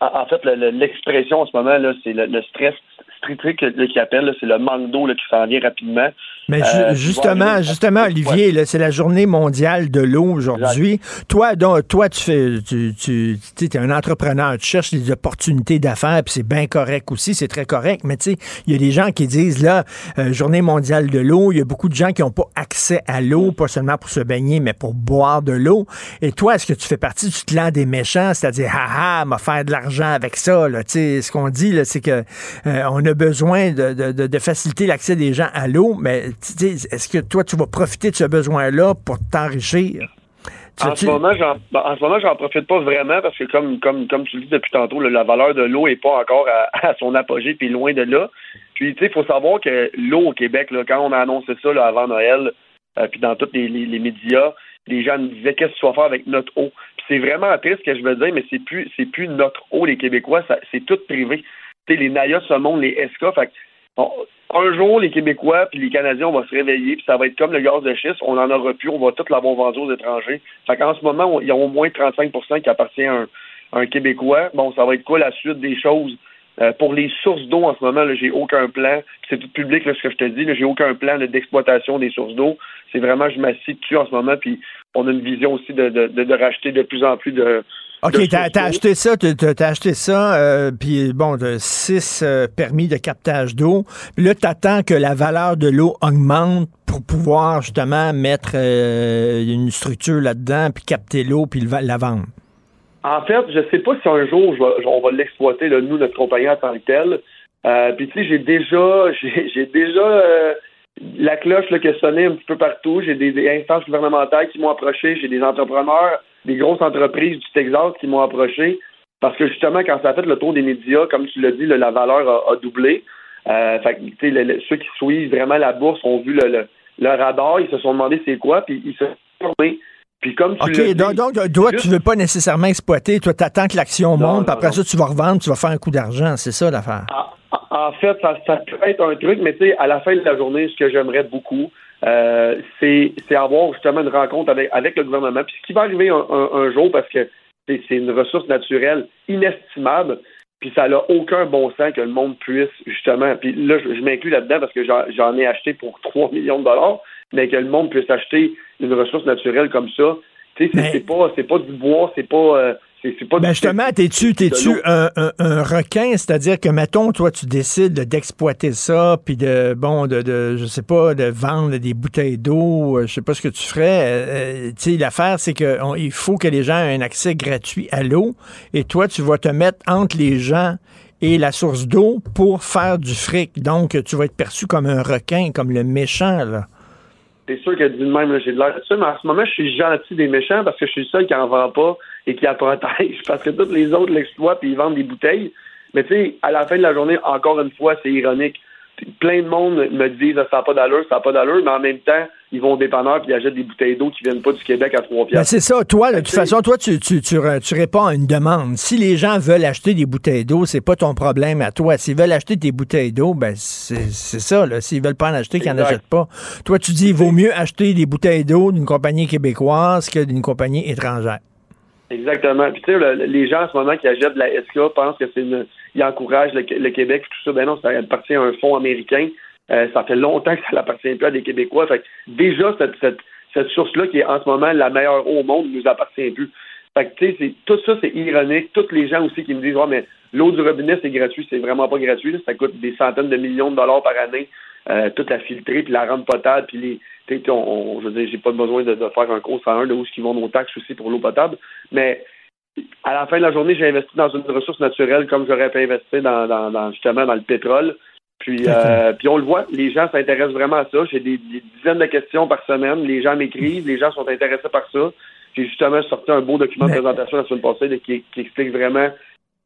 en, fait, le- le- l'expression en ce moment là, c'est le, stress stritrique là, qui appelle, c'est le manque d'eau qui s'en vient rapidement. Mais ju- Euh, justement, justement, Olivier, là, c'est la journée mondiale de l'eau aujourd'hui. Toi, donc, toi, tu fais, tu, tu es un entrepreneur, tu cherches des opportunités d'affaires, puis c'est bien correct aussi, c'est très correct. Mais tu sais, il y a des gens qui disent là, euh, journée mondiale de l'eau. Il y a beaucoup de gens qui n'ont pas accès à l'eau, pas seulement pour se baigner, mais pour boire de l'eau. Et toi, est-ce que tu fais partie du clan des méchants, c'est-à-dire, ah ah, m'a faire de l'argent avec ça, là. Tu sais, ce qu'on dit, là, c'est que euh, on a besoin de, de- de- de faciliter l'accès des gens à l'eau, mais est-ce que toi, tu vas profiter de ce besoin-là pour t'enrichir? Tu- En tu- ce moment, j'en, ben, en ce moment, j'en profite pas vraiment parce que comme, comme, comme tu le dis depuis tantôt, là, la valeur de l'eau est pas encore à, à son apogée, puis loin de là. Puis, tu sais, il faut savoir que l'eau au Québec, là, quand on a annoncé ça là, avant Noël, euh, puis dans tous les, les, les médias, les gens nous disaient qu'est-ce que tu vas faire avec notre eau? Puis c'est vraiment triste ce que je veux dire, mais c'est plus, c'est plus notre eau, les Québécois, c'est tout privé. Tu sais, les Naya, monde, les ESCA, fait bon, un jour, les Québécois puis les Canadiens, on va se réveiller, puis ça va être comme le gaz de schiste, on en aura plus, on va tout l'avoir vendu aux étrangers. Fait qu'en ce moment, il y a au moins 35% qui appartient à un, Québécois. Bon, ça va être quoi la suite des choses? Euh, pour les sources d'eau, en ce moment, j'ai aucun plan. C'est tout public, là, ce que je te dis. J'ai aucun plan d'exploitation des sources d'eau. C'est vraiment, je m'assieds dessus en ce moment. Puis on a une vision aussi de racheter de plus en plus de. OK, t'as d'eau. acheté ça, t'as- acheté ça, euh, puis bon, de six euh, permis de captage d'eau. Puis là, t'attends que la valeur de l'eau augmente pour pouvoir justement mettre euh, une structure là-dedans, puis capter l'eau, puis la vendre. En fait, je sais pas si un jour je on va l'exploiter, nous, notre compagnie en tant que telle. Puis tu sais, j'ai déjà, j'ai déjà la cloche là, qui a sonné un petit peu partout. J'ai des, des instances gouvernementales qui m'ont approché. J'ai des entrepreneurs, des grosses entreprises du Texas qui m'ont approché. Parce que justement, quand ça a fait le tour des médias, comme tu l'as dit, là, la valeur a, a doublé. Euh, fait que, tu sais, le- le- ceux qui suivent vraiment la bourse ont vu le, le, le radar, ils se sont demandé c'est quoi, puis ils se sont formés. Puis comme tu OK, donc, donc toi, juste- tu veux pas nécessairement exploiter. Toi, t'attends que l'action monte, non, puis après non. ça, tu vas revendre, tu vas faire un coup d'argent. C'est ça l'affaire. En, en fait, ça, ça peut être un truc, mais tu sais, à la fin de la journée, ce que j'aimerais beaucoup, euh, c'est avoir justement une rencontre avec, avec le gouvernement. Puis ce qui va arriver un, un- un jour, parce que c'est une ressource naturelle inestimable, puis ça n'a aucun bon sens que le monde puisse justement, puis là, je, je m'inclus là-dedans parce que j'en ai acheté pour 3 millions de dollars, mais que le monde puisse acheter une ressource naturelle comme ça. Tu sais, c'est- pas, c'est pas du bois, c'est pas, euh, c'est pas Ben justement, t'es-tu t'es-tu un, un- un requin, c'est-à-dire que mettons, toi, tu décides de- d'exploiter ça, puis de bon, de, de je sais pas, de vendre des bouteilles d'eau, euh, je sais pas ce que tu ferais. euh, euh, tu sais, l'affaire, c'est que on- il faut que les gens aient un accès gratuit à l'eau, et toi, tu vas te mettre entre les gens et la source d'eau pour faire du fric. Donc, tu vas être perçu comme un requin, comme le méchant, là. C'est sûr que de même, j'ai de l'air de ça, mais en ce moment, je suis gentil des méchants parce que je suis le seul qui en vend pas et qui la protège. Parce que tous les autres l'exploitent et ils vendent des bouteilles. Mais tu sais, à la fin de la journée, encore une fois, c'est ironique. Plein de monde me disent ça n'a pas d'allure, ça n'a pas d'allure, mais en même temps, ils vont au dépanneur puis ils achètent des bouteilles d'eau qui viennent pas du Québec à 3 Ben, piastres. c'est ça. Toi, de toute façon, toi, tu, tu, tu, tu réponds à une demande. Si les gens veulent acheter des bouteilles d'eau, c'est pas ton problème à toi. S'ils veulent acheter des bouteilles d'eau, ben, c'est c'est ça, là. S'ils veulent pas en acheter, qu'ils en achètent pas. Toi, tu dis, il vaut mieux acheter des bouteilles d'eau d'une compagnie québécoise que d'une compagnie étrangère. Exactement. Puis tu sais, le- les gens en ce moment qui achètent la SK pensent que c'est une. Ils encouragent le, le Québec et tout ça. Ben non, ça appartient à un fonds américain. Euh, ça fait longtemps que ça n'appartient plus à des Québécois. Fait que déjà, cette, cette, cette source-là, qui est en ce moment la meilleure au monde, ne nous appartient plus. Fait que tu sais, tout ça, c'est ironique. Tous les gens aussi qui me disent Ouais, mais l'eau du robinet, c'est gratuit, c'est vraiment pas gratuit. Ça coûte des centaines de millions de dollars par année, euh, toute la filtrer, puis la rendre potable, puis les. on, on- je veux dire, j'ai pas besoin de, de faire un cours 101 de où ils vont nos taxes aussi pour l'eau potable. Mais à la fin de la journée, j'ai investi dans une ressource naturelle comme j'aurais pu investir dans, dans, dans, justement dans le pétrole. Puis, euh, puis on le voit, les gens s'intéressent vraiment à ça. J'ai des, des dizaines de questions par semaine. Les gens m'écrivent, les gens sont intéressés par ça. J'ai justement sorti un beau document de présentation la semaine passée qui, qui explique vraiment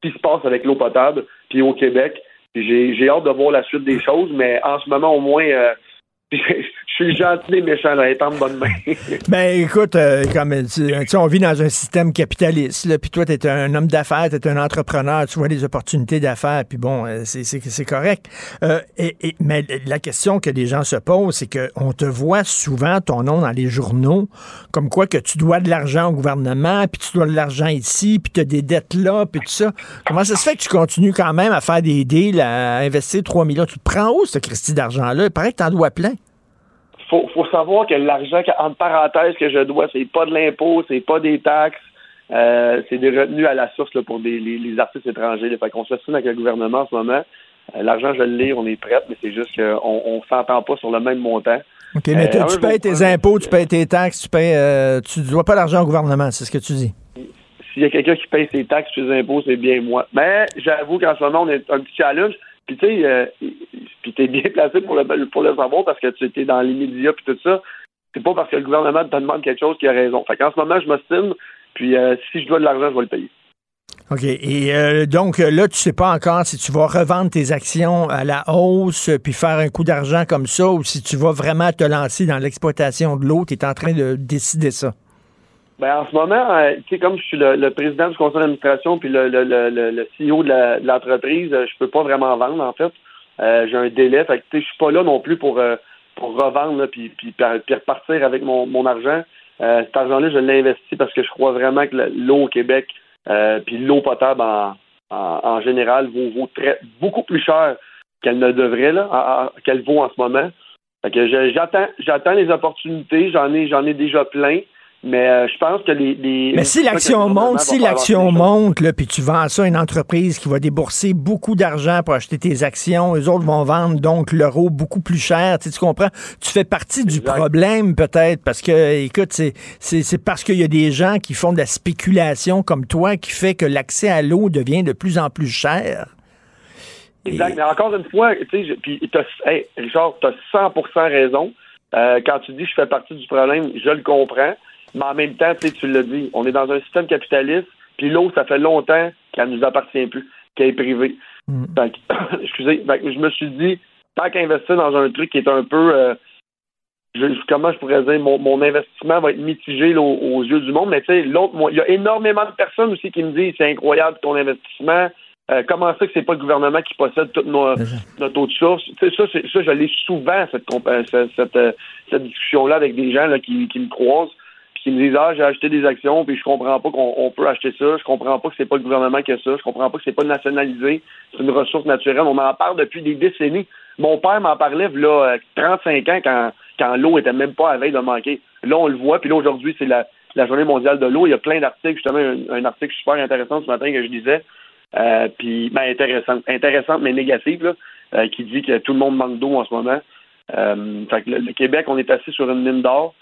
ce qui se passe avec l'eau potable, puis au Québec. J'ai hâte de voir la suite des choses, mais en ce moment, au moins, euh, je suis gentil méchant, là, étant de bonne main. Ben écoute, euh, comme tu on vit dans un système capitaliste, là, puis toi, tu es un homme d'affaires, tu es un entrepreneur, tu vois des opportunités d'affaires, puis bon, euh, c'est- correct. Euh, et, et- mais la question que les gens se posent, c'est qu'on te voit souvent ton nom dans les journaux, comme quoi que tu dois de l'argent au gouvernement, puis tu dois de l'argent ici, puis tu as des dettes là, puis tout ça. Comment ça se fait que tu continues quand même à faire des deals, à investir 3 millions? Tu te prends où, ce Christy d'argent-là? Il paraît que tu en dois plein. Faut, faut savoir que l'argent, entre parenthèses, que je dois, c'est pas de l'impôt, c'est pas des taxes, euh, c'est des revenus à la source là, pour des, les, les artistes étrangers. Là. Fait qu'on s'assine avec le gouvernement en ce moment. Euh, L'argent, je l'ai, on est prêt, mais c'est juste qu'on on s'entend pas sur le même montant. OK, mais Euh, tu- payes tes impôts, tu payes tes taxes, tu payes, euh, tu dois pas d'argent au gouvernement, c'est ce que tu dis. S'il y a quelqu'un qui paye ses taxes, ses impôts, c'est bien moi. Mais j'avoue qu'en ce moment, on est un petit challenge. Puis tu sais, euh, puis t'es bien placé pour le, savoir parce que tu étais dans les médias puis tout ça. C'est pas parce que le gouvernement te demande quelque chose qu'il a raison. Fait qu'en ce moment, je m'ostine. Puis euh, si je dois de l'argent, je vais le payer. OK. Et euh, donc là, tu sais pas encore si tu vas revendre tes actions à la hausse puis faire un coup d'argent comme ça ou si tu vas vraiment te lancer dans l'exploitation de l'eau. Tu es en train de décider ça. Ben, en ce moment, euh, comme je suis le, le président du conseil d'administration puis le, le, le, le- CEO de l'entreprise, euh, je peux pas vraiment vendre, en fait. Euh, j'ai un délai. Fait que, je suis pas là non plus pour, euh, pour revendre, là, puis, puis, puis repartir avec mon, mon argent. Euh, cet argent-là, je l'ai investi parce que je crois vraiment que le- l'eau au Québec, puis l'eau potable en, en, général, vaut, vaut très, beaucoup plus cher qu'elle ne devrait, là, qu'elle vaut en ce moment. J'attends les opportunités. J'en ai, j'en ai déjà plein. Mais euh, je pense que les. les- Mais si l'action monte, si l'action monte, là, puis tu vends ça à une entreprise qui va débourser beaucoup d'argent pour acheter tes actions, eux autres vont vendre donc l'euro beaucoup plus cher. Tu, sais, tu comprends? Tu fais partie du problème peut-être parce que, écoute, c'est, c'est, c'est parce qu'il y a des gens qui font de la spéculation comme toi qui fait que l'accès à l'eau devient de plus en plus cher. Exact. Mais encore une fois, tu sais, puis t'as- hey, Richard, tu as 100% raison. Euh, quand tu dis je fais partie du problème, je le comprends. Mais en même temps, tu l'as dit, on est dans un système capitaliste, puis l'eau, ça fait longtemps qu'elle nous appartient plus, qu'elle est privée. Fait que, excusez, fait que je me suis dit, tant qu'investir dans un truc qui est un peu, euh, je- comment je pourrais dire, mon, mon investissement va être mitigé là, aux, aux yeux du monde, mais tu sais, l'autre, il y a énormément de personnes aussi qui me disent, c'est incroyable ton investissement. Euh, comment ça que c'est pas le gouvernement qui possède toute nos- notre de source? Ça, ça, je l'ai souvent, cette, euh, cette, cette, cette discussion-là avec des gens là, qui, qui me croisent, puis qui me disent Ah, j'ai acheté des actions, puis je comprends pas qu'on on peut acheter ça, je comprends pas que c'est pas le gouvernement qui a ça, je comprends pas que c'est pas nationalisé, c'est une ressource naturelle. On m'en parle depuis des décennies. Mon père m'en parlait là, euh, 35 ans quand, quand l'eau était même pas à veille de manquer. Là, on le voit, puis là, aujourd'hui, c'est la, la journée mondiale de l'eau. Il y a plein d'articles, justement, un, article super intéressant ce matin que je disais. Euh, puis ben, intéressante, intéressante mais négative, là, euh, qui dit que tout le monde manque d'eau en ce moment. Euh, fait que le Québec, on est assis sur une mine d'or.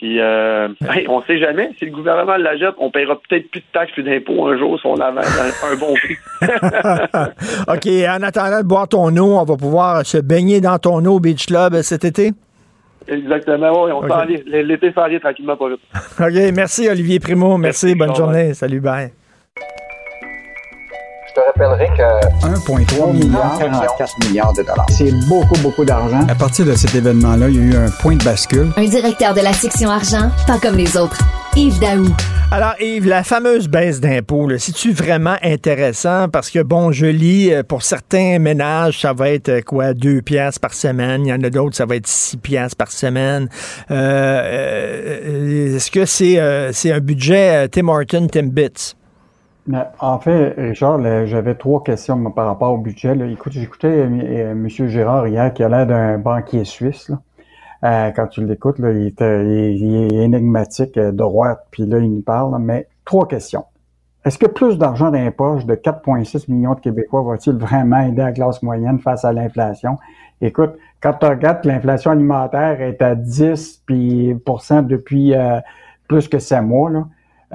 Puis euh, hey, on sait jamais, si le gouvernement la jette, on paiera peut-être plus de taxes plus d'impôts un jour si on a un, un bon prix. OK, en attendant de boire ton eau, on va pouvoir se baigner dans ton eau au Beach Club cet été? Exactement, oui, on Ok. s'en vient. L'été s'en vient tranquillement pas vite. OK, merci Olivier Primo. Merci, Merci, bonne journée. Salut, bye. Te rappellerai que 1,3 milliard, 44 milliards de dollars. c'est beaucoup, beaucoup d'argent. À partir de cet événement-là, il y a eu un point de bascule. Un directeur de la section argent, pas comme les autres. Yves Daou. Alors, Yves, la fameuse baisse d'impôts, c'est-tu vraiment intéressant? Parce que, bon, je lis, euh, pour certains ménages, ça va être euh, quoi, deux piastres par semaine. Il y en a d'autres, ça va être six piastres par semaine. Euh, euh, Est-ce que c'est euh, c'est un budget euh, Tim Horton, Tim Bits? En fait, Richard, j'avais trois questions par rapport au budget. Écoute, j'écoutais euh, euh, M. Gérard hier qui a l'air d'un banquier suisse. Euh, quand tu l'écoutes, il, est énigmatique, euh, droite, puis là, il nous parle. Mais trois questions. Est-ce que plus d'argent dans de 4,6 millions de Québécois va-t-il vraiment aider la classe moyenne face à l'inflation? Écoute, quand tu regardes l'inflation alimentaire est à 10 puis, depuis euh, plus que 7 mois,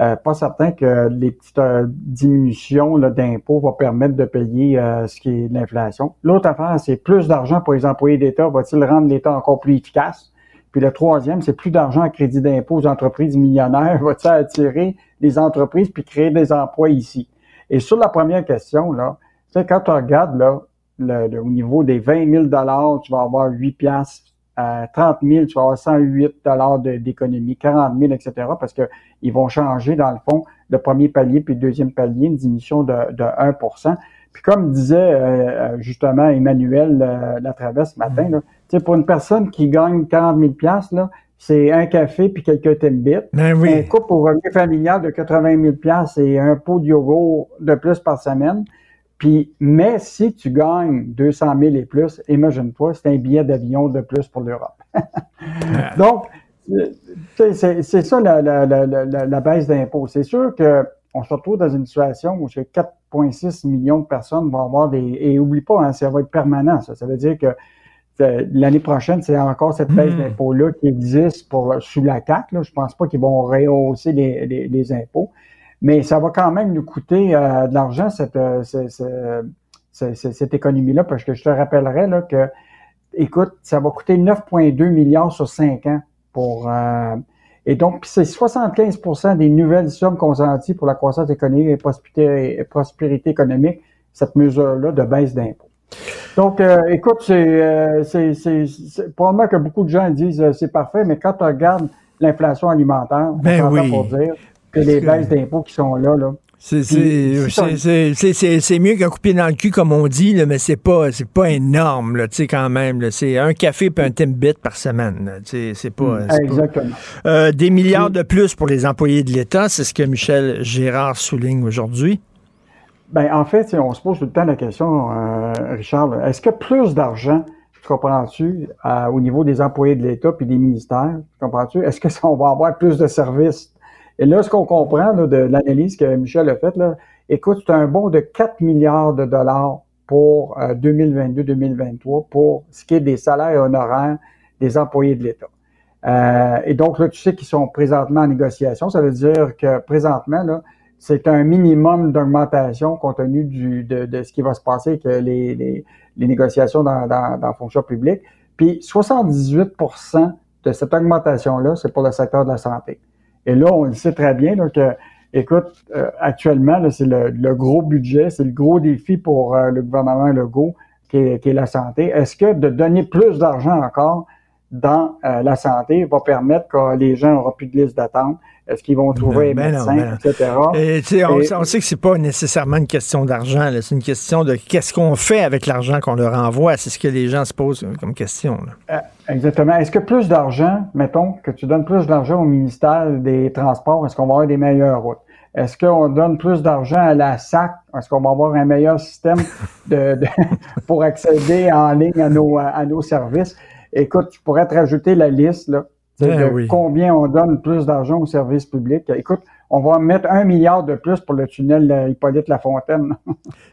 euh, pas certain que les petites euh, diminutions d'impôts vont permettre de payer euh, ce qui est l'inflation. L'autre affaire, c'est plus d'argent pour les employés d'État. Va-t-il rendre l'État encore plus efficace? Puis le troisième, c'est plus d'argent à crédit d'impôt aux entreprises millionnaires. Va-t-il attirer les entreprises puis créer des emplois ici? Et sur la première question, là, sais, quand tu regardes là, le, le- au niveau des 20 000 tu vas avoir 8 piastres. À 30 000, tu vas avoir 108 de- d'économie, 40 000, etc. Parce que ils vont changer, dans le fond, le premier palier puis le deuxième palier, une diminution de, de 1% Puis comme disait euh, euh, justement Emmanuel euh, Latraverse ce matin, là, pour une personne qui gagne 40 000 là, c'est un café puis quelques Timbits. Ben oui. Un couple au revenu familial de 80 000 et un pot de yogourt de plus par semaine. Puis, mais si tu gagnes 200 000 et plus, imagine-toi, c'est un billet d'avion de plus pour l'Europe. Donc, tu sais, c'est ça la, la, la, la, la baisse d'impôts. C'est sûr que on se retrouve dans une situation où 4,6 millions de personnes vont avoir des... Et oublie pas, hein, ça va être permanent, ça. Ça veut dire que euh, l'année prochaine, c'est encore cette baisse Hmm. d'impôts-là qui existe pour, sous la. Là. Je pense pas qu'ils vont rehausser les, les, les impôts. Mais ça va quand même nous coûter euh, de l'argent, cette, euh, ce- ce- ce- ce- cette économie-là, parce que je te rappellerai là, que, écoute, ça va coûter 9,2 milliards sur 5 ans pour... euh, et donc, c'est 75% des nouvelles sommes consenties pour la croissance économique et prospérité, et prospérité économique, cette mesure-là de baisse d'impôts. Donc, euh, écoute, c'est, euh, c'est, c'est, c'est- probablement que beaucoup de gens disent euh, c'est parfait, mais quand tu regardes l'inflation alimentaire, on Ben s'entend oui. pour dire que les que- baisses d'impôts qui sont là, là. C'est mieux qu'un coupé dans le cul, comme on dit, là, mais c'est pas c'est pas énorme, là, tu sais, quand même. là. C'est un café puis un Timbit par semaine. sais, C'est pas, c'est pas- Exactement. Euh, des milliards de plus pour les employés de l'État, c'est ce que Michel Gérard souligne aujourd'hui. Ben, en fait, on se pose tout le temps la question, euh, Richard, est-ce que plus d'argent, tu comprends-tu, euh, au niveau des employés de l'État puis des ministères, tu comprends-tu, est-ce que ça, on va avoir plus de services? Et là, ce qu'on comprend là, de l'analyse que Michel a faite, écoute, c'est un bond de 4 milliards de dollars pour euh, 2022-2023 pour ce qui est des salaires honoraires des employés de l'État. Euh, et donc, là, tu sais qu'ils sont présentement en négociation. Ça veut dire que présentement, là, c'est un minimum d'augmentation compte tenu du, de, de ce qui va se passer avec euh, les, les, les négociations dans, dans, dans la fonction publique. Puis 78% de cette augmentation-là, c'est pour le secteur de la santé. Et là, on le sait très bien là, que, écoute, euh, actuellement, c'est le, le gros budget, c'est le gros défi pour euh, le gouvernement Legault qui est, qui est la santé. Est-ce que de donner plus d'argent encore dans euh, la santé va permettre que les gens n'auront plus de liste d'attente? Est-ce qu'ils vont trouver un Ben médecin, ben etc.? Et, tu sais, on, Et- on sait que c'est pas nécessairement une question d'argent, c'est une question de qu'est-ce qu'on fait avec l'argent qu'on leur envoie. C'est ce que les gens se posent comme question. là. Euh, Exactement. Est-ce que plus d'argent, mettons, que tu donnes plus d'argent au ministère des Transports, est-ce qu'on va avoir des meilleures routes? Est-ce qu'on donne plus d'argent à la SAC? Est-ce qu'on va avoir un meilleur système de, de- pour accéder en ligne à nos, à nos services? Écoute, tu pourrais te rajouter la liste, là, Ben de oui. combien on donne plus d'argent aux services publics. Écoute, on va mettre un milliard de plus pour le tunnel euh, Hippolyte-Lafontaine.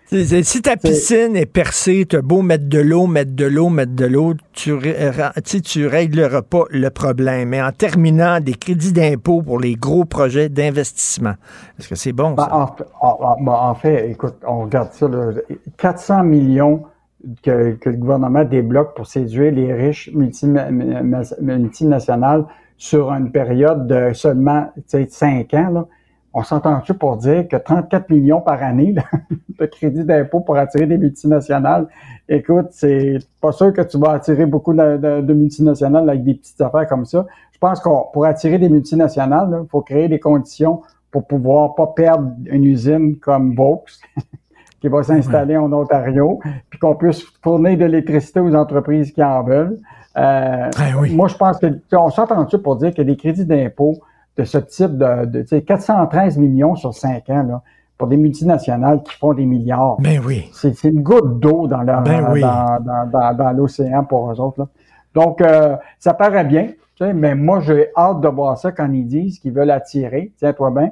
C'est- c'est- Si ta piscine est percée, tu as beau mettre de l'eau, mettre de l'eau, mettre de l'eau, tu, ra- tu régleras pas le problème. Mais en terminant des crédits d'impôt pour les gros projets d'investissement, est-ce que c'est bon, Ben, ça? en, fait- en- en- ben, en fait, écoute, on regarde ça, là, 400 millions que, que le gouvernement débloque pour séduire les riches multi- multinationales sur une période de seulement 5 ans. Là. on s'entend-tu pour dire que 34 millions par année de crédit d'impôt pour attirer des multinationales? Écoute, c'est pas sûr que tu vas attirer beaucoup de, multinationales avec des petites affaires comme ça. Je pense qu'on pour attirer des multinationales, il faut créer des conditions pour pouvoir pas perdre une usine comme Vaux qui va s'installer en Ontario, puis qu'on puisse fournir de l'électricité aux entreprises qui en veulent. Euh, ben moi, je pense que on s'entend-tu pour dire que des crédits d'impôt de ce type de, de 413 millions sur 5 ans, là, pour des multinationales qui font des milliards. Ben oui. C'est une goutte d'eau dans l'océan dans, dans, dans, pour eux autres. Là. Donc, euh, ça paraît bien, mais moi, j'ai hâte de voir ça quand ils disent qu'ils veulent attirer, tiens-toi bien,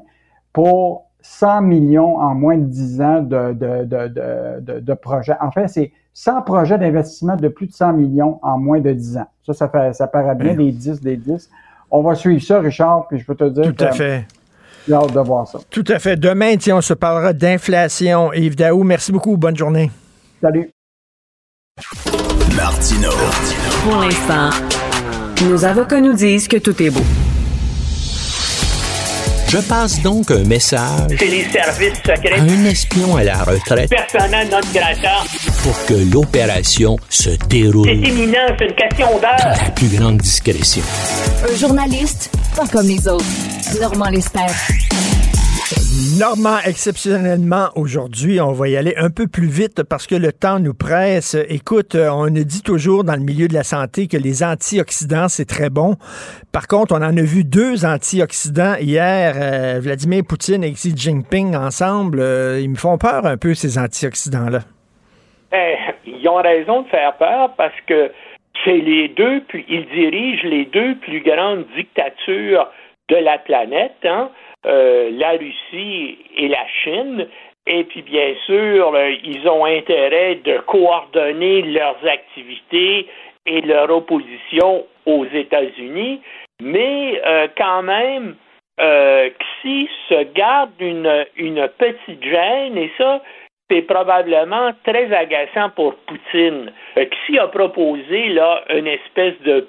pour 100 millions en moins de 10 ans de, de, de, de, projets. En fait, c'est 100 projets d'investissement de plus de 100 millions en moins de 10 ans. Ça, ça, fait, ça paraît bien, des 10, des 10. On va suivre ça, Richard, puis je peux te dire Tout à fait. J'ai hâte de voir ça. Tout à fait. Demain, tiens, on se parlera d'inflation. Yves Daou, merci beaucoup. Bonne journée. Salut. Martino. Pour l'instant, nos avocats nous disent que tout est beau. Je passe donc un message. C'est les services secrets. À un espion à la retraite. Personnel non grata. Pour que l'opération se déroule. C'est imminent, c'est une question d'heure. la plus grande discrétion. Un journaliste, pas comme les autres. Normand Lester. Normand, exceptionnellement, aujourd'hui, on va y aller un peu plus vite parce que le temps nous presse. Écoute, euh, on dit toujours dans le milieu de la santé que les antioxydants, c'est très bon. Par contre, on en a vu deux antioxydants hier, euh, Vladimir Poutine et Xi Jinping ensemble. Euh, ils me font peur un peu, ces antioxydants-là. Eh, ils ont raison de faire peur parce que c'est les deux, puis ils dirigent les deux plus grandes dictatures de la planète. Hein? Euh, la Russie et la Chine. Et puis, bien sûr, euh, ils ont intérêt de coordonner leurs activités et leur opposition aux États-Unis. Mais euh, quand même, Xi se garde une, une petite gêne et ça, c'est probablement très agaçant pour Poutine. Xi a proposé là une espèce de,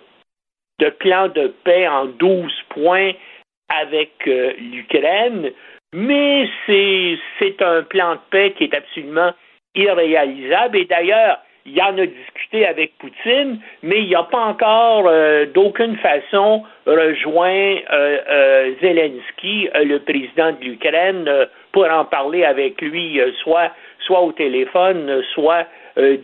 de plan de paix en 12 points avec euh, l'Ukraine, mais c'est un plan de paix qui est absolument irréalisable. Et d'ailleurs, il en a discuté avec Poutine, mais il n'a pas encore euh, d'aucune façon rejoint euh, Zelensky, le président de l'Ukraine, pour en parler avec lui, soit, soit au téléphone, soit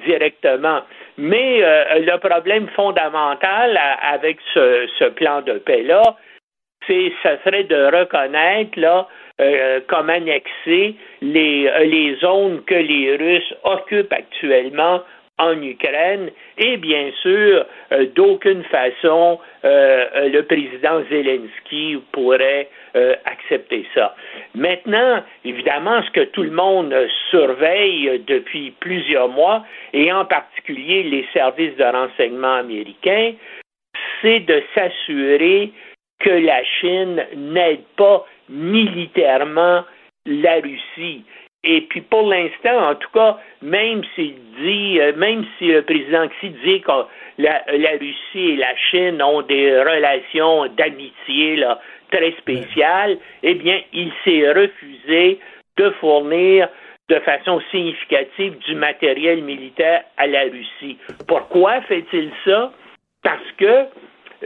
directement. Mais le problème fondamental avec ce, ce plan de paix-là, ça serait de reconnaître là euh, comme annexer les, euh, les zones que les Russes occupent actuellement en Ukraine et bien sûr euh, d'aucune façon le président Zelensky pourrait accepter ça. Maintenant, évidemment, ce que tout le monde surveille depuis plusieurs mois et en particulier les services de renseignement américains, c'est de s'assurer que la Chine n'aide pas militairement la Russie. Et puis pour l'instant, en tout cas, même s'il dit, euh, même si le président Xi dit que la, Russie et la Chine ont des relations d'amitié très spéciales, eh bien, il s'est refusé de fournir de façon significative du matériel militaire à la Russie. Pourquoi fait-il ça? Parce que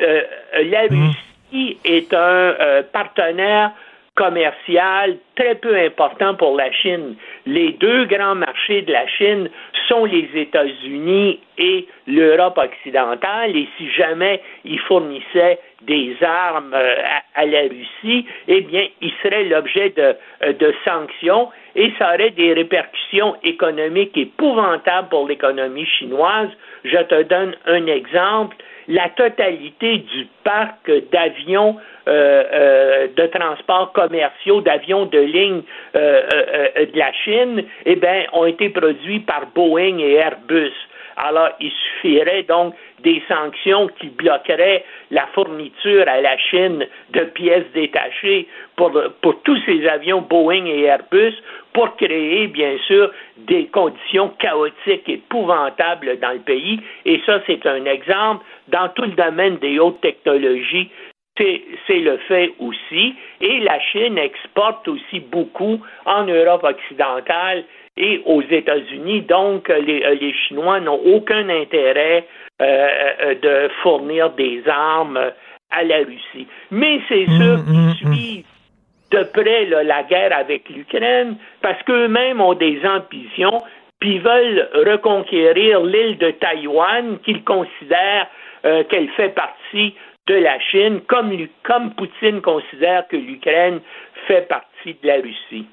euh, la mmh. Est un euh, partenaire commercial très peu important pour la Chine. Les deux grands marchés de la Chine sont les États-Unis et l'Europe occidentale, et si jamais ils fournissaient des armes euh, à, la Russie, eh bien, ils seraient l'objet de, euh, de sanctions et ça aurait des répercussions économiques épouvantables pour l'économie chinoise. Je te donne un exemple la totalité du parc d'avions euh, euh, de transport commerciaux, d'avions de ligne euh, de la Chine, eh bien, ont été produits par Boeing et Airbus. Alors, il suffirait donc des sanctions qui bloqueraient la fourniture à la Chine de pièces détachées pour, tous ces avions Boeing et Airbus pour créer, bien sûr, des conditions chaotiques épouvantables dans le pays. Et ça, c'est un exemple dans tout le domaine des hautes technologies. c'est le fait aussi. Et la Chine exporte aussi beaucoup en Europe occidentale et aux États-Unis. Donc, les, euh, les Chinois n'ont aucun intérêt euh, euh, de fournir des armes à la Russie. Mais c'est sûr qu'ils suivent de près là, la guerre avec l'Ukraine parce qu'eux-mêmes ont des ambitions puis veulent reconquérir l'île de Taïwan qu'ils considèrent euh, qu'elle fait partie de la Chine, comme Poutine considère que l'Ukraine fait partie de la Russie.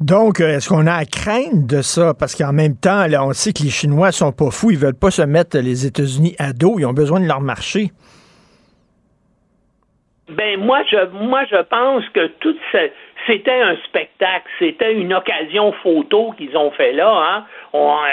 Donc, euh, est-ce qu'on a à craindre de ça? Parce qu'en même temps, là, on sait que les Chinois sont pas fous. Ils veulent pas se mettre les États-Unis à dos. Ils ont besoin de leur marché. Ben moi je moi je pense que tout c'était un spectacle, c'était une occasion photo qu'ils ont fait là. Hein.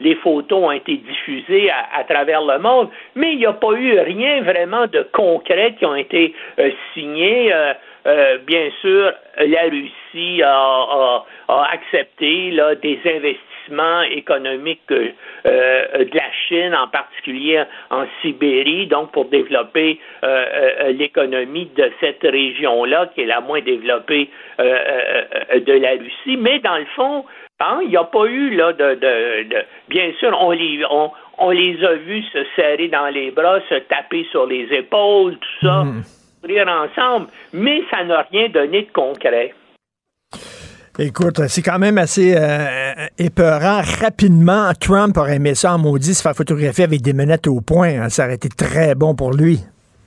Les photos ont été diffusées à, à travers le monde, mais il n'y a pas eu rien vraiment de concret qui ont été euh, signés. Euh, euh, bien sûr, la Russie a, a- a accepté là, des investissements économiques euh, euh, de la Chine, en particulier en Sibérie, donc pour développer euh, euh, l'économie de cette région-là, qui est la moins développée de la Russie. Mais dans le fond, hein, il n'y a pas eu là de, de- de- bien sûr, on les on, on les a vus se serrer dans les bras, se taper sur les épaules, tout ça, rire ensemble, mais ça n'a rien donné de concret. Écoute, c'est quand même assez euh, épeurant. Rapidement, Trump aurait aimé ça en maudit, se faire photographier avec des menettes au poing. hein. Ça aurait été très bon pour lui.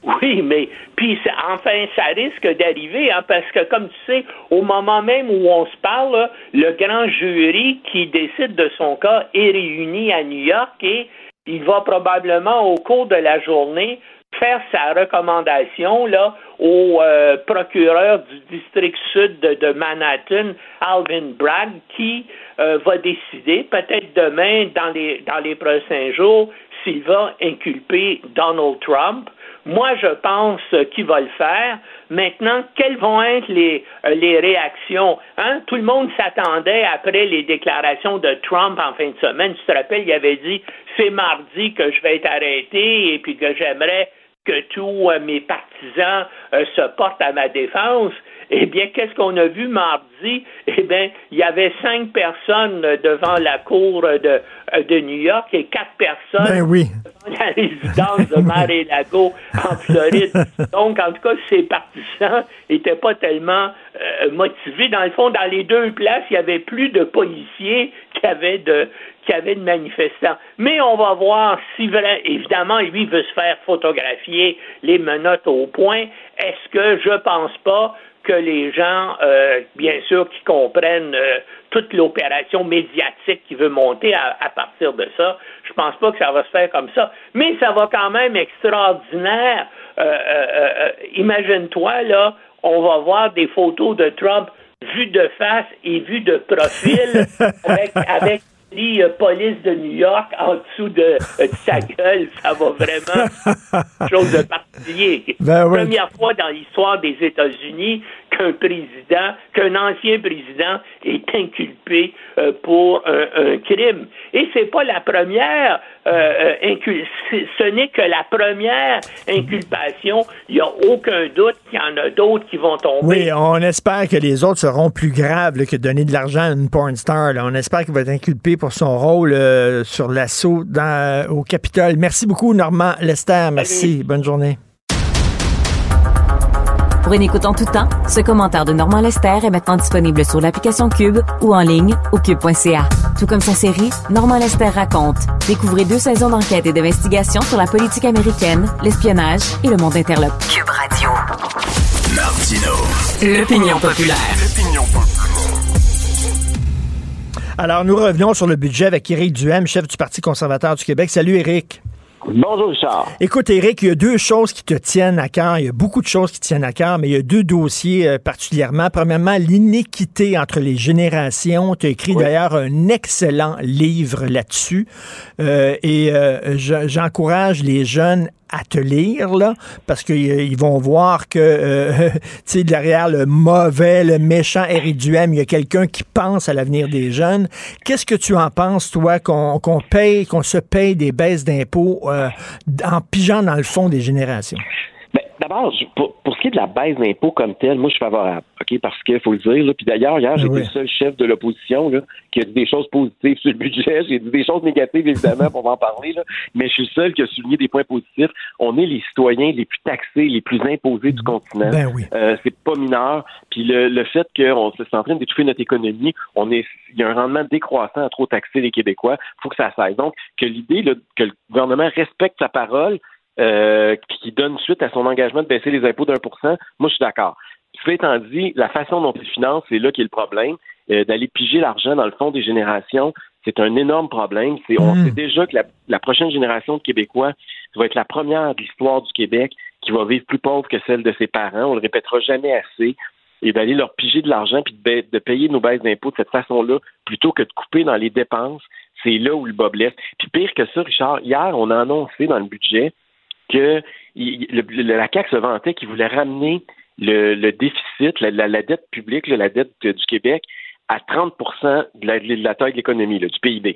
Oui, mais puis enfin, ça risque d'arriver, hein, parce que comme tu sais, au moment même où on se parle, là, le grand jury qui décide de son cas est réuni à New York et il va probablement au cours de la journée faire sa recommandation là au euh, procureur du district sud de, Manhattan, Alvin Bragg, qui euh, va décider peut-être demain dans les dans les prochains jours s'il va inculper Donald Trump. Moi, je pense qu'il va le faire. Maintenant, quelles vont être les, euh, les réactions? Hein? Tout le monde s'attendait après les déclarations de Trump en fin de semaine. Tu te rappelles, il avait dit c'est mardi que je vais être arrêté et puis que j'aimerais que tous euh, mes partisans euh, se portent à ma défense. Eh bien, qu'est-ce qu'on a vu mardi? Eh bien, il y avait cinq personnes devant la cour de, euh, de New York et quatre personnes Ben oui. devant la résidence de Mar-a-Lago en Floride. Donc, en tout cas, ces partisans n'étaient pas tellement euh, motivés. Dans le fond, dans les deux places, il y avait plus de policiers qu'il y avait de qu'il y avait de manifestants. Mais on va voir si vrai, évidemment, lui veut se faire photographier les menottes au point. Est-ce que je pense pas que les gens, euh, bien sûr, qui comprennent euh, toute l'opération médiatique qui veut monter à, partir de ça, je pense pas que ça va se faire comme ça. Mais ça va quand même extraordinaire. Euh, euh, euh, Imagine-toi, là, on va voir des photos de Trump vues de face et vues de profil avec, avec écrit, euh, police de New York en dessous de, euh, de sa gueule. Ça va vraiment chose de particulier. Ben ouais. Première fois dans l'histoire des États-Unis qu'un président, qu'un ancien président est inculpé euh, pour un, un crime. Et c'est pas la première euh, euh, incul- ce n'est que la première inculpation. Il n'y a aucun doute qu'il y en a d'autres qui vont tomber. Oui, on espère que les autres seront plus graves là, que donner de l'argent à une porn star. là. On espère qu'il va être inculpé pour son rôle euh, sur l'assaut dans- au Capitole. Merci beaucoup, Normand Lester. Merci. Bonne journée. Pour une écoute en tout temps, ce commentaire de Normand Lester est maintenant disponible sur l'application Cube ou en ligne au cube.ca. Tout comme sa série Normand Lester raconte. Découvrez deux saisons d'enquête et d'investigation sur la politique américaine, l'espionnage et le monde interlope. Cube Radio. Martino. L'opinion populaire. Alors, nous revenons sur le budget avec Éric Duhem, chef du Parti conservateur du Québec. Salut, Éric. Bonjour, Richard. Écoute, Éric, il y a deux choses qui te tiennent à cœur. Il y a beaucoup de choses qui tiennent à cœur, mais il y a deux dossiers euh, particulièrement. Premièrement, l'inéquité entre les générations. Tu as écrit d'ailleurs un excellent livre là-dessus. Euh, et euh, je- j'encourage les jeunes à te lire, là, parce qu'ils vont voir que, euh, tu derrière le mauvais, le méchant Éric Duhem, il y a quelqu'un qui pense à l'avenir des jeunes. Qu'est-ce que tu en penses, toi, qu'on qu'on paye, qu'on se paye des baisses d'impôts euh, en pigeant dans le fond des générations? Ben, d'abord, pour, pour ce qui est de la baisse d'impôts comme telle, moi, je suis favorable. OK? Parce qu'il faut le dire. Là, puis d'ailleurs, hier, Ah j'étais oui. le seul chef de l'opposition qui a dit des choses positives sur le budget. J'ai dit des choses négatives, évidemment, pour en parler. Là, mais je suis le seul qui a souligné des points positifs. On est les citoyens les plus taxés, les plus imposés du continent. Ben oui. Euh, c'est pas mineur. Puis le, le fait qu'on se en train d'étouffer notre économie, on est, il y a un rendement décroissant à trop taxer les Québécois. Il faut que ça cesse. Donc, que l'idée que le gouvernement respecte sa parole, euh, qui donne suite à son engagement de baisser les impôts d'un pour cent, moi, je suis d'accord. Cela étant dit, la façon dont il finance, c'est là qui est le problème. Euh, D'aller piger l'argent dans le fond des générations, c'est un énorme problème. On Mm. sait déjà que la, la prochaine génération de Québécois va être la première de l'histoire du Québec qui va vivre plus pauvre que celle de ses parents. On le répétera jamais assez. Et d'aller leur piger de l'argent puis de payer nos baisses d'impôts de cette façon-là, plutôt que de couper dans les dépenses, c'est là où le bas blesse. Puis pire que ça, Richard, hier, on a annoncé dans le budget que il- le- la CAQ se vantait qu'il voulait ramener le, le déficit, la, la- la dette publique, la dette du Québec, à 30 de la, de la taille de l'économie, du PIB,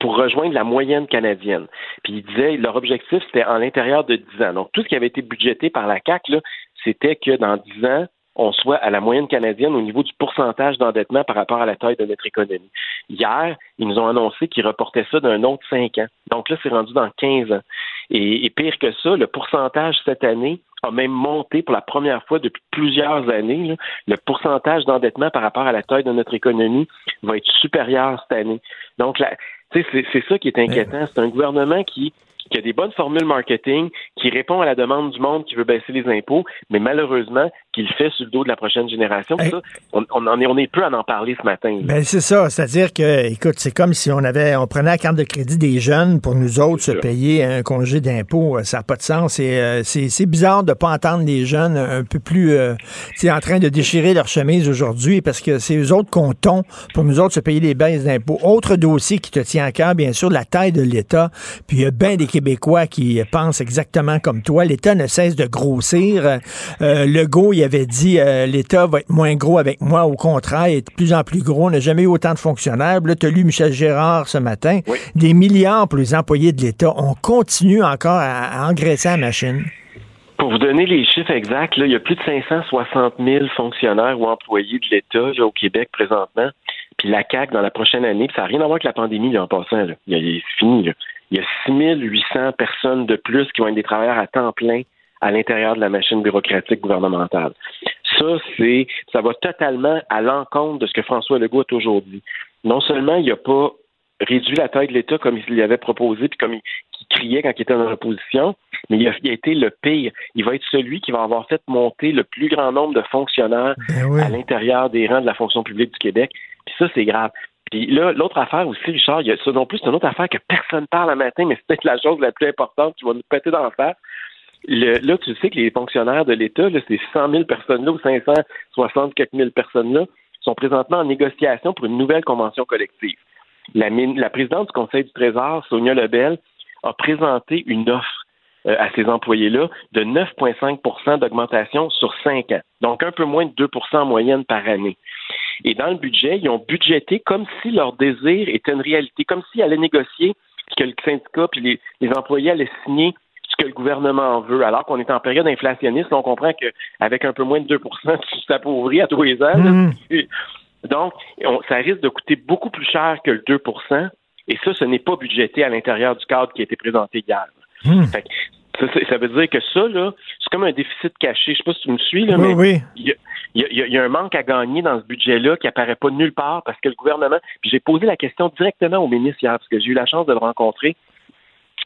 pour rejoindre la moyenne canadienne. Puis ils disaient, leur objectif, c'était en l'intérieur de 10 ans. Donc, tout ce qui avait été budgété par la là, c'était que dans 10 ans, on soit à la moyenne canadienne au niveau du pourcentage d'endettement par rapport à la taille de notre économie. Hier, ils nous ont annoncé qu'ils reportaient ça d'un autre 5 ans. Donc là, c'est rendu dans 15 ans. Et, et pire que ça, le pourcentage cette année a même monté pour la première fois depuis plusieurs années. là. Le pourcentage d'endettement par rapport à la taille de notre économie va être supérieur cette année. Donc, la- tu sais, c'est c'est ça qui est inquiétant. C'est un gouvernement qui qui a des bonnes formules marketing, qui répond à la demande du monde qui veut baisser les impôts, mais malheureusement, qui le fait sur le dos de la prochaine génération. Ça, on, on en est, on est peu à en parler ce matin. Ben c'est ça, c'est-à-dire que, écoute, c'est comme si on avait, on prenait la carte de crédit des jeunes pour nous autres se payer un congé d'impôt. Ça n'a pas de sens. Euh, c'est c'est bizarre de pas entendre les jeunes un peu plus, euh, en train de déchirer leur chemise aujourd'hui parce que c'est eux autres qu'on tombe pour nous autres se payer les baisses d'impôts. Autre dossier qui te tient à cœur, bien sûr, la taille de l'État. Puis il y a bien des Québécois qui pensent exactement comme toi. L'État ne cesse de grossir. Euh, Legault, il avait dit euh, l'État va être moins gros avec moi. Au contraire, il est de plus en plus gros. On n'a jamais eu autant de fonctionnaires. Là, tu as lu Michel Gérard ce matin. Des milliards pour les employés de l'État. On continue encore à, à engraisser la machine. Pour vous donner les chiffres exacts, là, il y a plus de 560 000 fonctionnaires ou employés de l'État au Québec présentement. Puis la CAQ, dans la prochaine année, ça n'a rien à voir avec la pandémie là, en passant. Là. Il y a- il- C'est fini. Là. Il y a 6 800 personnes de plus qui vont être des travailleurs à temps plein à l'intérieur de la machine bureaucratique gouvernementale. Ça, c'est, ça va totalement à l'encontre de ce que François Legault a toujours dit. Non seulement il n'a pas réduit la taille de l'État comme il l'avait proposé, puis comme il, criait quand il était dans l'opposition, mais il a, il a été le pire. Il va être celui qui va avoir fait monter le plus grand nombre de fonctionnaires à l'intérieur des rangs de la fonction publique du Québec. Puis ça, c'est grave. Puis là, l'autre affaire aussi, Richard, il y a ça non plus, c'est une autre affaire que personne parle le matin, mais c'est peut-être la chose la plus importante qui va nous péter dans la face. Le- là, tu sais que les fonctionnaires de l'État, ces 100 000 personnes-là ou 560 quelques mille personnes-là, sont présentement en négociation pour une nouvelle convention collective. La, la présidente du Conseil du Trésor, Sonia Lebel, a présenté une offre euh, à ces employés-là de 9,5% d'augmentation sur 5 ans. Donc, un peu moins de 2% en moyenne par année. Et dans le budget, ils ont budgété comme si leur désir était une réalité, comme s'ils allaient négocier que le syndicat puis les, les employés allaient signer ce que le gouvernement en veut. Alors qu'on est en période inflationniste, on comprend qu'avec un peu moins de 2% tu t'appauvris à tous les ans. Et Donc, on- ça risque de coûter beaucoup plus cher que le 2% et ça, ce n'est pas budgété à l'intérieur du cadre qui a été présenté hier. Fait que ça, ça- ça veut dire que ça, là, c'est comme un déficit caché. Je sais pas si tu me suis, là, Oui, mais oui. il y a, il y a- il y a un manque à gagner dans ce budget-là qui apparaît pas nulle part parce que le gouvernement. Puis j'ai posé la question directement au ministre hier parce que j'ai eu la chance de le rencontrer.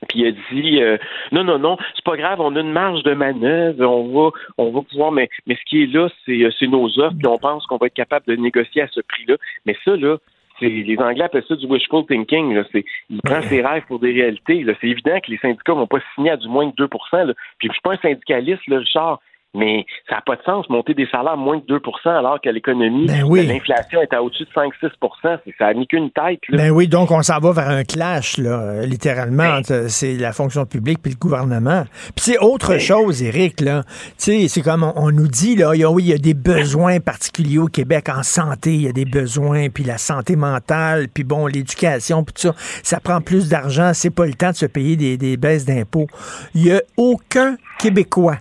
Puis il a dit euh, non, non, non, c'est pas grave, on a une marge de manœuvre, on va, on va pouvoir, mais, mais ce qui est là, c'est, euh, nos offres, puis on pense qu'on va être capable de négocier à ce prix-là. Mais ça, là, les Anglais appellent ça du wishful thinking. Là. Il prend ses rêves pour des réalités. Là. C'est évident que les syndicats vont pas signer à du moins de 2 là. Puis je suis pas un syndicaliste, là, Richard, mais ça n'a pas de sens monter des salaires à moins de 2% alors que l'économie, l'inflation est à au-dessus de 5-6 C'est- Ça n'a mis qu'une tête. Là. Ben oui, donc on s'en va vers un clash, là, littéralement, entre c'est la fonction publique puis le gouvernement. Puis c'est autre chose, Éric, là. Tu sais, c'est comme on, on nous dit, là, il y a, oui, il y a des besoins particuliers au Québec en santé, il y a des besoins, puis la santé mentale, puis bon, l'éducation, puis tout ça. Ça prend plus d'argent, c'est pas le temps de se payer des, des baisses d'impôts. Il y a aucun Québécois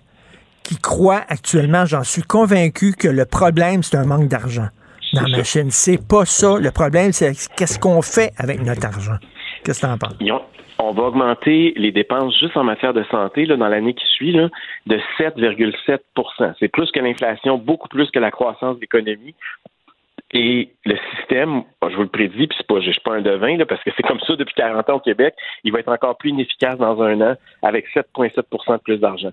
qui croient actuellement, j'en suis convaincu, que le problème, c'est un manque d'argent dans la machine. C'est pas ça. Le problème, c'est qu'est-ce qu'on fait avec notre argent? Qu'est-ce que tu en penses? On va augmenter les dépenses juste en matière de santé là, dans l'année qui suit là, de 7,7% C'est plus que l'inflation, beaucoup plus que la croissance de l'économie. Et le système, je vous le prédis, puis c'est pas, je suis pas un devin, là, parce que c'est comme ça depuis 40 ans au Québec, il va être encore plus inefficace dans un an avec 7,7 de plus d'argent.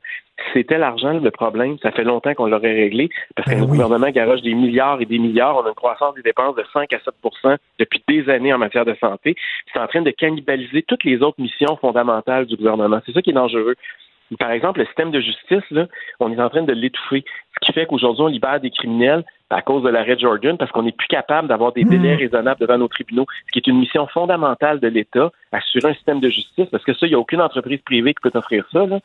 C'était l'argent le problème, ça fait longtemps qu'on l'aurait réglé, parce que le gouvernement garoche des milliards et des milliards. On a une croissance des dépenses de 5 à 7% depuis des années en matière de santé. C'est en train de cannibaliser toutes les autres missions fondamentales du gouvernement. C'est ça qui est dangereux. Par exemple, le système de justice, là, on est en train de l'étouffer. Ce qui fait qu'aujourd'hui, on libère des criminels à cause de l'arrêt Jordan parce qu'on n'est plus capable d'avoir des délais raisonnables devant nos tribunaux, ce qui est une mission fondamentale de l'État, assurer un système de justice, parce que ça, il n'y a aucune entreprise privée qui peut offrir ça. Là.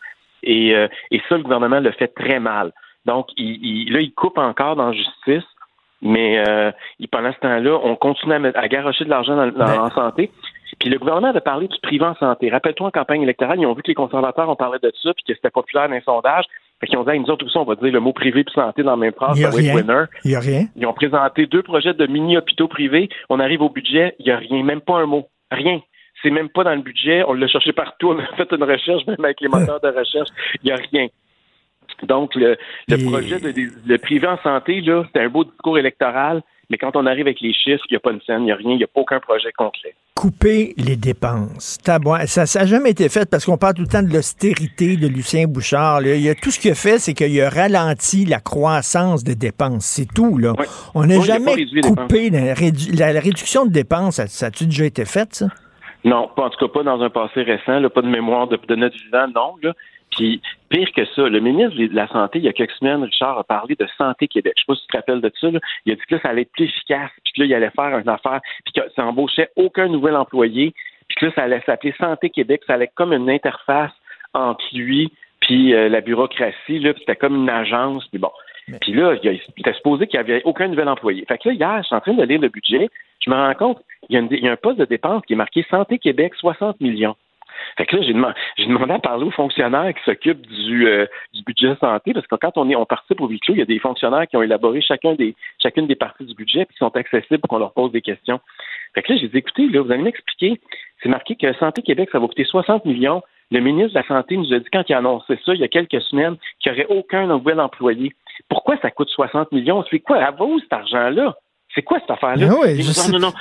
Et, euh, et ça, le gouvernement le fait très mal. Donc, il, il- là, il coupe encore dans justice, mais euh, pendant ce temps-là, on continue à, mettre- à garocher de l'argent dans, dans- en santé. Puis le gouvernement avait parlé du privé en santé. Rappelle-toi, en campagne électorale, ils ont vu que les conservateurs ont parlé de ça, puis que c'était populaire dans les sondages. Fait qu'ils ont dit, Hey, nous autres aussi, on va dire le mot privé puis santé dans la même phrase, Il y a ça va être rien. winner. Il y a rien. Ils ont présenté deux projets de mini-hôpitaux privés. On arrive au budget, il n'y a rien, même pas un mot. Rien. C'est même pas dans le budget. On l'a cherché partout. On a fait une recherche, même avec les moteurs de recherche. Il n'y a rien. Donc, le, le projet de, de- le privé en santé, là, c'est un beau discours électoral, mais quand on arrive avec les chiffres, il n'y a pas une scène, il n'y a rien, il n'y a pas aucun projet concret. couper les dépenses. Ça n'a jamais été fait parce qu'on parle tout le temps de l'austérité de Lucien Bouchard. là. Il y a, tout ce qu'il a fait, c'est qu'il a ralenti la croissance des dépenses. C'est tout. Là. On n'a jamais coupé la, rédu- la- la réduction de dépenses. Ça, ça a-tu déjà été fait, ça? Non, pas en tout cas pas dans un passé récent, là, pas de mémoire de, de notre vivant, non. Là. Puis pire que ça, le ministre de la Santé, il y a quelques semaines, Richard a parlé de Santé Québec. Je sais pas si tu te rappelles de ça. Là. Il a dit que là, ça allait être plus efficace, puis que là, il allait faire une affaire, puis que ça embauchait aucun nouvel employé, puis que là, ça allait s'appeler Santé Québec, ça allait être comme une interface entre lui puis euh, la bureaucratie, là, puis c'était comme une agence, puis bon. Puis là, il, était supposé qu'il n'y avait aucun nouvel employé. Fait que là, hier, je suis en train de lire le budget, je me rends compte, il y a, une- il y a un poste de dépense qui est marqué Santé Québec, 60 millions. Fait que là, j'ai demandé, à parler aux fonctionnaires qui s'occupent du, euh, budget santé, parce que quand on est, participe au huis il y a des fonctionnaires qui ont élaboré chacun des, chacune des parties du budget, puis qui sont accessibles pour qu'on leur pose des questions. Fait que là, j'ai dit, écoutez, là, vous allez m'expliquer. C'est marqué que Santé Québec, ça va coûter 60 millions. Le ministre de la Santé nous a dit, quand il a annoncé ça, il y a quelques semaines, qu'il n'y aurait aucun nouvel employé. Pourquoi ça coûte 60 millions? C'est quoi à vous, cet argent-là? C'est quoi cette affaire-là? Oui, sais. non, non, non.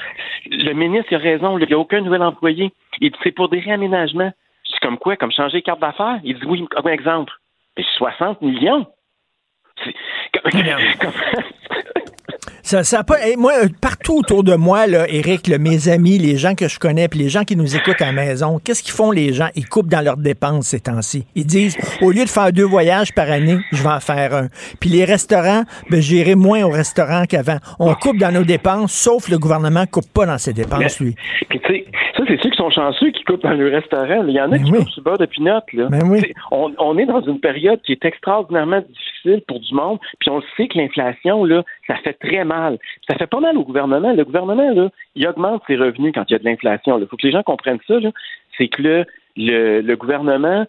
Le ministre a raison, il n'y a aucun nouvel employé. Il dit, c'est pour des réaménagements. C'est comme quoi? Comme changer carte d'affaires? Il dit, oui, comme exemple. Mais 60 millions? C'est- comme- Ça, ça pas, eh, moi, partout autour de moi, là, Eric, là, mes amis, les gens que je connais, puis les gens qui nous écoutent à la maison, qu'est-ce qu'ils font les gens? Ils coupent dans leurs dépenses ces temps-ci. Ils disent, au lieu de faire deux voyages par année, je vais en faire un. Puis les restaurants, ben, j'irai moins au restaurant qu'avant. On coupe dans nos dépenses, sauf le gouvernement coupe pas dans ses dépenses, lui. Puis, tu sais, ça, c'est ceux qui sont chanceux qui coupent dans le restaurant. Il y en a qui coupent sur beurre de pinot. Là. Tu sais, On, on est dans une période qui est extraordinairement difficile pour du monde. Puis on sait que l'inflation, là, ça fait très mal. Ça fait pas mal au gouvernement. Le gouvernement, là, il augmente ses revenus quand il y a de l'inflation. Il faut que les gens comprennent ça. C'est que le, le gouvernement,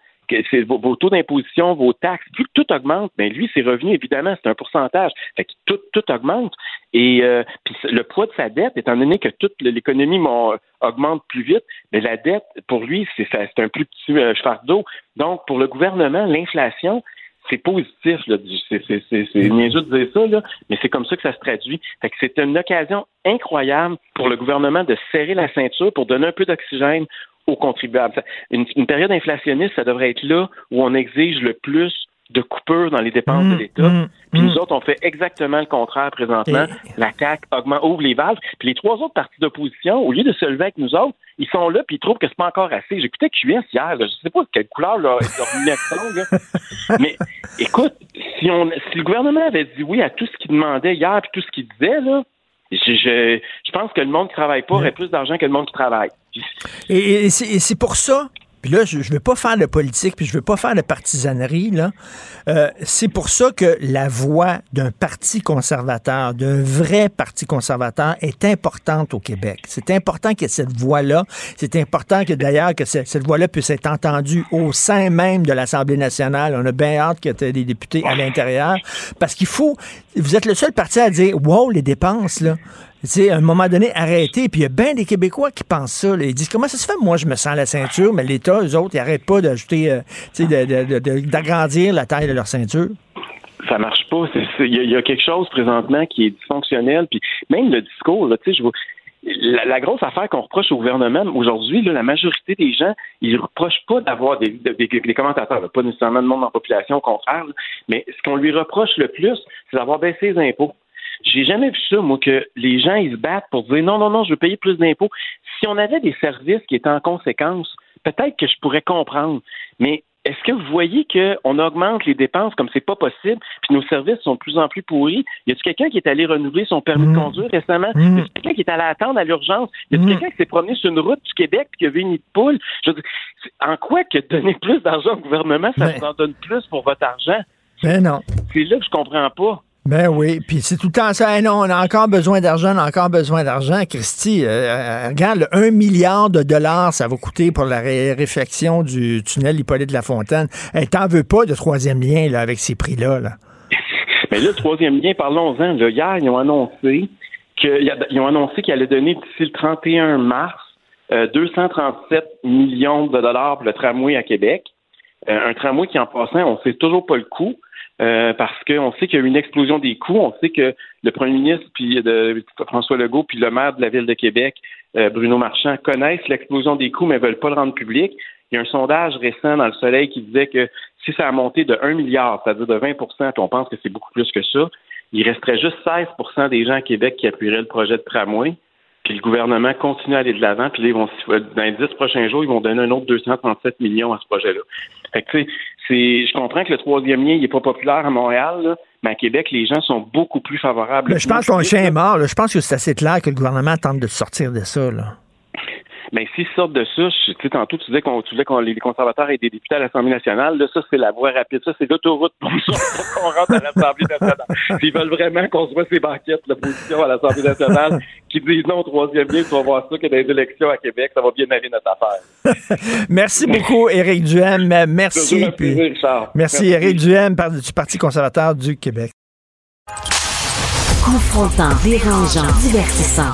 vos, taux d'imposition, vos taxes, que tout augmente, mais lui, ses revenus, évidemment, c'est un pourcentage. Fait que tout, tout augmente. Et euh, le poids de sa dette, étant donné que toute l'économie augmente plus vite, mais la dette, pour lui, c'est un plus petit euh, fardeau. Donc, pour le gouvernement, l'inflation, c'est positif. là. C'est c'est- c'est- c'est niaiseux de dire ça, là, mais c'est comme ça que ça se traduit. Fait que c'est une occasion incroyable pour le gouvernement de serrer la ceinture pour donner un peu d'oxygène aux contribuables. Une, une période inflationniste, ça devrait être là où on exige le plus de coupures dans les dépenses de l'État. Puis nous autres, on fait exactement le contraire présentement. La CAQ augmente, ouvre les valves. Puis les trois autres partis d'opposition, au lieu de se lever avec nous autres, ils sont là puis ils trouvent que c'est pas encore assez. J'écoutais QS hier, là, je sais pas de quelle couleur leur, leur. Mais écoute, si, on, si le gouvernement avait dit oui à tout ce qu'il demandait hier puis tout ce qu'il disait, là, je, je, je pense que le monde qui travaille pas aurait plus d'argent que le monde qui travaille. Et, et c'est pour ça puis là, je ne veux pas faire de politique, puis je veux pas faire de partisanerie, là. Euh, c'est pour ça que la voix d'un parti conservateur, d'un vrai parti conservateur, est importante au Québec. C'est important que cette voix-là, c'est important que d'ailleurs que cette, voix-là puisse être entendue au sein même de l'Assemblée nationale. On a bien hâte qu'il y ait des députés à l'intérieur, parce qu'il faut, vous êtes le seul parti à dire, wow, les dépenses, là. À un moment donné, arrêter. Puis il y a bien des Québécois qui pensent ça. Ils disent comment ça se fait, moi, je me sens la ceinture, mais l'État, eux autres, ils n'arrêtent pas d'ajouter, euh, d'agrandir la taille de leur ceinture. ça marche pas. Il y, a- quelque chose présentement qui est dysfonctionnel. Puis même le discours. La, grosse affaire qu'on reproche au gouvernement aujourd'hui, la majorité des gens, ils reprochent pas d'avoir des, commentateurs, pas nécessairement de monde la population, au contraire, mais ce qu'on lui reproche le plus, c'est d'avoir baissé les impôts. J'ai jamais vu ça, moi, que les gens ils se battent pour dire non, non, non, je veux payer plus d'impôts. Si on avait des services qui étaient en conséquence, peut-être que je pourrais comprendre. Mais est-ce que vous voyez qu'on augmente les dépenses comme c'est pas possible, puis nos services sont de plus en plus pourris? Y a-t-il quelqu'un qui est allé renouveler son permis de conduire récemment? Y a-t-il quelqu'un qui est allé attendre à l'urgence? Y a-t-il quelqu'un qui s'est promené sur une route du Québec puis qui a vu une nid de poule? Je veux dire, en quoi que donner plus d'argent au gouvernement, ça vous en donne plus pour votre argent? Ben non. C'est là que je comprends pas. Ben oui, puis c'est tout le temps ça. Non, on a encore besoin d'argent, on a encore besoin d'argent. Christy, euh, euh, regarde, le 1 milliard de dollars, ça va coûter pour la ré- réfection du tunnel Hippolyte Lafontaine. Hey, T'en veux pas de troisième lien là, avec ces prix-là. Là? Mais là, le troisième lien, parlons-en. Hier, ils ont annoncé que- ils ont annoncé qu'ils allaient donner d'ici le 31 mars euh, 237 millions de dollars pour le tramway à Québec. Euh, un tramway qui, en passant, on sait toujours pas le coût. Euh, parce qu'on sait qu'il y a eu une explosion des coûts. On sait que le premier ministre, puis de, François Legault, puis le maire de la ville de Québec, euh, Bruno Marchand, connaissent l'explosion des coûts, mais veulent pas le rendre public. Il y a un sondage récent dans le Soleil qui disait que si ça a monté de 1 milliard, c'est-à-dire de 20 puis on pense que c'est beaucoup plus que ça, il resterait juste 16% des gens à Québec qui appuieraient le projet de tramway. Puis le gouvernement continue à aller de l'avant. Puis ils vont, dans les 10 prochains jours, ils vont donner un autre 237 millions à ce projet-là. Fait que, c'est, je comprends que le troisième lien, il n'est pas populaire à Montréal, là, mais à Québec, les gens sont beaucoup plus favorables. Je pense qu'on chien est mort. là. Je pense que c'est assez clair que le gouvernement tente de sortir de ça. Là. Mais s'ils sortent de ça, je- tu sais, tantôt, tu disais qu'on qu'on les conservateurs aient des députés à l'Assemblée nationale. Là, ça, c'est la voie rapide. Ça, c'est l'autoroute pour pour qu'on rentre à l'Assemblée nationale. S'ils veulent vraiment qu'on se voit ces banquettes, l'opposition à l'Assemblée nationale, qui disent non au troisième lien, tu vas voir ça, que dans les élections à Québec, ça va bien aller notre affaire. Merci beaucoup, Éric Duhem. Merci. Puis- plaisir, Richard. merci, Merci. Éric Duhem par- du Parti conservateur du Québec. Confrontant, dérangeant, divertissant.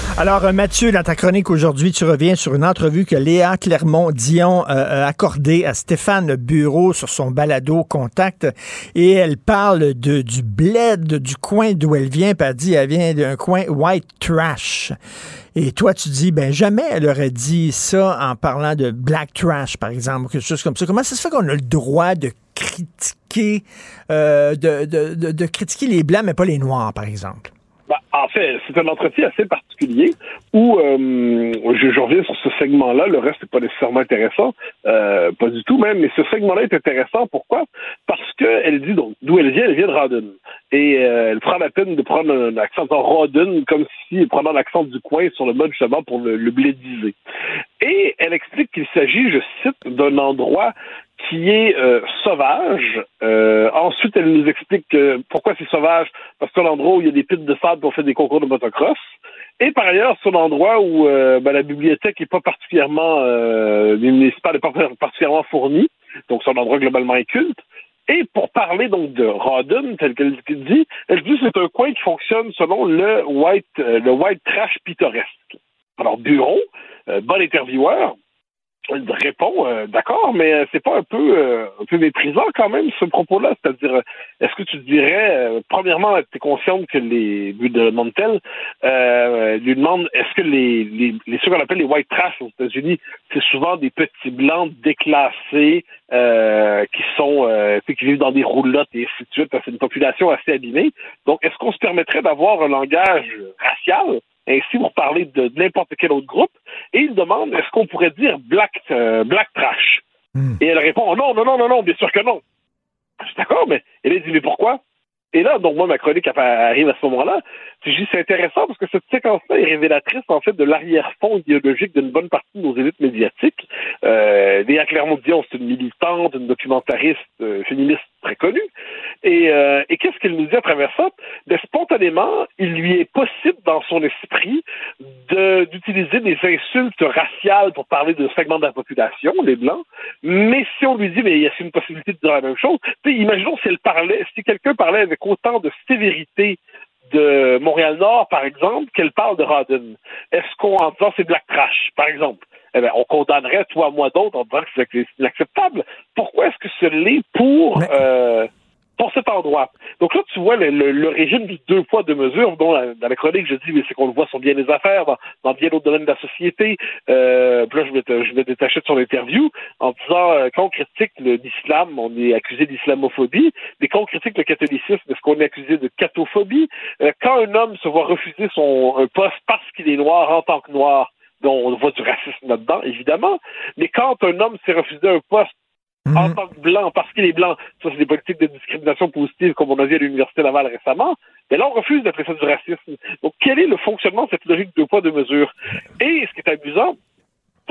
Alors, euh, Mathieu, dans ta chronique aujourd'hui, tu reviens sur une entrevue que Léa Clermont-Dion euh, a accordée à Stéphane Bureau sur son balado Contact. Et elle parle de, du bled du coin d'où elle vient, puis elle dit elle vient d'un coin white trash. Et toi, tu dis, ben jamais elle aurait dit ça en parlant de black trash, par exemple, ou quelque chose comme ça. Comment ça se fait qu'on a le droit de critiquer, euh, de, de, de, de critiquer les blancs, mais pas les noirs, par exemple? Ben, en fait, c'est un entretien assez particulier où euh, je, reviens sur ce segment-là. Le reste n'est pas nécessairement intéressant, euh, pas du tout même, mais ce segment-là est intéressant. Pourquoi? Parce qu'elle dit donc d'où elle vient? Elle vient de Rawdon et euh, elle prend la peine de prendre un accent en Rawdon comme si elle prenait l'accent du coin sur le mode justement pour le blédiser. Et elle explique qu'il s'agit, je cite, d'un endroit qui est euh, sauvage. Euh, ensuite, elle nous explique que pourquoi c'est sauvage, parce que c'est un endroit où il y a des pistes de sable pour faire des concours de motocross. Et par ailleurs, c'est un endroit où euh, ben, la bibliothèque n'est pas particulièrement euh, municipale n'est pas particulièrement fournie. Donc c'est un endroit globalement inculte. Et pour parler donc de Rawdon, tel qu'elle dit, elle dit que c'est un coin qui fonctionne selon le white, le white trash pittoresque. Alors, Bureau, bon intervieweur, répond euh, d'accord, mais euh, c'est pas un peu euh, un peu méprisant quand même ce propos-là. C'est-à-dire, euh, est-ce que tu dirais, euh, premièrement, tu es consciente que les buts de Montel euh, lui demandent est-ce que les, les, les ceux qu'on appelle les white trash aux États-Unis, c'est souvent des petits blancs déclassés qui sont qui vivent dans des roulottes et ainsi de suite. parce que C'est une population assez abîmée. Donc, est-ce qu'on se permettrait d'avoir un langage racial? Ainsi pour parler de, de n'importe quel autre groupe, et il demande est-ce qu'on pourrait dire black, euh, black trash? Et elle répond non, non, non, non, non, bien sûr que non. Je suis d'accord, mais elle dit mais pourquoi? Et là, donc moi, ma chronique arrive à ce moment-là. Je dis c'est intéressant parce que cette séquence-là est révélatrice en fait de l'arrière-fond idéologique d'une bonne partie de nos élites médiatiques. Euh, Léa Clermont-Dion, c'est une militante, une documentariste euh, féministe très connue. Et, euh, et qu'est-ce qu'elle nous dit à travers ça? Ben, spontanément, il lui est possible dans son esprit de- d'utiliser des insultes raciales pour parler de segments de la population, les Blancs. Mais si on lui dit, mais y a une possibilité de dire la même chose? Imaginons si elle parlait, si quelqu'un parlait avec autant de sévérité de Montréal-Nord, par exemple, qu'elle parle de Rodden. Est-ce qu'on, en disant c'est Black Trash, par exemple, eh bien, on condamnerait, toi, moi, d'autres, en disant que c'est inacceptable. Pourquoi est-ce que ce l'est pour, euh, cet endroit? Donc là, tu vois le, le- le régime du deux poids, deux mesures, dont dans la chronique, je dis, mais c'est qu'on le voit sur bien des affaires, dans, dans bien d'autres domaines de la société. Euh, là, je te- je vais détacher de son interview en disant, euh, quand on critique l'islam, on est accusé d'islamophobie, mais quand on critique le catholicisme, est-ce qu'on est accusé de catophobie? Euh, quand un homme se voit refuser son un poste parce qu'il est noir en tant que noir, donc on voit du racisme là-dedans, évidemment. Mais quand un homme s'est refusé un poste en tant que blanc, parce qu'il est blanc, ça c'est des politiques de discrimination positive comme on a vu à l'Université Laval récemment, mais là on refuse d'appeler ça du racisme. Donc quel est le fonctionnement de cette logique de poids, de mesure? Et ce qui est amusant,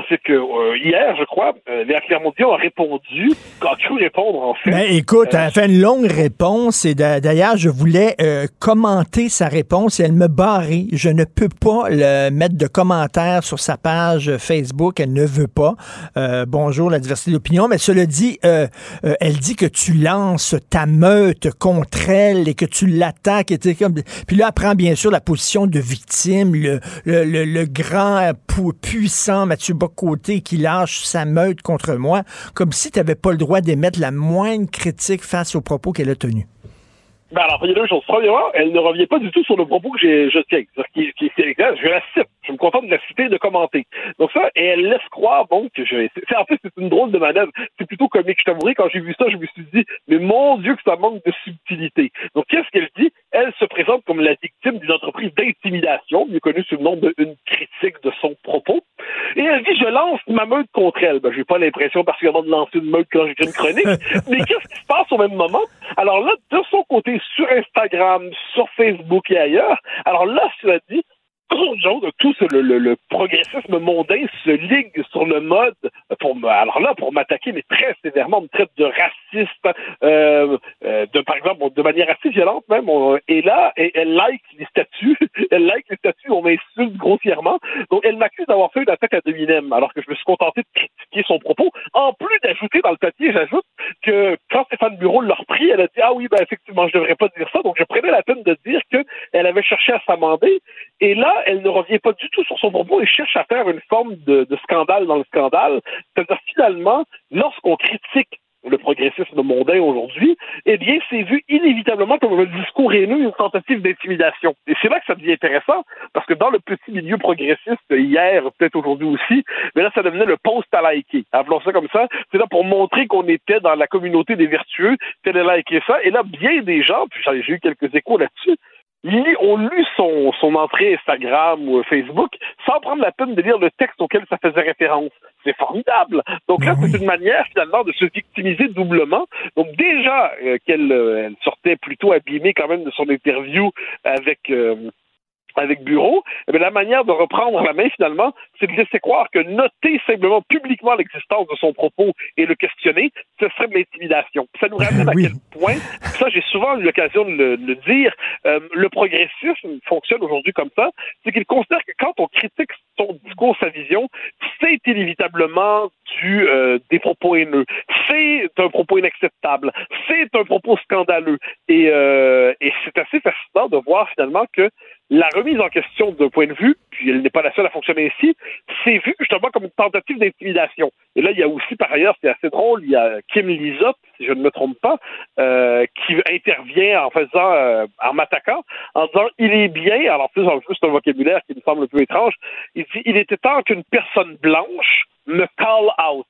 c'est que euh, hier, je crois, euh, Léa Clermont-Dion a répondu, a cru répondre en fait. Ben, écoute, Euh, elle a fait une longue réponse et d'a- d'ailleurs, je voulais euh, commenter sa réponse et elle me barrait. Je ne peux pas le mettre de commentaires sur sa page Facebook. Elle ne veut pas. Euh, bonjour, la diversité d'opinion. Mais cela dit, elle dit que tu lances ta meute contre elle et que tu l'attaques. comme... Puis là, elle prend bien sûr la position de victime, le, le, le- le grand pu- puissant Mathieu Bocoté qui lâche sa meute contre moi, comme si tu n'avais pas le droit d'émettre la moindre critique face aux propos qu'elle a tenus. Ben alors, il y a deux choses. Premièrement, elle ne revient pas du tout sur le propos que je tiens. C'est-à-dire qui- je la cite. Je me contente de la citer et de commenter. Donc ça, et elle laisse croire, bon, que je... En fait, c'est une drôle de manœuvre. C'est plutôt comique. Je t'avouerai, quand j'ai vu ça, je me suis dit, mais mon Dieu, que ça manque de subtilité. Donc, qu'est-ce qu'elle dit? Elle se présente comme la victime d'une entreprise d'intimidation, mieux connue sous le nom d'une critique de son propos. Et elle dit, je lance ma meute contre elle. Ben, j'ai pas l'impression particulièrement de lancer une meute quand j'écris une chronique. mais qu'est-ce qui se passe au même moment? Alors là, de son côté, sur Instagram, sur Facebook et ailleurs, alors là, cela dit, genre, tout ce- le, le- le progressisme mondain se ligue sur le mode pour alors là pour m'attaquer mais très sévèrement on me traite de raciste euh, euh, de par exemple de manière assez violente même on- et là elle like les statuts elle like les statuts on m'insulte grossièrement. Donc elle m'accuse d'avoir fait une attaque à Dominem alors que je me suis contenté de critiquer son propos en plus d'ajouter dans le papier j'ajoute que Stéphane Bureau l'a repris. Elle a dit ah oui ben effectivement je devrais pas dire ça. Donc je prenais la peine de dire que elle avait cherché à s'amender. Et là, elle ne revient pas du tout sur son propos et cherche à faire une forme de, de scandale dans le scandale. C'est-à-dire, finalement, lorsqu'on critique progressisme mondain aujourd'hui, eh bien, c'est vu inévitablement comme un discours haineux, une tentative d'intimidation. Et c'est là que ça devient intéressant, parce que dans le petit milieu progressiste, hier, peut-être aujourd'hui aussi, mais là, ça devenait le post à liker. Appelons ça comme ça. C'est là pour montrer qu'on était dans la communauté des vertueux, fallait liker ça. Et là, bien des gens, puis j'ai eu quelques échos là-dessus, ils ont lu son, son entrée Instagram ou Facebook sans prendre la peine de lire le texte auquel ça faisait référence. C'est formidable. Donc là, c'est une manière finalement de se victimiser doublement. Donc déjà euh, qu'elle euh, sortait plutôt abîmée quand même de son interview avec euh, avec Bureau, eh bien, la manière de reprendre la main finalement, c'est de laisser croire que noter simplement publiquement l'existence de son propos et le questionner, ce serait de l'intimidation. Ça nous ramène à quel point, ça j'ai souvent eu l'occasion de le, de le dire, euh, le progressisme fonctionne aujourd'hui comme ça, c'est qu'il considère que quand on critique son discours, sa vision, c'est inévitablement du, euh, des propos haineux, c'est un propos inacceptable, c'est un propos scandaleux. Et, euh, et c'est assez fascinant de voir finalement que la remise en question d'un point de vue, puis elle n'est pas la seule à fonctionner ainsi, c'est vu justement comme une tentative d'intimidation. Et là, il y a aussi, par ailleurs, c'est assez drôle, il y a Kim Lizotte, si je ne me trompe pas, euh, qui intervient en faisant, euh, en m'attaquant, en disant il est bien, alors plus en plus c'est un vocabulaire qui me semble un peu étrange, il dit il était temps qu'une personne blanche me call out.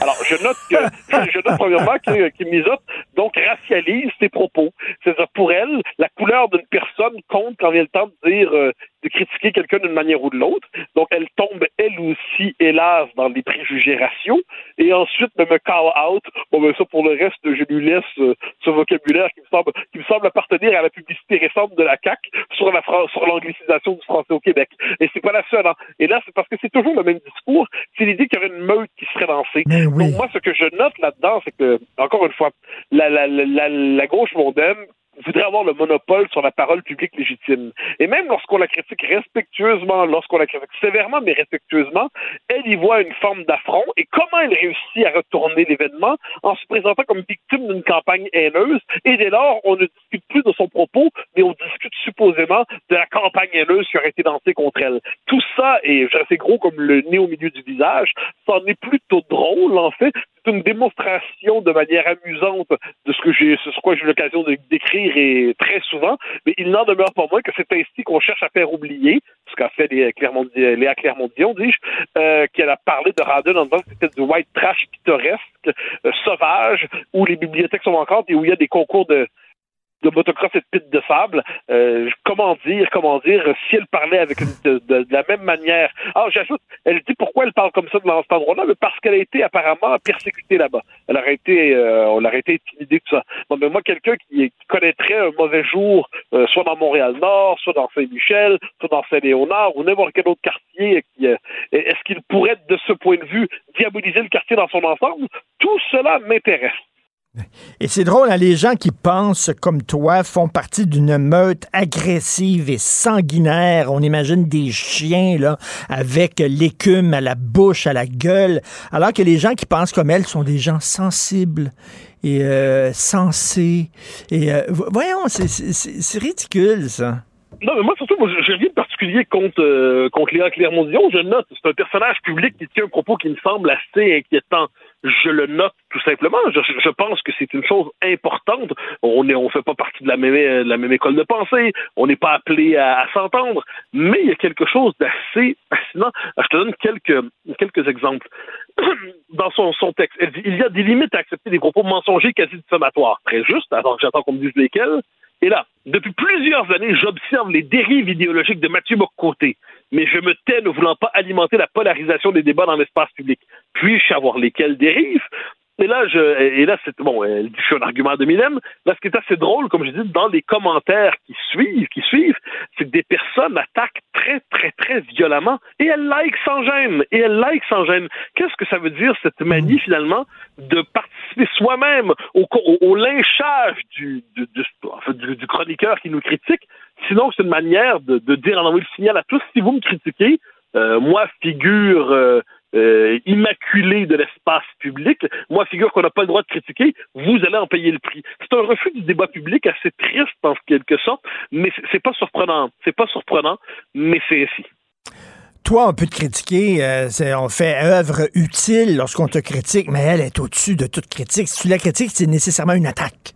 Alors, je note que, je note premièrement que Kim Lizotte, donc, racialise ses propos. C'est-à-dire, pour elle, la couleur d'une personne compte quand vient le temps de dire, euh, de critiquer quelqu'un d'une manière ou de l'autre. Donc, elle tombe, elle aussi, hélas, dans les préjugés raciaux. Et ensuite, me call out. Bon, ben, ça, pour le reste, je lui laisse euh, ce vocabulaire qui me semble, qui me semble appartenir à la publicité récente de la CAQ sur la sur l'anglicisation du français au Québec. Et c'est pas la seule, hein. Et là, c'est parce que c'est toujours le même discours. C'est l'idée qu'il y aurait une meute qui serait lancée. Donc, moi, ce que je note là-dedans, c'est que, encore une fois, la, la, la, la gauche mondaine voudrait avoir le monopole sur la parole publique légitime. Et même lorsqu'on la critique respectueusement, lorsqu'on la critique sévèrement mais respectueusement, elle y voit une forme d'affront. Et comment elle réussit à retourner l'événement en se présentant comme victime d'une campagne haineuse? Et dès lors, on ne discute plus de son propos, mais on discute supposément de la campagne haineuse qui aurait été lancée contre elle. Tout ça est assez gros comme le nez au milieu du visage. Ça en est plutôt drôle, en fait une démonstration de manière amusante de ce que j'ai, ce quoi j'ai l'occasion décrire et très souvent, mais il n'en demeure pas moins que c'est ainsi qu'on cherche à faire oublier, ce qu'a fait Léa Clermont-Dion, dis-je, euh, qu'elle a parlé de Radon en disant que c'était du white trash pittoresque, euh, sauvage, où les bibliothèques sont encore et où il y a des concours de de motocross et de de sable. Euh, comment dire, comment dire, si elle parlait avec de, la même manière. Ah, j'ajoute, elle dit pourquoi elle parle comme ça dans cet endroit-là, mais parce qu'elle a été apparemment persécutée là-bas. Elle aurait été, euh, on intimidée, tout ça. Mais moi, quelqu'un qui, connaîtrait un mauvais jour, euh, soit dans Montréal-Nord, soit dans Saint-Michel, soit dans Saint-Léonard, ou n'importe quel autre quartier, qui, est-ce qu'il pourrait, de ce point de vue, diaboliser le quartier dans son ensemble? Tout cela m'intéresse. Et c'est drôle, hein, les gens qui pensent comme toi font partie d'une meute agressive et sanguinaire. On imagine des chiens là, avec l'écume à la bouche, à la gueule, alors que les gens qui pensent comme elles sont des gens sensibles et euh, sensés. Et euh, voyons, c'est ridicule ça. Non, mais moi, surtout, moi, j'ai rien de particulier contre, euh, contre Léa Clermont-Dion. Je note, c'est un personnage public qui tient un propos qui me semble assez inquiétant. Je le note tout simplement. Je, pense que c'est une chose importante. On ne on fait pas partie de la même, de la même école de pensée. On n'est pas appelé à, s'entendre. Mais il y a quelque chose d'assez fascinant. Je te donne quelques, quelques exemples. Dans son, son texte, elle dit il y a des limites à accepter des propos mensongers quasi diffamatoires. Très juste, avant j'attends qu'on me dise lesquels. Et là, depuis plusieurs années, j'observe les dérives idéologiques de Mathieu Bocoté, mais je me tais ne voulant pas alimenter la polarisation des débats dans l'espace public. Puis-je savoir lesquelles dérives? Et là, je, et là, c'est bon, je suis un argument de Minem. Là, ce qui est assez drôle, comme je dis, dans les commentaires qui suivent, qui suivent, c'est que des personnes attaquent très, très, très violemment et elles like sans gêne. Et elles like sans gêne. Qu'est-ce que ça veut dire cette manie finalement de participer soi-même au, au, lynchage du, du, du, du, chroniqueur qui nous critique? Sinon, c'est une manière de, de dire en envoyer le signal à tous si vous me critiquez, euh, moi, figure euh, euh, immaculé de l'espace public, moi, figure qu'on n'a pas le droit de critiquer, vous allez en payer le prix. C'est un refus du débat public assez triste en quelque sorte, mais c'est pas surprenant. C'est pas surprenant, mais c'est ainsi. Toi, on peut te critiquer, euh, on fait œuvre utile lorsqu'on te critique, mais elle est au-dessus de toute critique. Si tu la critiques, c'est nécessairement une attaque.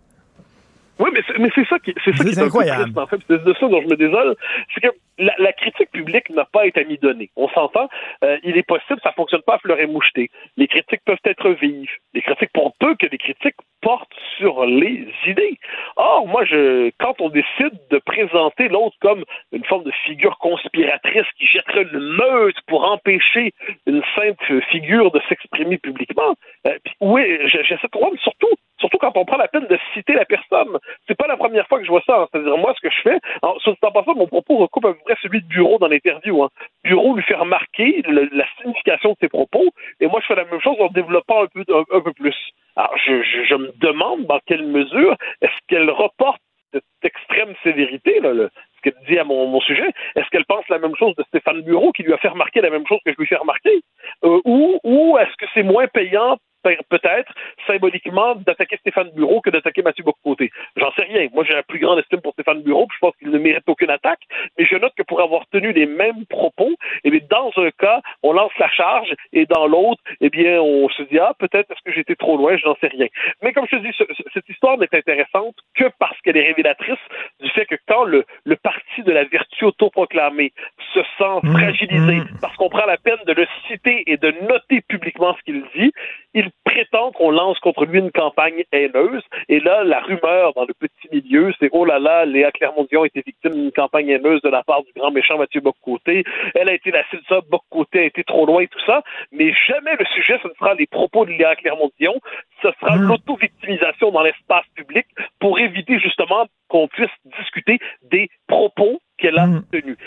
Oui, mais c'est, mais c'est ça qui, c'est ça qui est incroyable. en fait. C'est de ça dont je me désole. C'est que la, la critique publique n'a pas été mise donnée. On s'entend. Euh, il est possible, ça fonctionne pas à fleur et moucheté. Les critiques peuvent être vives. Les critiques, pour peu que les critiques portent sur les idées. Or, moi, je, quand on décide de présenter l'autre comme une forme de figure conspiratrice qui jetterait une meute pour empêcher une simple figure de s'exprimer publiquement, euh, oui, j'essaie de comprendre surtout Surtout quand on prend la peine de citer la personne. C'est pas la première fois que je vois ça. Hein. C'est-à-dire, moi, ce que je fais, en, sur en passant, mon propos recoupe à peu près celui de Bureau dans l'interview. Hein. Bureau lui fait remarquer la signification de ses propos, et moi, je fais la même chose en développant un peu, un, peu plus. Alors, je, je, je, me demande dans quelle mesure est-ce qu'elle reporte cette extrême sévérité, là, le, ce qu'elle dit à mon, mon sujet. Est-ce qu'elle pense la même chose de Stéphane Bureau, qui lui a fait remarquer la même chose que je lui fais remarquer? Euh, ou ou est-ce que c'est moins payant peut-être symboliquement d'attaquer Stéphane Bureau que d'attaquer Mathieu Bocoté. J'en sais rien. Moi, j'ai la plus grande estime pour Stéphane Bureau, puis je pense qu'il ne mérite aucune attaque. Mais je note que pour avoir tenu les mêmes propos, eh bien, dans un cas, on lance la charge, et dans l'autre, eh bien, on se dit ah peut-être est-ce que j'étais trop loin, je n'en sais rien. Mais comme je te dis, ce- ce- cette histoire n'est intéressante que parce qu'elle est révélatrice du fait que quand le, le parti de la vertu autoproclamée se sent fragilisé parce qu'on prend la peine de le citer et de noter publiquement ce qu'il dit, il prétend qu'on lance contre lui une campagne haineuse. Et là, la rumeur dans le petit milieu, c'est oh là là, Léa Clermont-Dion a été victime d'une campagne haineuse de la part du grand méchant Mathieu Boccoté. Elle a été la cible de ça, Boccoté a été trop loin, tout ça. Mais jamais le sujet, ce ne sera les propos de Léa Clermont-Dion, ce sera l'auto-victimisation dans l'espace public pour éviter justement qu'on puisse discuter des propos qu'elle a tenus.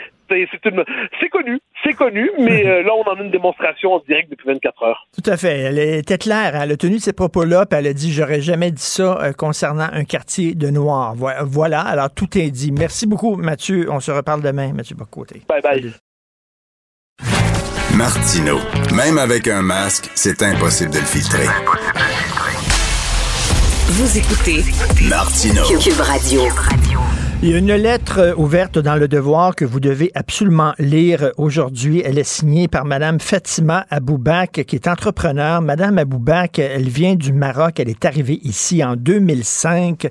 C'est connu, c'est connu, mais euh, là, on en a une démonstration en direct depuis 24 heures. Tout à fait. Elle était claire. Elle a tenu ces propos-là, puis elle a dit J'aurais jamais dit ça euh, concernant un quartier de Noirs. Vo- Voilà. Alors, tout est dit. Merci beaucoup, Mathieu. On se reparle demain, Mathieu Bocoté. Bye bye. Martino. Même avec un masque, c'est impossible de le filtrer. Vous écoutez Martino. Cube Radio. Il y a une lettre euh, ouverte dans le devoir que vous devez absolument lire aujourd'hui. Elle est signée par Madame Fatima Aboubak, qui est entrepreneur. Madame Aboubak, elle vient du Maroc. Elle est arrivée ici en 2005.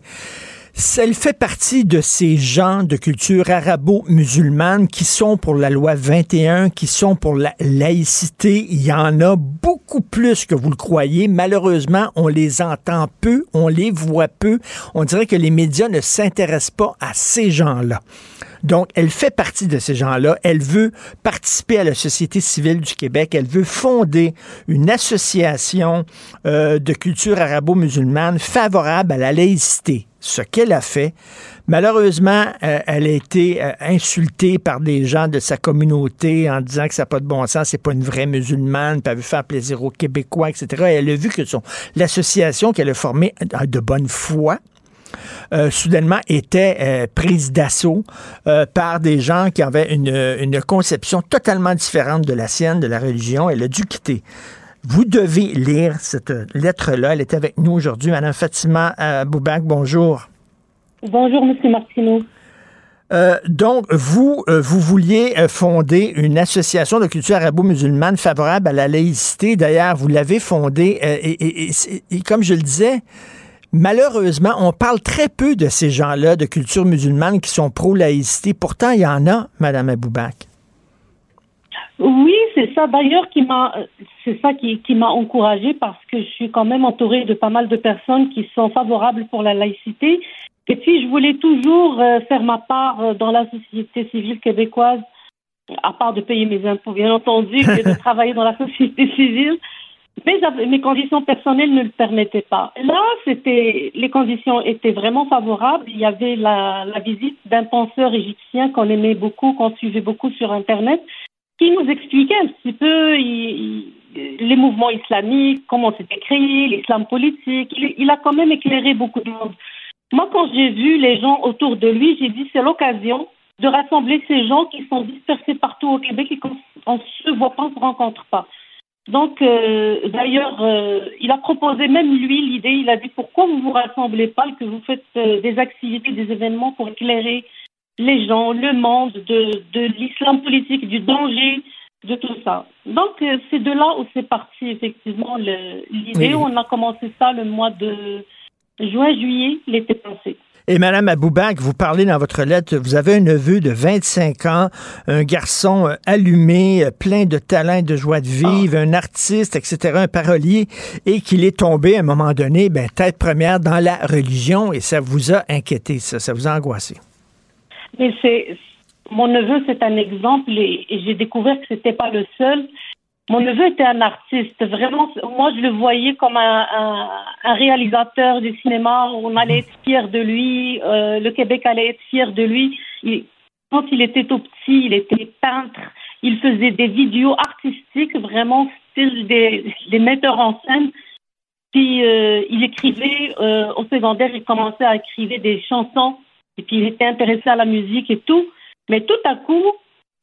Elle fait partie de ces gens de culture arabo-musulmane qui sont pour la loi 21, qui sont pour la laïcité. Il y en a beaucoup plus que vous le croyez. Malheureusement, on les entend peu, on les voit peu. On dirait que les médias ne s'intéressent pas à ces gens-là. Donc, elle fait partie de ces gens-là. Elle veut participer à la société civile du Québec. Elle veut fonder une association euh, de culture arabo-musulmane favorable à la laïcité. Ce qu'elle a fait. Malheureusement, euh, elle a été euh, insultée par des gens de sa communauté en disant que ça n'a pas de bon sens, c'est pas une vraie musulmane, puis elle veut faire plaisir aux Québécois, etc. Et elle a vu que son l'association qu'elle a formée euh, de bonne foi, soudainement était prise d'assaut par des gens qui avaient une, une conception totalement différente de la sienne, de la religion. Elle a dû quitter. Vous devez lire cette lettre-là. Elle est avec nous aujourd'hui. Madame Fatima euh, Boubak, bonjour. Bonjour, Monsieur Martineau. Euh, donc, vous, euh, vous vouliez euh, fonder une association de culture arabo-musulmane favorable à la laïcité. D'ailleurs, vous l'avez fondée. euh, et, et- et c'est- et comme je le disais, malheureusement, on parle très peu de ces gens-là de culture musulmane qui sont pro-laïcité. Pourtant, il y en a, Madame Aboubak. Oui, c'est ça d'ailleurs qui m'a, c'est ça qui, qui m'a encouragée parce que je suis quand même entourée de pas mal de personnes qui sont favorables pour la laïcité. Et puis, je voulais toujours euh, faire ma part euh, dans la société civile québécoise, à part de payer mes impôts, bien entendu, et de travailler dans la société civile. Mais mes conditions personnelles ne le permettaient pas. Là, c'était, les conditions étaient vraiment favorables. Il y avait la, la visite d'un penseur égyptien qu'on aimait beaucoup, qu'on suivait beaucoup sur Internet, qui nous expliquait un petit peu les mouvements islamiques, comment c'était créé, l'islam politique. Il, a quand même éclairé beaucoup de monde. Moi, quand j'ai vu les gens autour de lui, j'ai dit c'est l'occasion de rassembler ces gens qui sont dispersés partout au Québec et qu'on ne se voit pas, on ne se rencontre pas. Donc, euh, d'ailleurs, euh, il a proposé même lui l'idée, il a dit pourquoi vous vous rassemblez pas que vous faites euh, des activités, des événements pour éclairer les gens, le monde de, de l'islam politique, du danger, de tout ça. Donc, euh, c'est de là où c'est parti effectivement l'idée. Oui. On a commencé ça le mois de juin-juillet, l'été passé. Et Madame Aboubak, vous parlez dans votre lettre, vous avez un neveu de 25 ans, un garçon euh, allumé, euh, plein de talent et de joie de vivre, un artiste, etc., un parolier, et qu'il est tombé à un moment donné, ben, tête première dans la religion, et ça vous a inquiété, ça, ça vous a angoissé? Mais c'est mon neveu, c'est un exemple et, j'ai découvert que c'était pas le seul. Mon neveu était un artiste, vraiment. Moi, je le voyais comme un, réalisateur du cinéma. On allait être fier de lui. euh, le Québec allait être fier de lui. Quand il était tout petit, il était peintre. Il faisait des vidéos artistiques, vraiment style des, des metteurs en scène. Puis euh, il écrivait euh, au secondaire, il commençait à écrire des chansons Et puis il était intéressé à la musique et tout. Mais tout à coup,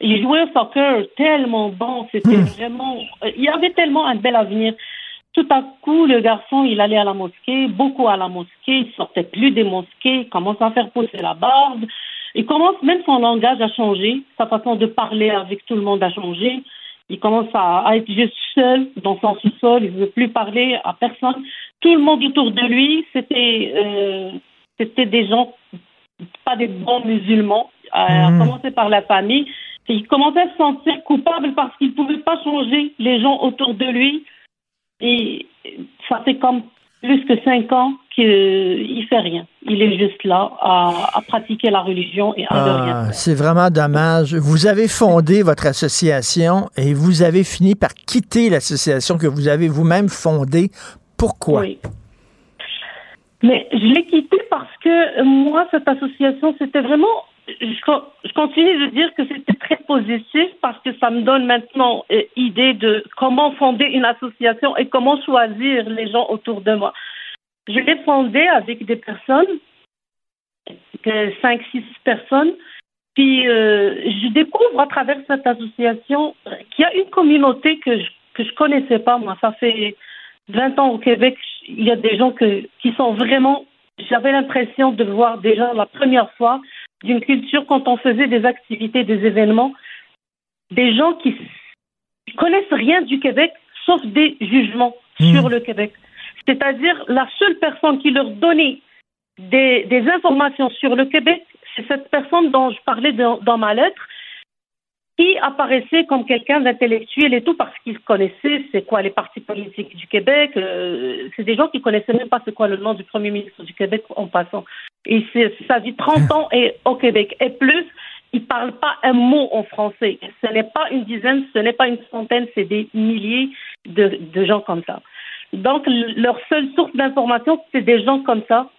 il jouait au soccer tellement bon. C'était vraiment. Il y avait tellement un bel avenir. Tout à coup, le garçon, il allait à la mosquée, beaucoup à la mosquée, il sortait plus des mosquées, il commence à faire pousser la barbe. Il commence même son langage à changer, sa façon de parler avec tout le monde a changé. Il commence à, à être juste seul dans son sous-sol, il ne veut plus parler à personne. Tout le monde autour de lui, c'était euh, c'était des gens, pas des bons musulmans, à Mhm. commencer par la famille. Et il commençait à se sentir coupable parce qu'il ne pouvait pas changer les gens autour de lui. Et ça fait comme plus que cinq ans qu'il ne fait rien. Il est juste là à, à pratiquer la religion et à rien Ah, faire. c'est vraiment dommage. Vous avez fondé votre association et vous avez fini par quitter l'association que vous avez vous-même fondée. Pourquoi? Oui. Mais je l'ai quitté parce que moi, cette association, c'était vraiment. Je, co- je continue de dire que c'était très positif parce que ça me donne maintenant euh, idée de comment fonder une association et comment choisir les gens autour de moi. Je l'ai fondée avec des personnes, cinq, six personnes. Puis euh, je découvre à travers cette association qu'il y a une communauté que je que je connaissais pas moi. Ça fait 20 ans au Québec, il y a des gens que, qui sont vraiment. J'avais l'impression de voir des gens la première fois d'une culture quand on faisait des activités, des événements, des gens qui s- connaissent rien du Québec sauf des jugements sur le Québec. C'est-à-dire la seule personne qui leur donnait des, des informations sur le Québec, c'est cette personne dont je parlais dans, dans ma lettre, qui apparaissait comme quelqu'un d'intellectuel et tout parce qu'il connaissait c'est quoi les partis politiques du Québec. euh, c'est des gens qui connaissaient même pas c'est quoi le nom du premier ministre du Québec en passant. Et ça vit 30 ans et au Québec et plus. Ils parlent pas un mot en français. Ce n'est pas une dizaine, ce n'est pas une centaine, c'est des milliers de, gens comme ça. Donc leur seule source d'information, c'est des gens comme ça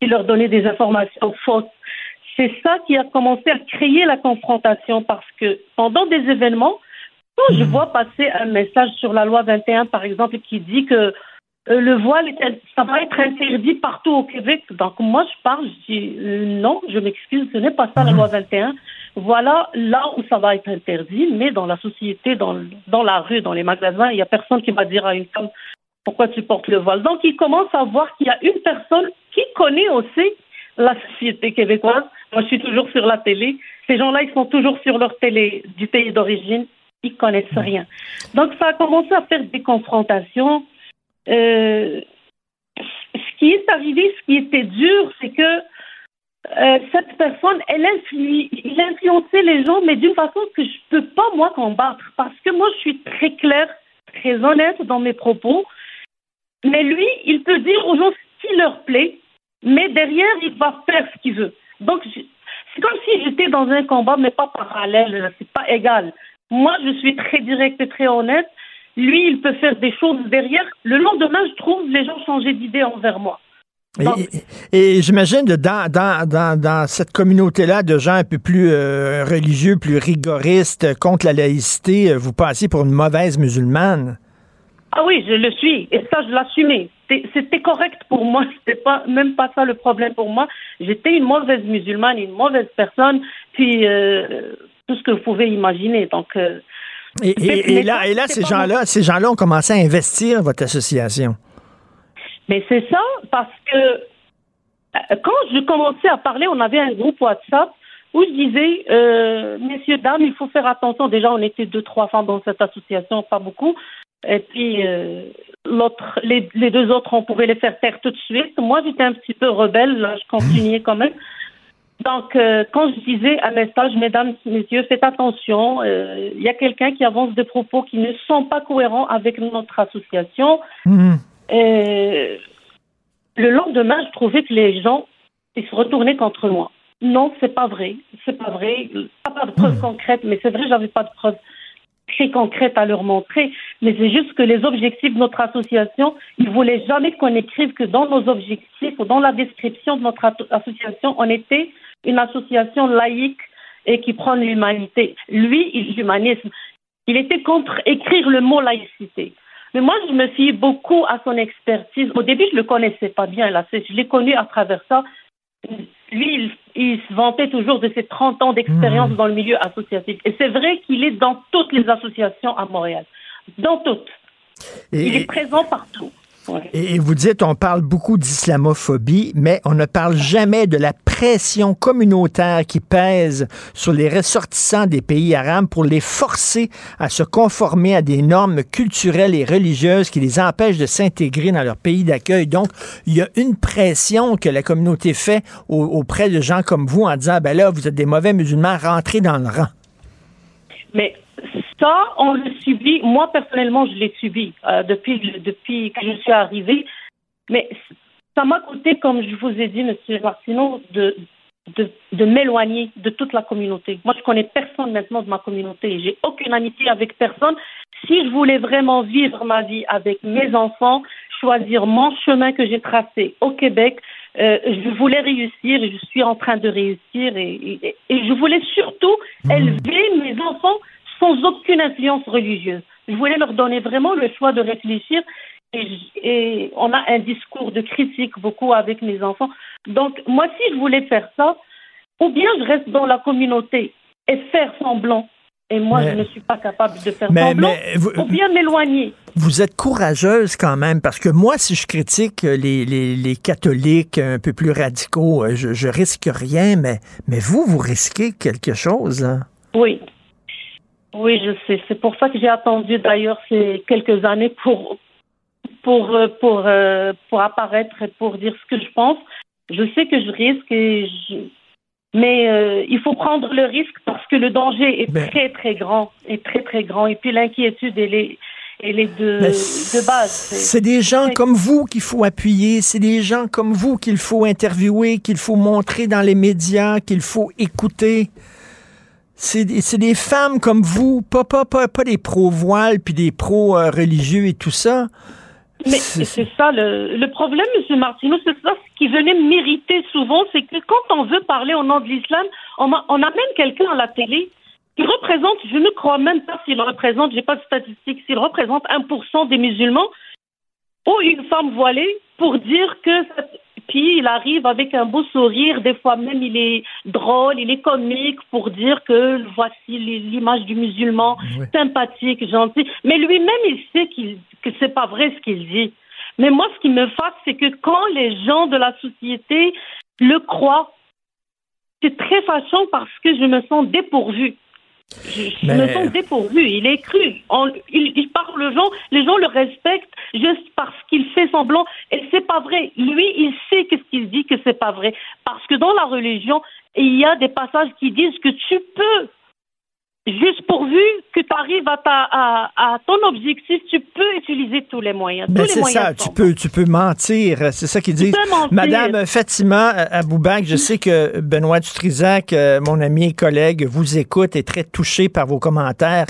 qui leur donnaient des informations fausses. C'est ça qui a commencé à créer la confrontation parce que pendant des événements, quand je vois passer un message sur la loi 21, par exemple, qui dit que euh, le voile, ça va être interdit partout au Québec. Donc moi, je parle, je dis euh, non, je m'excuse, ce n'est pas ça la loi 21. Voilà là où ça va être interdit, mais dans la société, dans, dans la rue, dans les magasins, il n'y a personne qui va dire à une femme pourquoi tu portes le voile? Donc il commence à voir qu'il y a une personne qui connaît aussi la société québécoise. Moi, je suis toujours sur la télé. Ces gens-là, ils sont toujours sur leur télé du pays d'origine. Ils connaissent rien. Donc, ça a commencé à faire des confrontations. Euh, ce qui est arrivé, ce qui était dur, c'est que euh, cette personne, elle influe, influençait les gens, mais d'une façon que je peux pas moi combattre, parce que moi, je suis très claire, très honnête dans mes propos. Mais lui, il peut dire aux gens ce qui leur plaît, mais derrière, il va faire ce qu'il veut. Donc, c'est comme si j'étais dans un combat, mais pas parallèle, c'est pas égal. Moi, je suis très directe et très honnête. Lui, il peut faire des choses derrière. Le lendemain, je trouve les gens changer d'idée envers moi. Et, et- et j'imagine dans, dans, dans, dans cette communauté-là de gens un peu plus euh, religieux, plus rigoristes contre la laïcité, vous passez pour une mauvaise musulmane? Ah oui, je le suis. Et ça, je l'assumais. C'était- correct pour moi. C'était pas, même pas ça le problème pour moi. J'étais une mauvaise musulmane, une mauvaise personne, puis euh, tout ce que vous pouvez imaginer. Donc, euh, Et, là, et là ces gens-là, ces gens-là ont commencé à investir votre association. Mais c'est ça, parce que euh, quand je commençais à parler, on avait un groupe WhatsApp où je disais, euh, messieurs, dames, il faut faire attention. Déjà, on était deux, trois femmes dans cette association, pas beaucoup. Et puis, euh, l'autre, les, les deux autres, on pouvait les faire taire tout de suite. Moi, j'étais un petit peu rebelle, là, je continuais quand même. Donc, euh, quand je disais un message, mesdames, messieurs, faites attention, euh, il y a quelqu'un qui avance des propos qui ne sont pas cohérents avec notre association. Euh, le lendemain, je trouvais que les gens ils se retournaient contre moi. Non, c'est pas vrai. C'est pas vrai. Pas, pas de preuves concrètes, mais c'est vrai, j'avais pas de preuves très concrètes à leur montrer. Mais c'est juste que les objectifs de notre association, ils voulaient jamais qu'on écrive que dans nos objectifs ou dans la description de notre asso- association, on était une association laïque et qui prend l'humanité. Lui, l'humanisme, il était contre écrire le mot laïcité. Mais moi, je me fie beaucoup à son expertise. Au début, je le connaissais pas bien, là. Je l'ai connu à travers ça. Lui, il, il se vantait toujours de ses 30 ans d'expérience Mhm. dans le milieu associatif. Et c'est vrai qu'il est dans toutes les associations à Montréal. Dans toutes. Et- il est présent partout. Ouais. Et vous dites, on parle beaucoup d'islamophobie, mais on ne parle jamais de la pression communautaire qui pèse sur les ressortissants des pays arabes pour les forcer à se conformer à des normes culturelles et religieuses qui les empêchent de s'intégrer dans leur pays d'accueil. Donc, il y a une pression que la communauté fait au- auprès de gens comme vous en disant, ben là, vous êtes des mauvais musulmans, rentrez dans le rang. Mais ça, on le subit. Moi, personnellement, je l'ai subi euh, depuis, que je suis arrivée. Mais ça m'a coûté, comme je vous ai dit, Monsieur Martineau, de, de, de m'éloigner de toute la communauté. Moi, je connais personne maintenant de ma communauté. J'ai aucune amitié avec personne. Si je voulais vraiment vivre ma vie avec mes enfants, choisir mon chemin que j'ai tracé au Québec, euh, je voulais réussir et je suis en train de réussir et, et- et je voulais surtout élever mes enfants sans aucune influence religieuse. Je voulais leur donner vraiment le choix de réfléchir et, on a un discours de critique beaucoup avec mes enfants. Donc moi, si je voulais faire ça, ou bien je reste dans la communauté et faire semblant. Et moi, Mais- je ne suis pas capable de faire Mais- semblant. mais vous- ou bien m'éloigner. Vous êtes courageuse quand même, parce que moi, si je critique les, les, les catholiques un peu plus radicaux, euh, je, je risque rien, mais, mais vous, vous risquez quelque chose. hein? Oui. Oui, je sais. C'est pour ça que j'ai attendu d'ailleurs ces quelques années pour pour euh, pour euh, pour apparaître et pour dire ce que je pense. Je sais que je risque et je... mais euh, il faut prendre le risque parce que le danger est très très grand, est très très grand et puis l'inquiétude elle est elle est de de base. C'est des gens comme vous qu'il faut appuyer, c'est des gens comme vous qu'il faut interviewer, qu'il faut montrer dans les médias, qu'il faut écouter. C'est des, femmes comme vous, pas, pas, pas, pas des pro-voiles puis des pro-religieux et tout ça. Mais c'est ça le, le problème, Monsieur Martineau, c'est ça ce qui venait m'irriter souvent, c'est que quand on veut parler au nom de l'islam, on, on amène quelqu'un à la télé qui représente, je ne crois même pas s'il représente, j'ai pas de statistiques, s'il représente 1% des musulmans ou une femme voilée pour dire que ça- puis il arrive avec un beau sourire, des fois même il est drôle, il est comique pour dire que voici l'image du musulman sympathique, gentil. Mais lui-même il sait qu'il que c'est pas vrai ce qu'il dit. Mais moi ce qui me fâche c'est que quand les gens de la société le croient, c'est très fâchant parce que je me sens dépourvue. Je, je Mais- me sens dépourvue. Il est cru. On- il, il parle aux gens, les gens le respectent juste parce qu'il fait semblant. Et c'est pas vrai. Lui, il sait qu'est-ce qu'il dit que c'est pas vrai. Parce que dans la religion, il y a des passages qui disent que tu peux, juste pourvu que tu arrives à, ta, à, à ton objectif, tu peux utiliser tous les moyens. Ben c'est ça, tu peux, tu peux mentir, c'est ça qu'ils disent. Madame Fatima Aboubac, je sais que Benoît Dutrisac, euh, mon ami et collègue, vous écoute et est très touché par vos commentaires.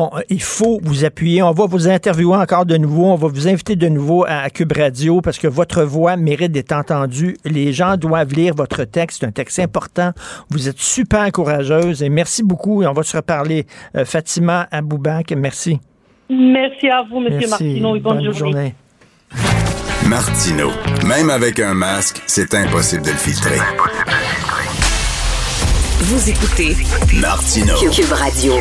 On- il faut vous appuyer. On va vous interviewer encore de nouveau. On va vous inviter de nouveau à, à Cube Radio parce que votre voix mérite d'être entendue. Les gens doivent lire votre texte. C'est un texte important. Vous êtes super courageuse et merci beaucoup. Et on va se reparler. Euh, Fatima Aboubac, merci. Merci à vous, Monsieur Merci. Martineau, et bonne, journée. Martino. Même avec un masque, c'est impossible de le filtrer. Vous écoutez Martino. Cube Radio.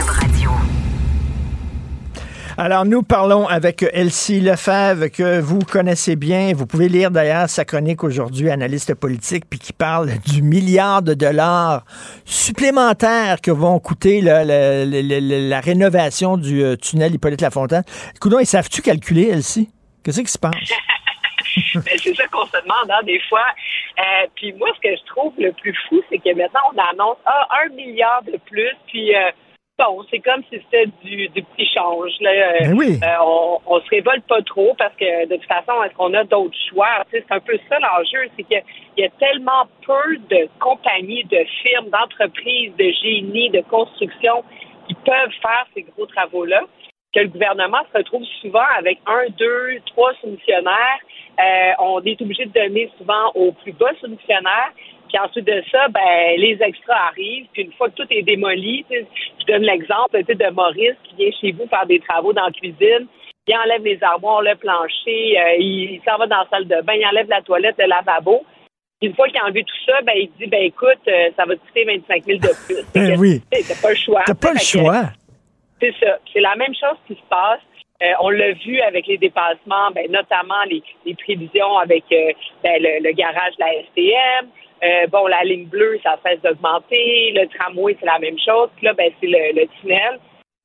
Alors, nous parlons avec Elsie Lefebvre, que vous connaissez bien. Vous pouvez lire d'ailleurs sa chronique aujourd'hui, analyste politique, puis qui parle du milliard de dollars supplémentaires que vont coûter la- la rénovation du euh, tunnel Hippolyte-Lafontaine. Coudon, ils savent-tu calculer, Elsie? Qu'est-ce qui se passe? Ben, c'est ça qu'on se demande, hein, des fois. Euh, puis moi, ce que je trouve le plus fou, c'est que maintenant, on annonce ah, un milliard de plus, puis euh, bon, c'est comme si c'était du, du petit change. Là. Euh, Ben oui. euh, on, on se révolte pas trop parce que de toute façon, est-ce qu'on a d'autres choix? C'est un peu ça l'enjeu, c'est qu'il y a tellement peu de compagnies, de firmes, d'entreprises, de génie, de construction qui peuvent faire ces gros travaux-là que le gouvernement se retrouve souvent avec un, deux, trois soumissionnaires. Euh, on est obligé de donner souvent aux plus bas soumissionnaires. Puis ensuite de ça, ben les extras arrivent. Puis une fois que tout est démoli, je donne l'exemple de Maurice qui vient chez vous faire des travaux dans la cuisine. Il enlève les armoires, le plancher, euh, il, s'en va dans la salle de bain, il enlève la toilette, le lavabo. Une fois qu'il a enlevé tout ça, ben, il dit, ben, écoute, euh, ça va te coûter 25 000 de plus. Ben oui. T'as pas le choix. T'as pas le choix. C'est ça. C'est la même chose qui se passe. Euh, on l'a vu avec les dépassements, ben, notamment les, les prévisions avec euh, ben, le, le garage de la STM. Euh, bon, la ligne bleue, ça cesse d'augmenter. Le tramway, c'est la même chose. Puis là, ben, c'est le, le tunnel.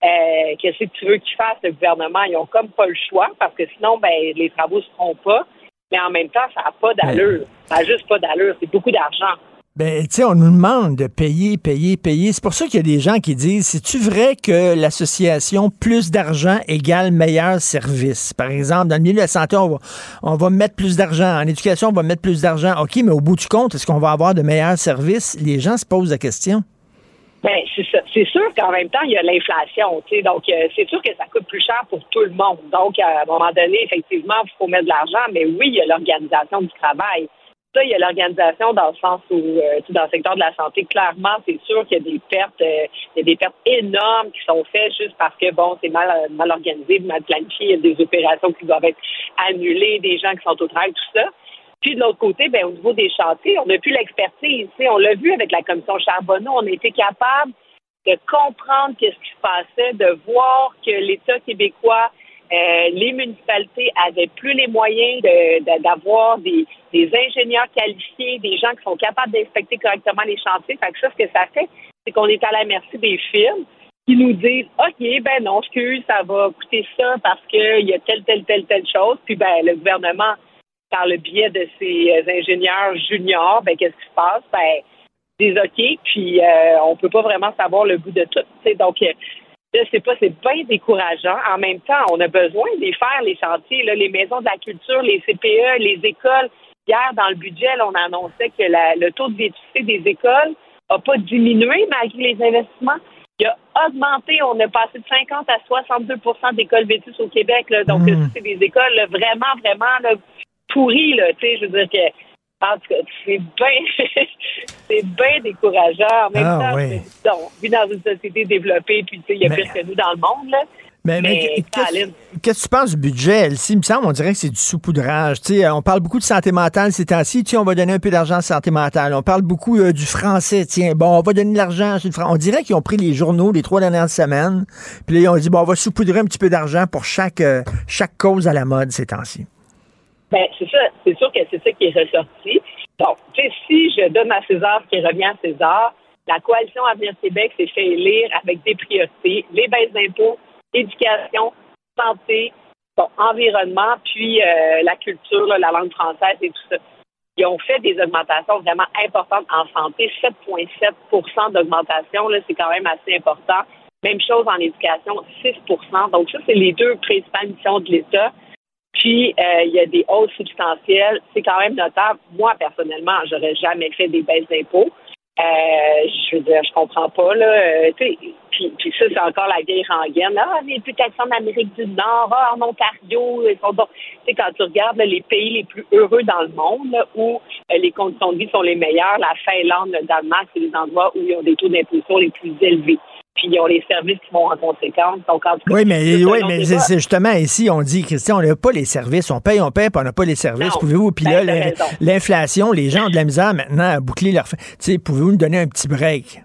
Euh, Qu'est-ce que tu veux qu'ils fassent, le gouvernement? Ils ont comme pas le choix parce que sinon, ben, les travaux se feront pas. Mais en même temps, ça n'a pas d'allure. Ça n'a juste pas d'allure. C'est beaucoup d'argent. Ben, tu sais, on nous demande de payer, payer, payer. C'est pour ça qu'il y a des gens qui disent, c'est-tu vrai que l'association plus d'argent égale meilleur service? Par exemple, dans le milieu de la santé, on va, on va mettre plus d'argent. En éducation, on va mettre plus d'argent. OK, mais au bout du compte, est-ce qu'on va avoir de meilleurs services? Les gens se posent la question. Ben, c'est sûr qu'en même temps, il y a l'inflation, tu sais. Donc, euh, c'est sûr que ça coûte plus cher pour tout le monde. Donc, à un moment donné, effectivement, il faut mettre de l'argent, mais oui, il y a l'organisation du travail. Ça, il y a l'organisation dans le sens où, euh, dans le secteur de la santé, clairement, c'est sûr qu'il y a des pertes, euh, il y a des pertes énormes qui sont faites juste parce que, bon, c'est mal, mal organisé, mal planifié, il y a des opérations qui doivent être annulées, des gens qui sont au travail, tout ça. Puis de l'autre côté, ben, au niveau des chantiers, on n'a plus l'expertise. On l'a vu avec la commission Charbonneau, on a été capable de comprendre qu'est-ce qui se passait, de voir que l'État québécois, euh, les municipalités avaient plus les moyens de- de- d'avoir des, ingénieurs qualifiés, des gens qui sont capables d'inspecter correctement les chantiers. Fait que ça, ce que ça fait, c'est qu'on est à la merci des firmes qui nous disent OK, ben non, excuse, ça va coûter ça parce qu'il y a telle, telle, telle, telle chose. Puis ben le gouvernement, par le biais de ses euh, ingénieurs juniors, ben qu'est-ce qui se passe? Ben, des OK, puis euh, on peut pas vraiment savoir le goût de tout. Donc, euh, je sais pas, c'est bien décourageant. En même temps, on a besoin de les faire, les chantiers, là, les maisons de la culture, les CPE, les écoles. Hier, dans le budget, là, on annonçait que la- le taux de vétusté des écoles n'a pas diminué malgré les investissements. Il a augmenté. On a passé de 50 à 62% d'écoles vétustes au Québec. Là. Donc, Mm. c'est des écoles vraiment, vraiment pourries. Là, tu sais, je veux dire que en tout cas, c'est bien, c'est bien décourageant. En même Ah, temps, oui. donc, vu dans une société développée, puis tu sais, il y a Mais- pire que nous dans le monde, là. Mais, mais Mais, qu'est-ce que tu penses du budget, Elsie? Il me semble, on dirait que c'est du saupoudrage. Tu sais, on parle beaucoup de santé mentale ces temps-ci. On va donner un peu d'argent à la santé mentale. On parle beaucoup euh, du français. Tiens, bon, on va donner de l'argent. On dirait qu'ils ont pris les journaux les trois dernières semaines. Puis là, ils ont dit, bon, on va saupoudrer un petit peu d'argent pour chaque, euh, chaque cause à la mode ces temps-ci. Ben, c'est ça. C'est sûr que c'est ça qui est ressorti. Donc, si je donne à César ce qui revient à César, la coalition Avenir Québec s'est fait élire avec des priorités, les baisses d'impôts, éducation, santé, bon, environnement, puis euh, la culture, la langue française et tout ça. Ils ont fait des augmentations vraiment importantes en santé, 7,7% d'augmentation, c'est quand même assez important. Même chose en éducation, 6% Donc ça, c'est les deux principales missions de l'État. Puis, euh, il y a des hausses substantielles. C'est quand même notable. Moi, personnellement, j'aurais jamais fait des baisses d'impôts. Euh, je veux dire, je comprends pas, là. Euh, puis, puis ça, c'est encore la vieille rengaine. Ah, les plus taxants d'Amérique du Nord, ah, en Ontario, ils sont bons. Tu sais, quand tu regardes les pays les plus heureux dans le monde, où euh, les conditions de vie sont les meilleures, la Finlande, le Danemark, c'est les endroits où ils ont des taux d'imposition les plus élevés. Puis ils ont les services qui vont en conséquence. Donc, en tout cas, Oui, mais, oui, mais c'est justement ici, on dit, Christian, on n'a pas les services. On paye, on paye, puis on n'a pas les services. Pouvez-vous, puis Ben, là, raison. l'inflation, les gens ont de la misère maintenant à boucler leur. Tu sais, pouvez-vous nous donner un petit break?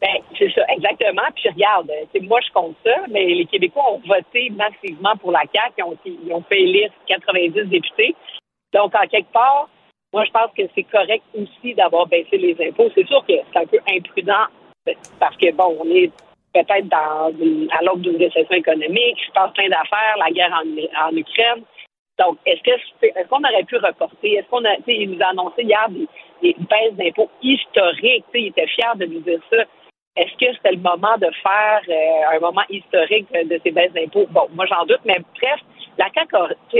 Ben, c'est ça, exactement. Puis regarde, c'est moi je compte ça, mais les Québécois ont voté massivement pour la CAQ, ils ont, ils ont fait élire 90 députés. Donc, en quelque part, moi je pense que c'est correct aussi d'avoir baissé les impôts. C'est sûr que c'est un peu imprudent parce que bon, on est peut-être dans à l'aube d'une récession économique, il se passe plein d'affaires, la guerre en, Ukraine. Donc, est-ce est-ce qu'on aurait pu reporter? Est-ce qu'on a, tu sais, il nous a annoncé hier des, des baisses d'impôts historiques. Tu sais, il était fier de nous dire ça. Est-ce que c'était le moment de faire euh, un moment historique de, ces baisses d'impôts? Bon, moi j'en doute, mais bref, la CAQ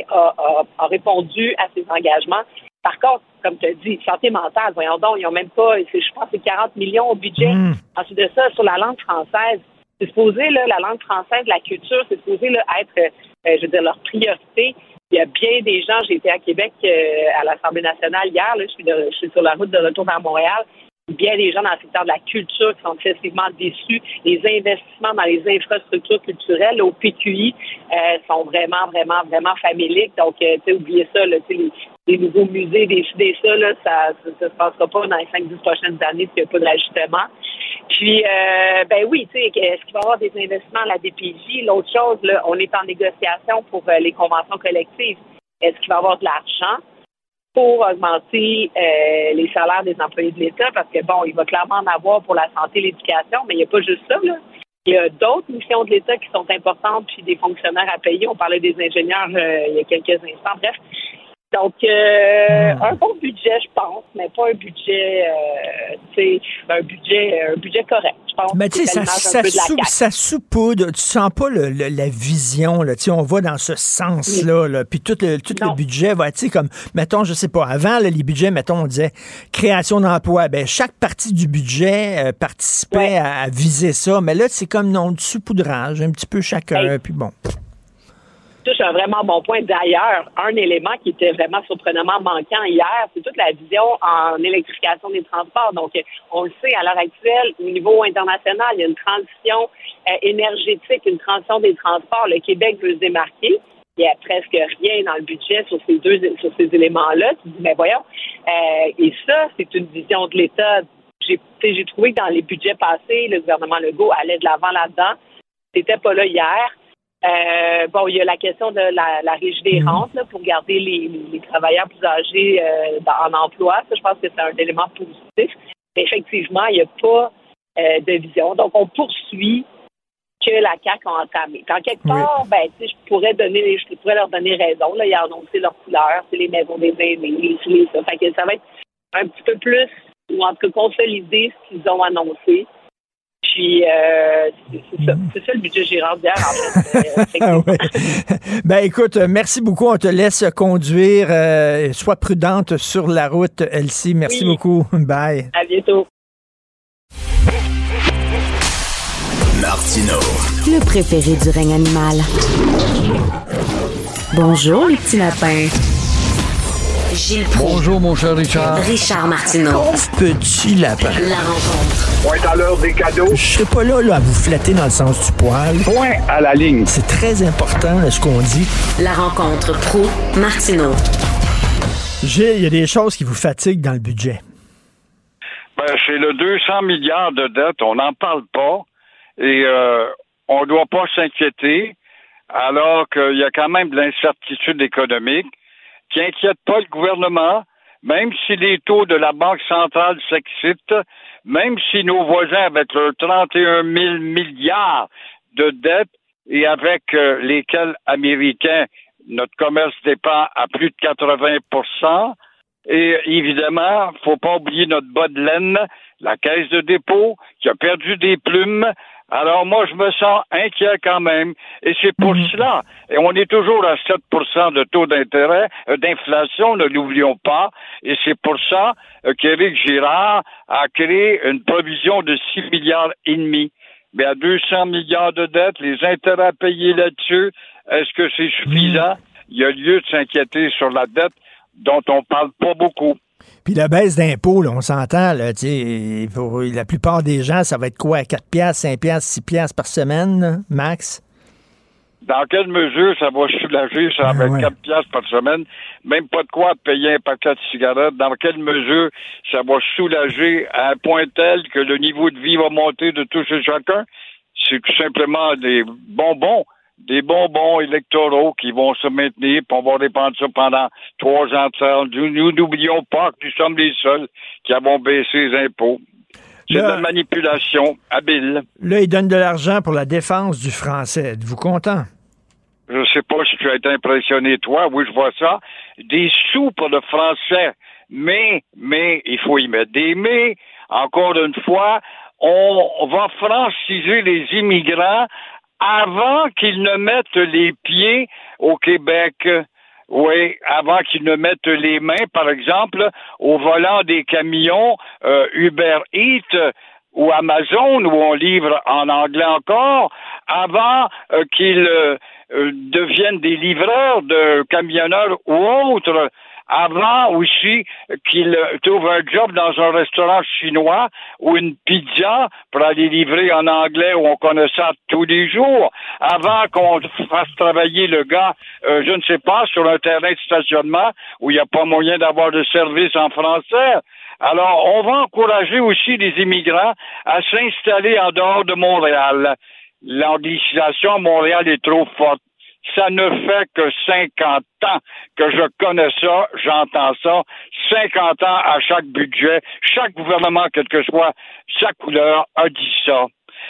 a- a répondu à ses engagements. Par contre, comme tu as dit, santé mentale, voyons donc, ils n'ont même pas, je pense que c'est 40 millions au budget. Ensuite de ça, sur la langue française, c'est supposé, là, la langue française, la culture, c'est supposé là, être, euh, je veux dire, leur priorité. Il y a bien des gens, j'ai été à Québec euh, à l'Assemblée nationale hier, là, je, suis de- je suis sur la route de retour vers Montréal. Bien des gens dans le secteur de la culture qui sont excessivement déçus. Les investissements dans les infrastructures culturelles au PQI euh, sont vraiment, vraiment, vraiment faméliques. Donc, euh, tu sais, oubliez ça, les, les nouveaux musées, décider ça, ça ne se passera pas dans les 5-10 prochaines années s'il n'y a pas d'ajustement. Puis, euh, ben oui, tu sais, est-ce qu'il va y avoir des investissements à la DPJ? L'autre chose, là, on est en négociation pour euh, les conventions collectives. Est-ce qu'il va y avoir de l'argent? Pour augmenter euh, les salaires des employés de l'État? Parce que, bon, il va clairement en avoir pour la santé l'éducation, mais il n'y a pas juste ça, là. Il y a d'autres missions de l'État qui sont importantes, puis des fonctionnaires à payer. On parlait des ingénieurs il y a quelques instants. Bref, donc, euh, un bon budget, je pense, mais pas un budget, euh, tu sais, un budget, un budget correct. Je pense Mais tu sais, ça, ça, peu de la sou- CAQ. ça saupoudre. Tu sens pas le- le- la vision, là. Tu sais, on va dans ce sens-là, là. Puis tout, le, tout le budget va, sais, comme, mettons, je sais pas, avant, là, les budgets, mettons, on disait création d'emplois. Ben, chaque partie du budget euh, participait à, à viser ça. Mais là, c'est comme, non, du saupoudrage, un petit peu chacun, puis bon. Touche un vraiment bon point. D'ailleurs, un élément qui était vraiment surprenamment manquant hier, c'est toute la vision en électrification des transports. Donc, on le sait, à l'heure actuelle, au niveau international, il y a une transition euh, énergétique, une transition des transports. Le Québec veut se démarquer. Il n'y a presque rien dans le budget sur ces deux sur ces éléments-là. Tu dis, mais voyons. Euh, et ça, c'est une vision de l'État. J'ai j'ai trouvé que dans les budgets passés, le gouvernement Legault allait de l'avant là-dedans. C'était pas là hier. Euh, bon, il y a la question de la, la régie des rentes là, pour garder les, les travailleurs plus âgés euh, dans- en emploi. Ça, je pense que c'est un élément positif. Mais effectivement, il n'y a pas euh, de vision. Donc, on poursuit que la CAQ a entamé. Quand quelque part, ben, tu sais, je pourrais donner, je pourrais leur donner raison. Là, ils ont annoncé leur couleur, c'est les maisons des aînés, les ça. Fait que ça va être un petit peu plus, ou en tout cas consolider ce qu'ils ont annoncé. Puis, euh, c'est ça. Le budget Girard d'hier, en fait. Euh, Ah ouais. Ben écoute, merci beaucoup. On te laisse conduire. euh, sois prudente sur la route, Elsie. Merci Oui. beaucoup. Bye. À bientôt. Martino. Le préféré du règne animal. Bonjour, les petits lapins. Gilles Bonjour, mon cher Richard. Richard Martineau. Pauvre petit lapin. La rencontre. Point à l'heure des cadeaux. Je serai pas là, là à vous flatter dans le sens du poil. Point à la ligne. C'est très important là, ce qu'on dit. La rencontre pro Martineau. Gilles, il y a des choses qui vous fatiguent dans le budget. Ben, c'est le 200 milliards de dettes. On n'en parle pas. Et euh, on ne doit pas s'inquiéter, alors qu'il y a quand même de l'incertitude économique qui inquiète pas le gouvernement, même si les taux de la Banque centrale s'excitent, même si nos voisins avec leurs 31 000 milliards de dettes et avec euh, lesquels Américains, notre commerce dépend à plus de 80% et évidemment, faut pas oublier notre bas de laine, la caisse de dépôt, qui a perdu des plumes. Alors moi, je me sens inquiet quand même. Et c'est pour cela. Et on est toujours à 7% de taux d'intérêt, euh, d'inflation, ne l'oublions pas. Et c'est pour ça euh, qu'Éric Girard a créé une provision de 6 milliards et demi. Mais à 200 milliards de dettes, les intérêts à payer là-dessus, est-ce que c'est suffisant? Il y a lieu de s'inquiéter sur la dette dont on parle pas beaucoup. Puis la baisse d'impôts, on s'entend, pour la plupart des gens, ça va être quoi, 4 piastres, 5 piastres, 6 piastres par semaine, là, max? Dans quelle mesure ça va soulager, ça va être 4 piastres par semaine, même pas de quoi payer un paquet de cigarettes, dans quelle mesure ça va soulager à un point tel que le niveau de vie va monter de tous et chacun? C'est tout simplement des bonbons, des bonbons électoraux qui vont se maintenir, puis on va répandre ça pendant trois ans de. Nous n'oublions pas que nous sommes les seuls qui avons baissé les impôts. C'est de la manipulation habile. Là, ils donnent de l'argent pour la défense du français. Êtes-vous content? Je sais pas si tu as été impressionné, toi. Oui, je vois ça. Des sous pour le français. Mais, mais, il faut y mettre des mais. Encore une fois, on va franciser les immigrants avant qu'ils ne mettent les pieds au Québec. Oui, avant qu'ils ne mettent les mains, par exemple, au volant des camions euh, Uber Eats ou Amazon, où on livre en anglais encore, avant euh, qu'ils euh, deviennent des livreurs de camionneurs ou autres. Avant aussi qu'il trouve un job dans un restaurant chinois ou une pizza pour aller livrer en anglais où on connaît ça tous les jours, avant qu'on fasse travailler le gars, euh, je ne sais pas, sur un terrain de stationnement où il n'y a pas moyen d'avoir de service en français. Alors, on va encourager aussi les immigrants à s'installer en dehors de Montréal. L'anglicisation à Montréal est trop forte. Ça ne fait que 50 ans que je connais ça, j'entends ça. 50 ans à chaque budget. Chaque gouvernement, quelle que soit sa couleur, a dit ça.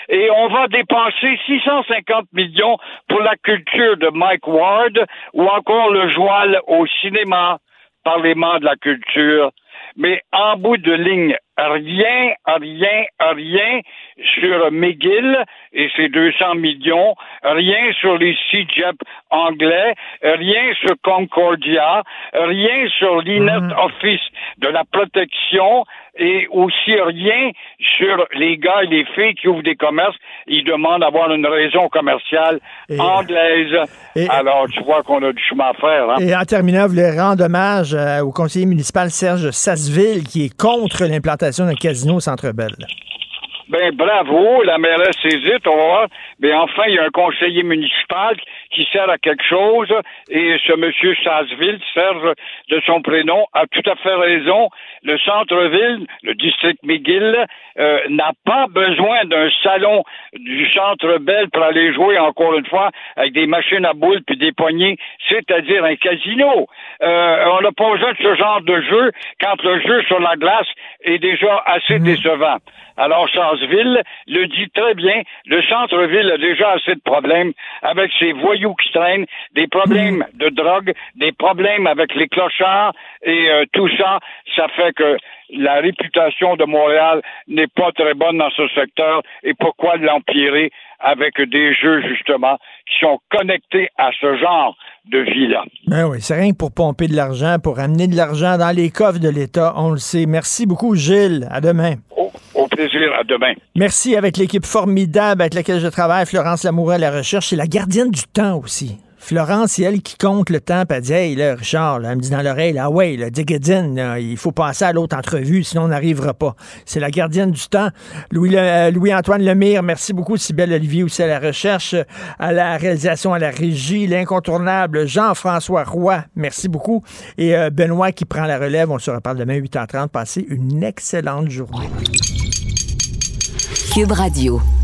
Et on va dépenser 650 millions pour la culture de Mike Ward ou encore le joual au cinéma, parlement de la culture. Mais en bout de ligne, rien, rien, rien sur McGill et ses 200 millions, rien sur les CJEP anglais, rien sur Concordia, rien sur l'Inet Mhm. Office de la protection et aussi rien sur les gars et les filles qui ouvrent des commerces. Ils demandent d'avoir une raison commerciale Et- anglaise. et- Alors, tu vois qu'on a du chemin à faire. Hein? Et en terminant, vous voulez rendre hommage euh, au conseiller municipal Serge Sasseville qui est contre l'implantation d'un casino au Centre Bell. Ben bravo, la mairesse hésite, on va voir. Mais enfin, il y a un conseiller municipal qui sert à quelque chose et ce monsieur Sasseville, Serge de son prénom, a tout à fait raison. Le centre-ville, le district McGill, euh, n'a pas besoin d'un salon du centre Bell pour aller jouer encore une fois avec des machines à boules puis des poignées, c'est-à-dire un casino. Euh, on n'a pas besoin de ce genre de jeu quand le jeu sur la glace est déjà assez décevant. Alors, Sasseville le dit très bien, le centre-ville a déjà assez de problèmes avec ses voyous qui traînent, des problèmes de drogue, des problèmes avec les clochards et euh, tout ça, ça fait que la réputation de Montréal n'est pas très bonne dans ce secteur et pourquoi l'empirer avec des jeux justement qui sont connectés à ce genre de vie-là? Ben oui, c'est rien que pour pomper de l'argent, pour amener de l'argent dans les coffres de l'État, on le sait. Merci beaucoup, Gilles. À demain. Merci avec l'équipe formidable avec laquelle je travaille, Florence Lamoureux à la recherche. C'est la gardienne du temps aussi. Florence, c'est elle qui compte le temps, puis elle dit Richard, elle me dit dans l'oreille, là, ouais, là, Digadine, il faut passer à l'autre entrevue, sinon on n'arrivera pas. C'est la gardienne du temps. Louis, euh, Louis-Antoine Lemire, merci beaucoup. Sybelle Olivier aussi à la recherche, à la réalisation, à la régie, l'incontournable Jean-François Roy, merci beaucoup. Et euh, Benoît qui prend la relève. On se reparle demain 8h30. Passez une excellente journée. Cube Radio.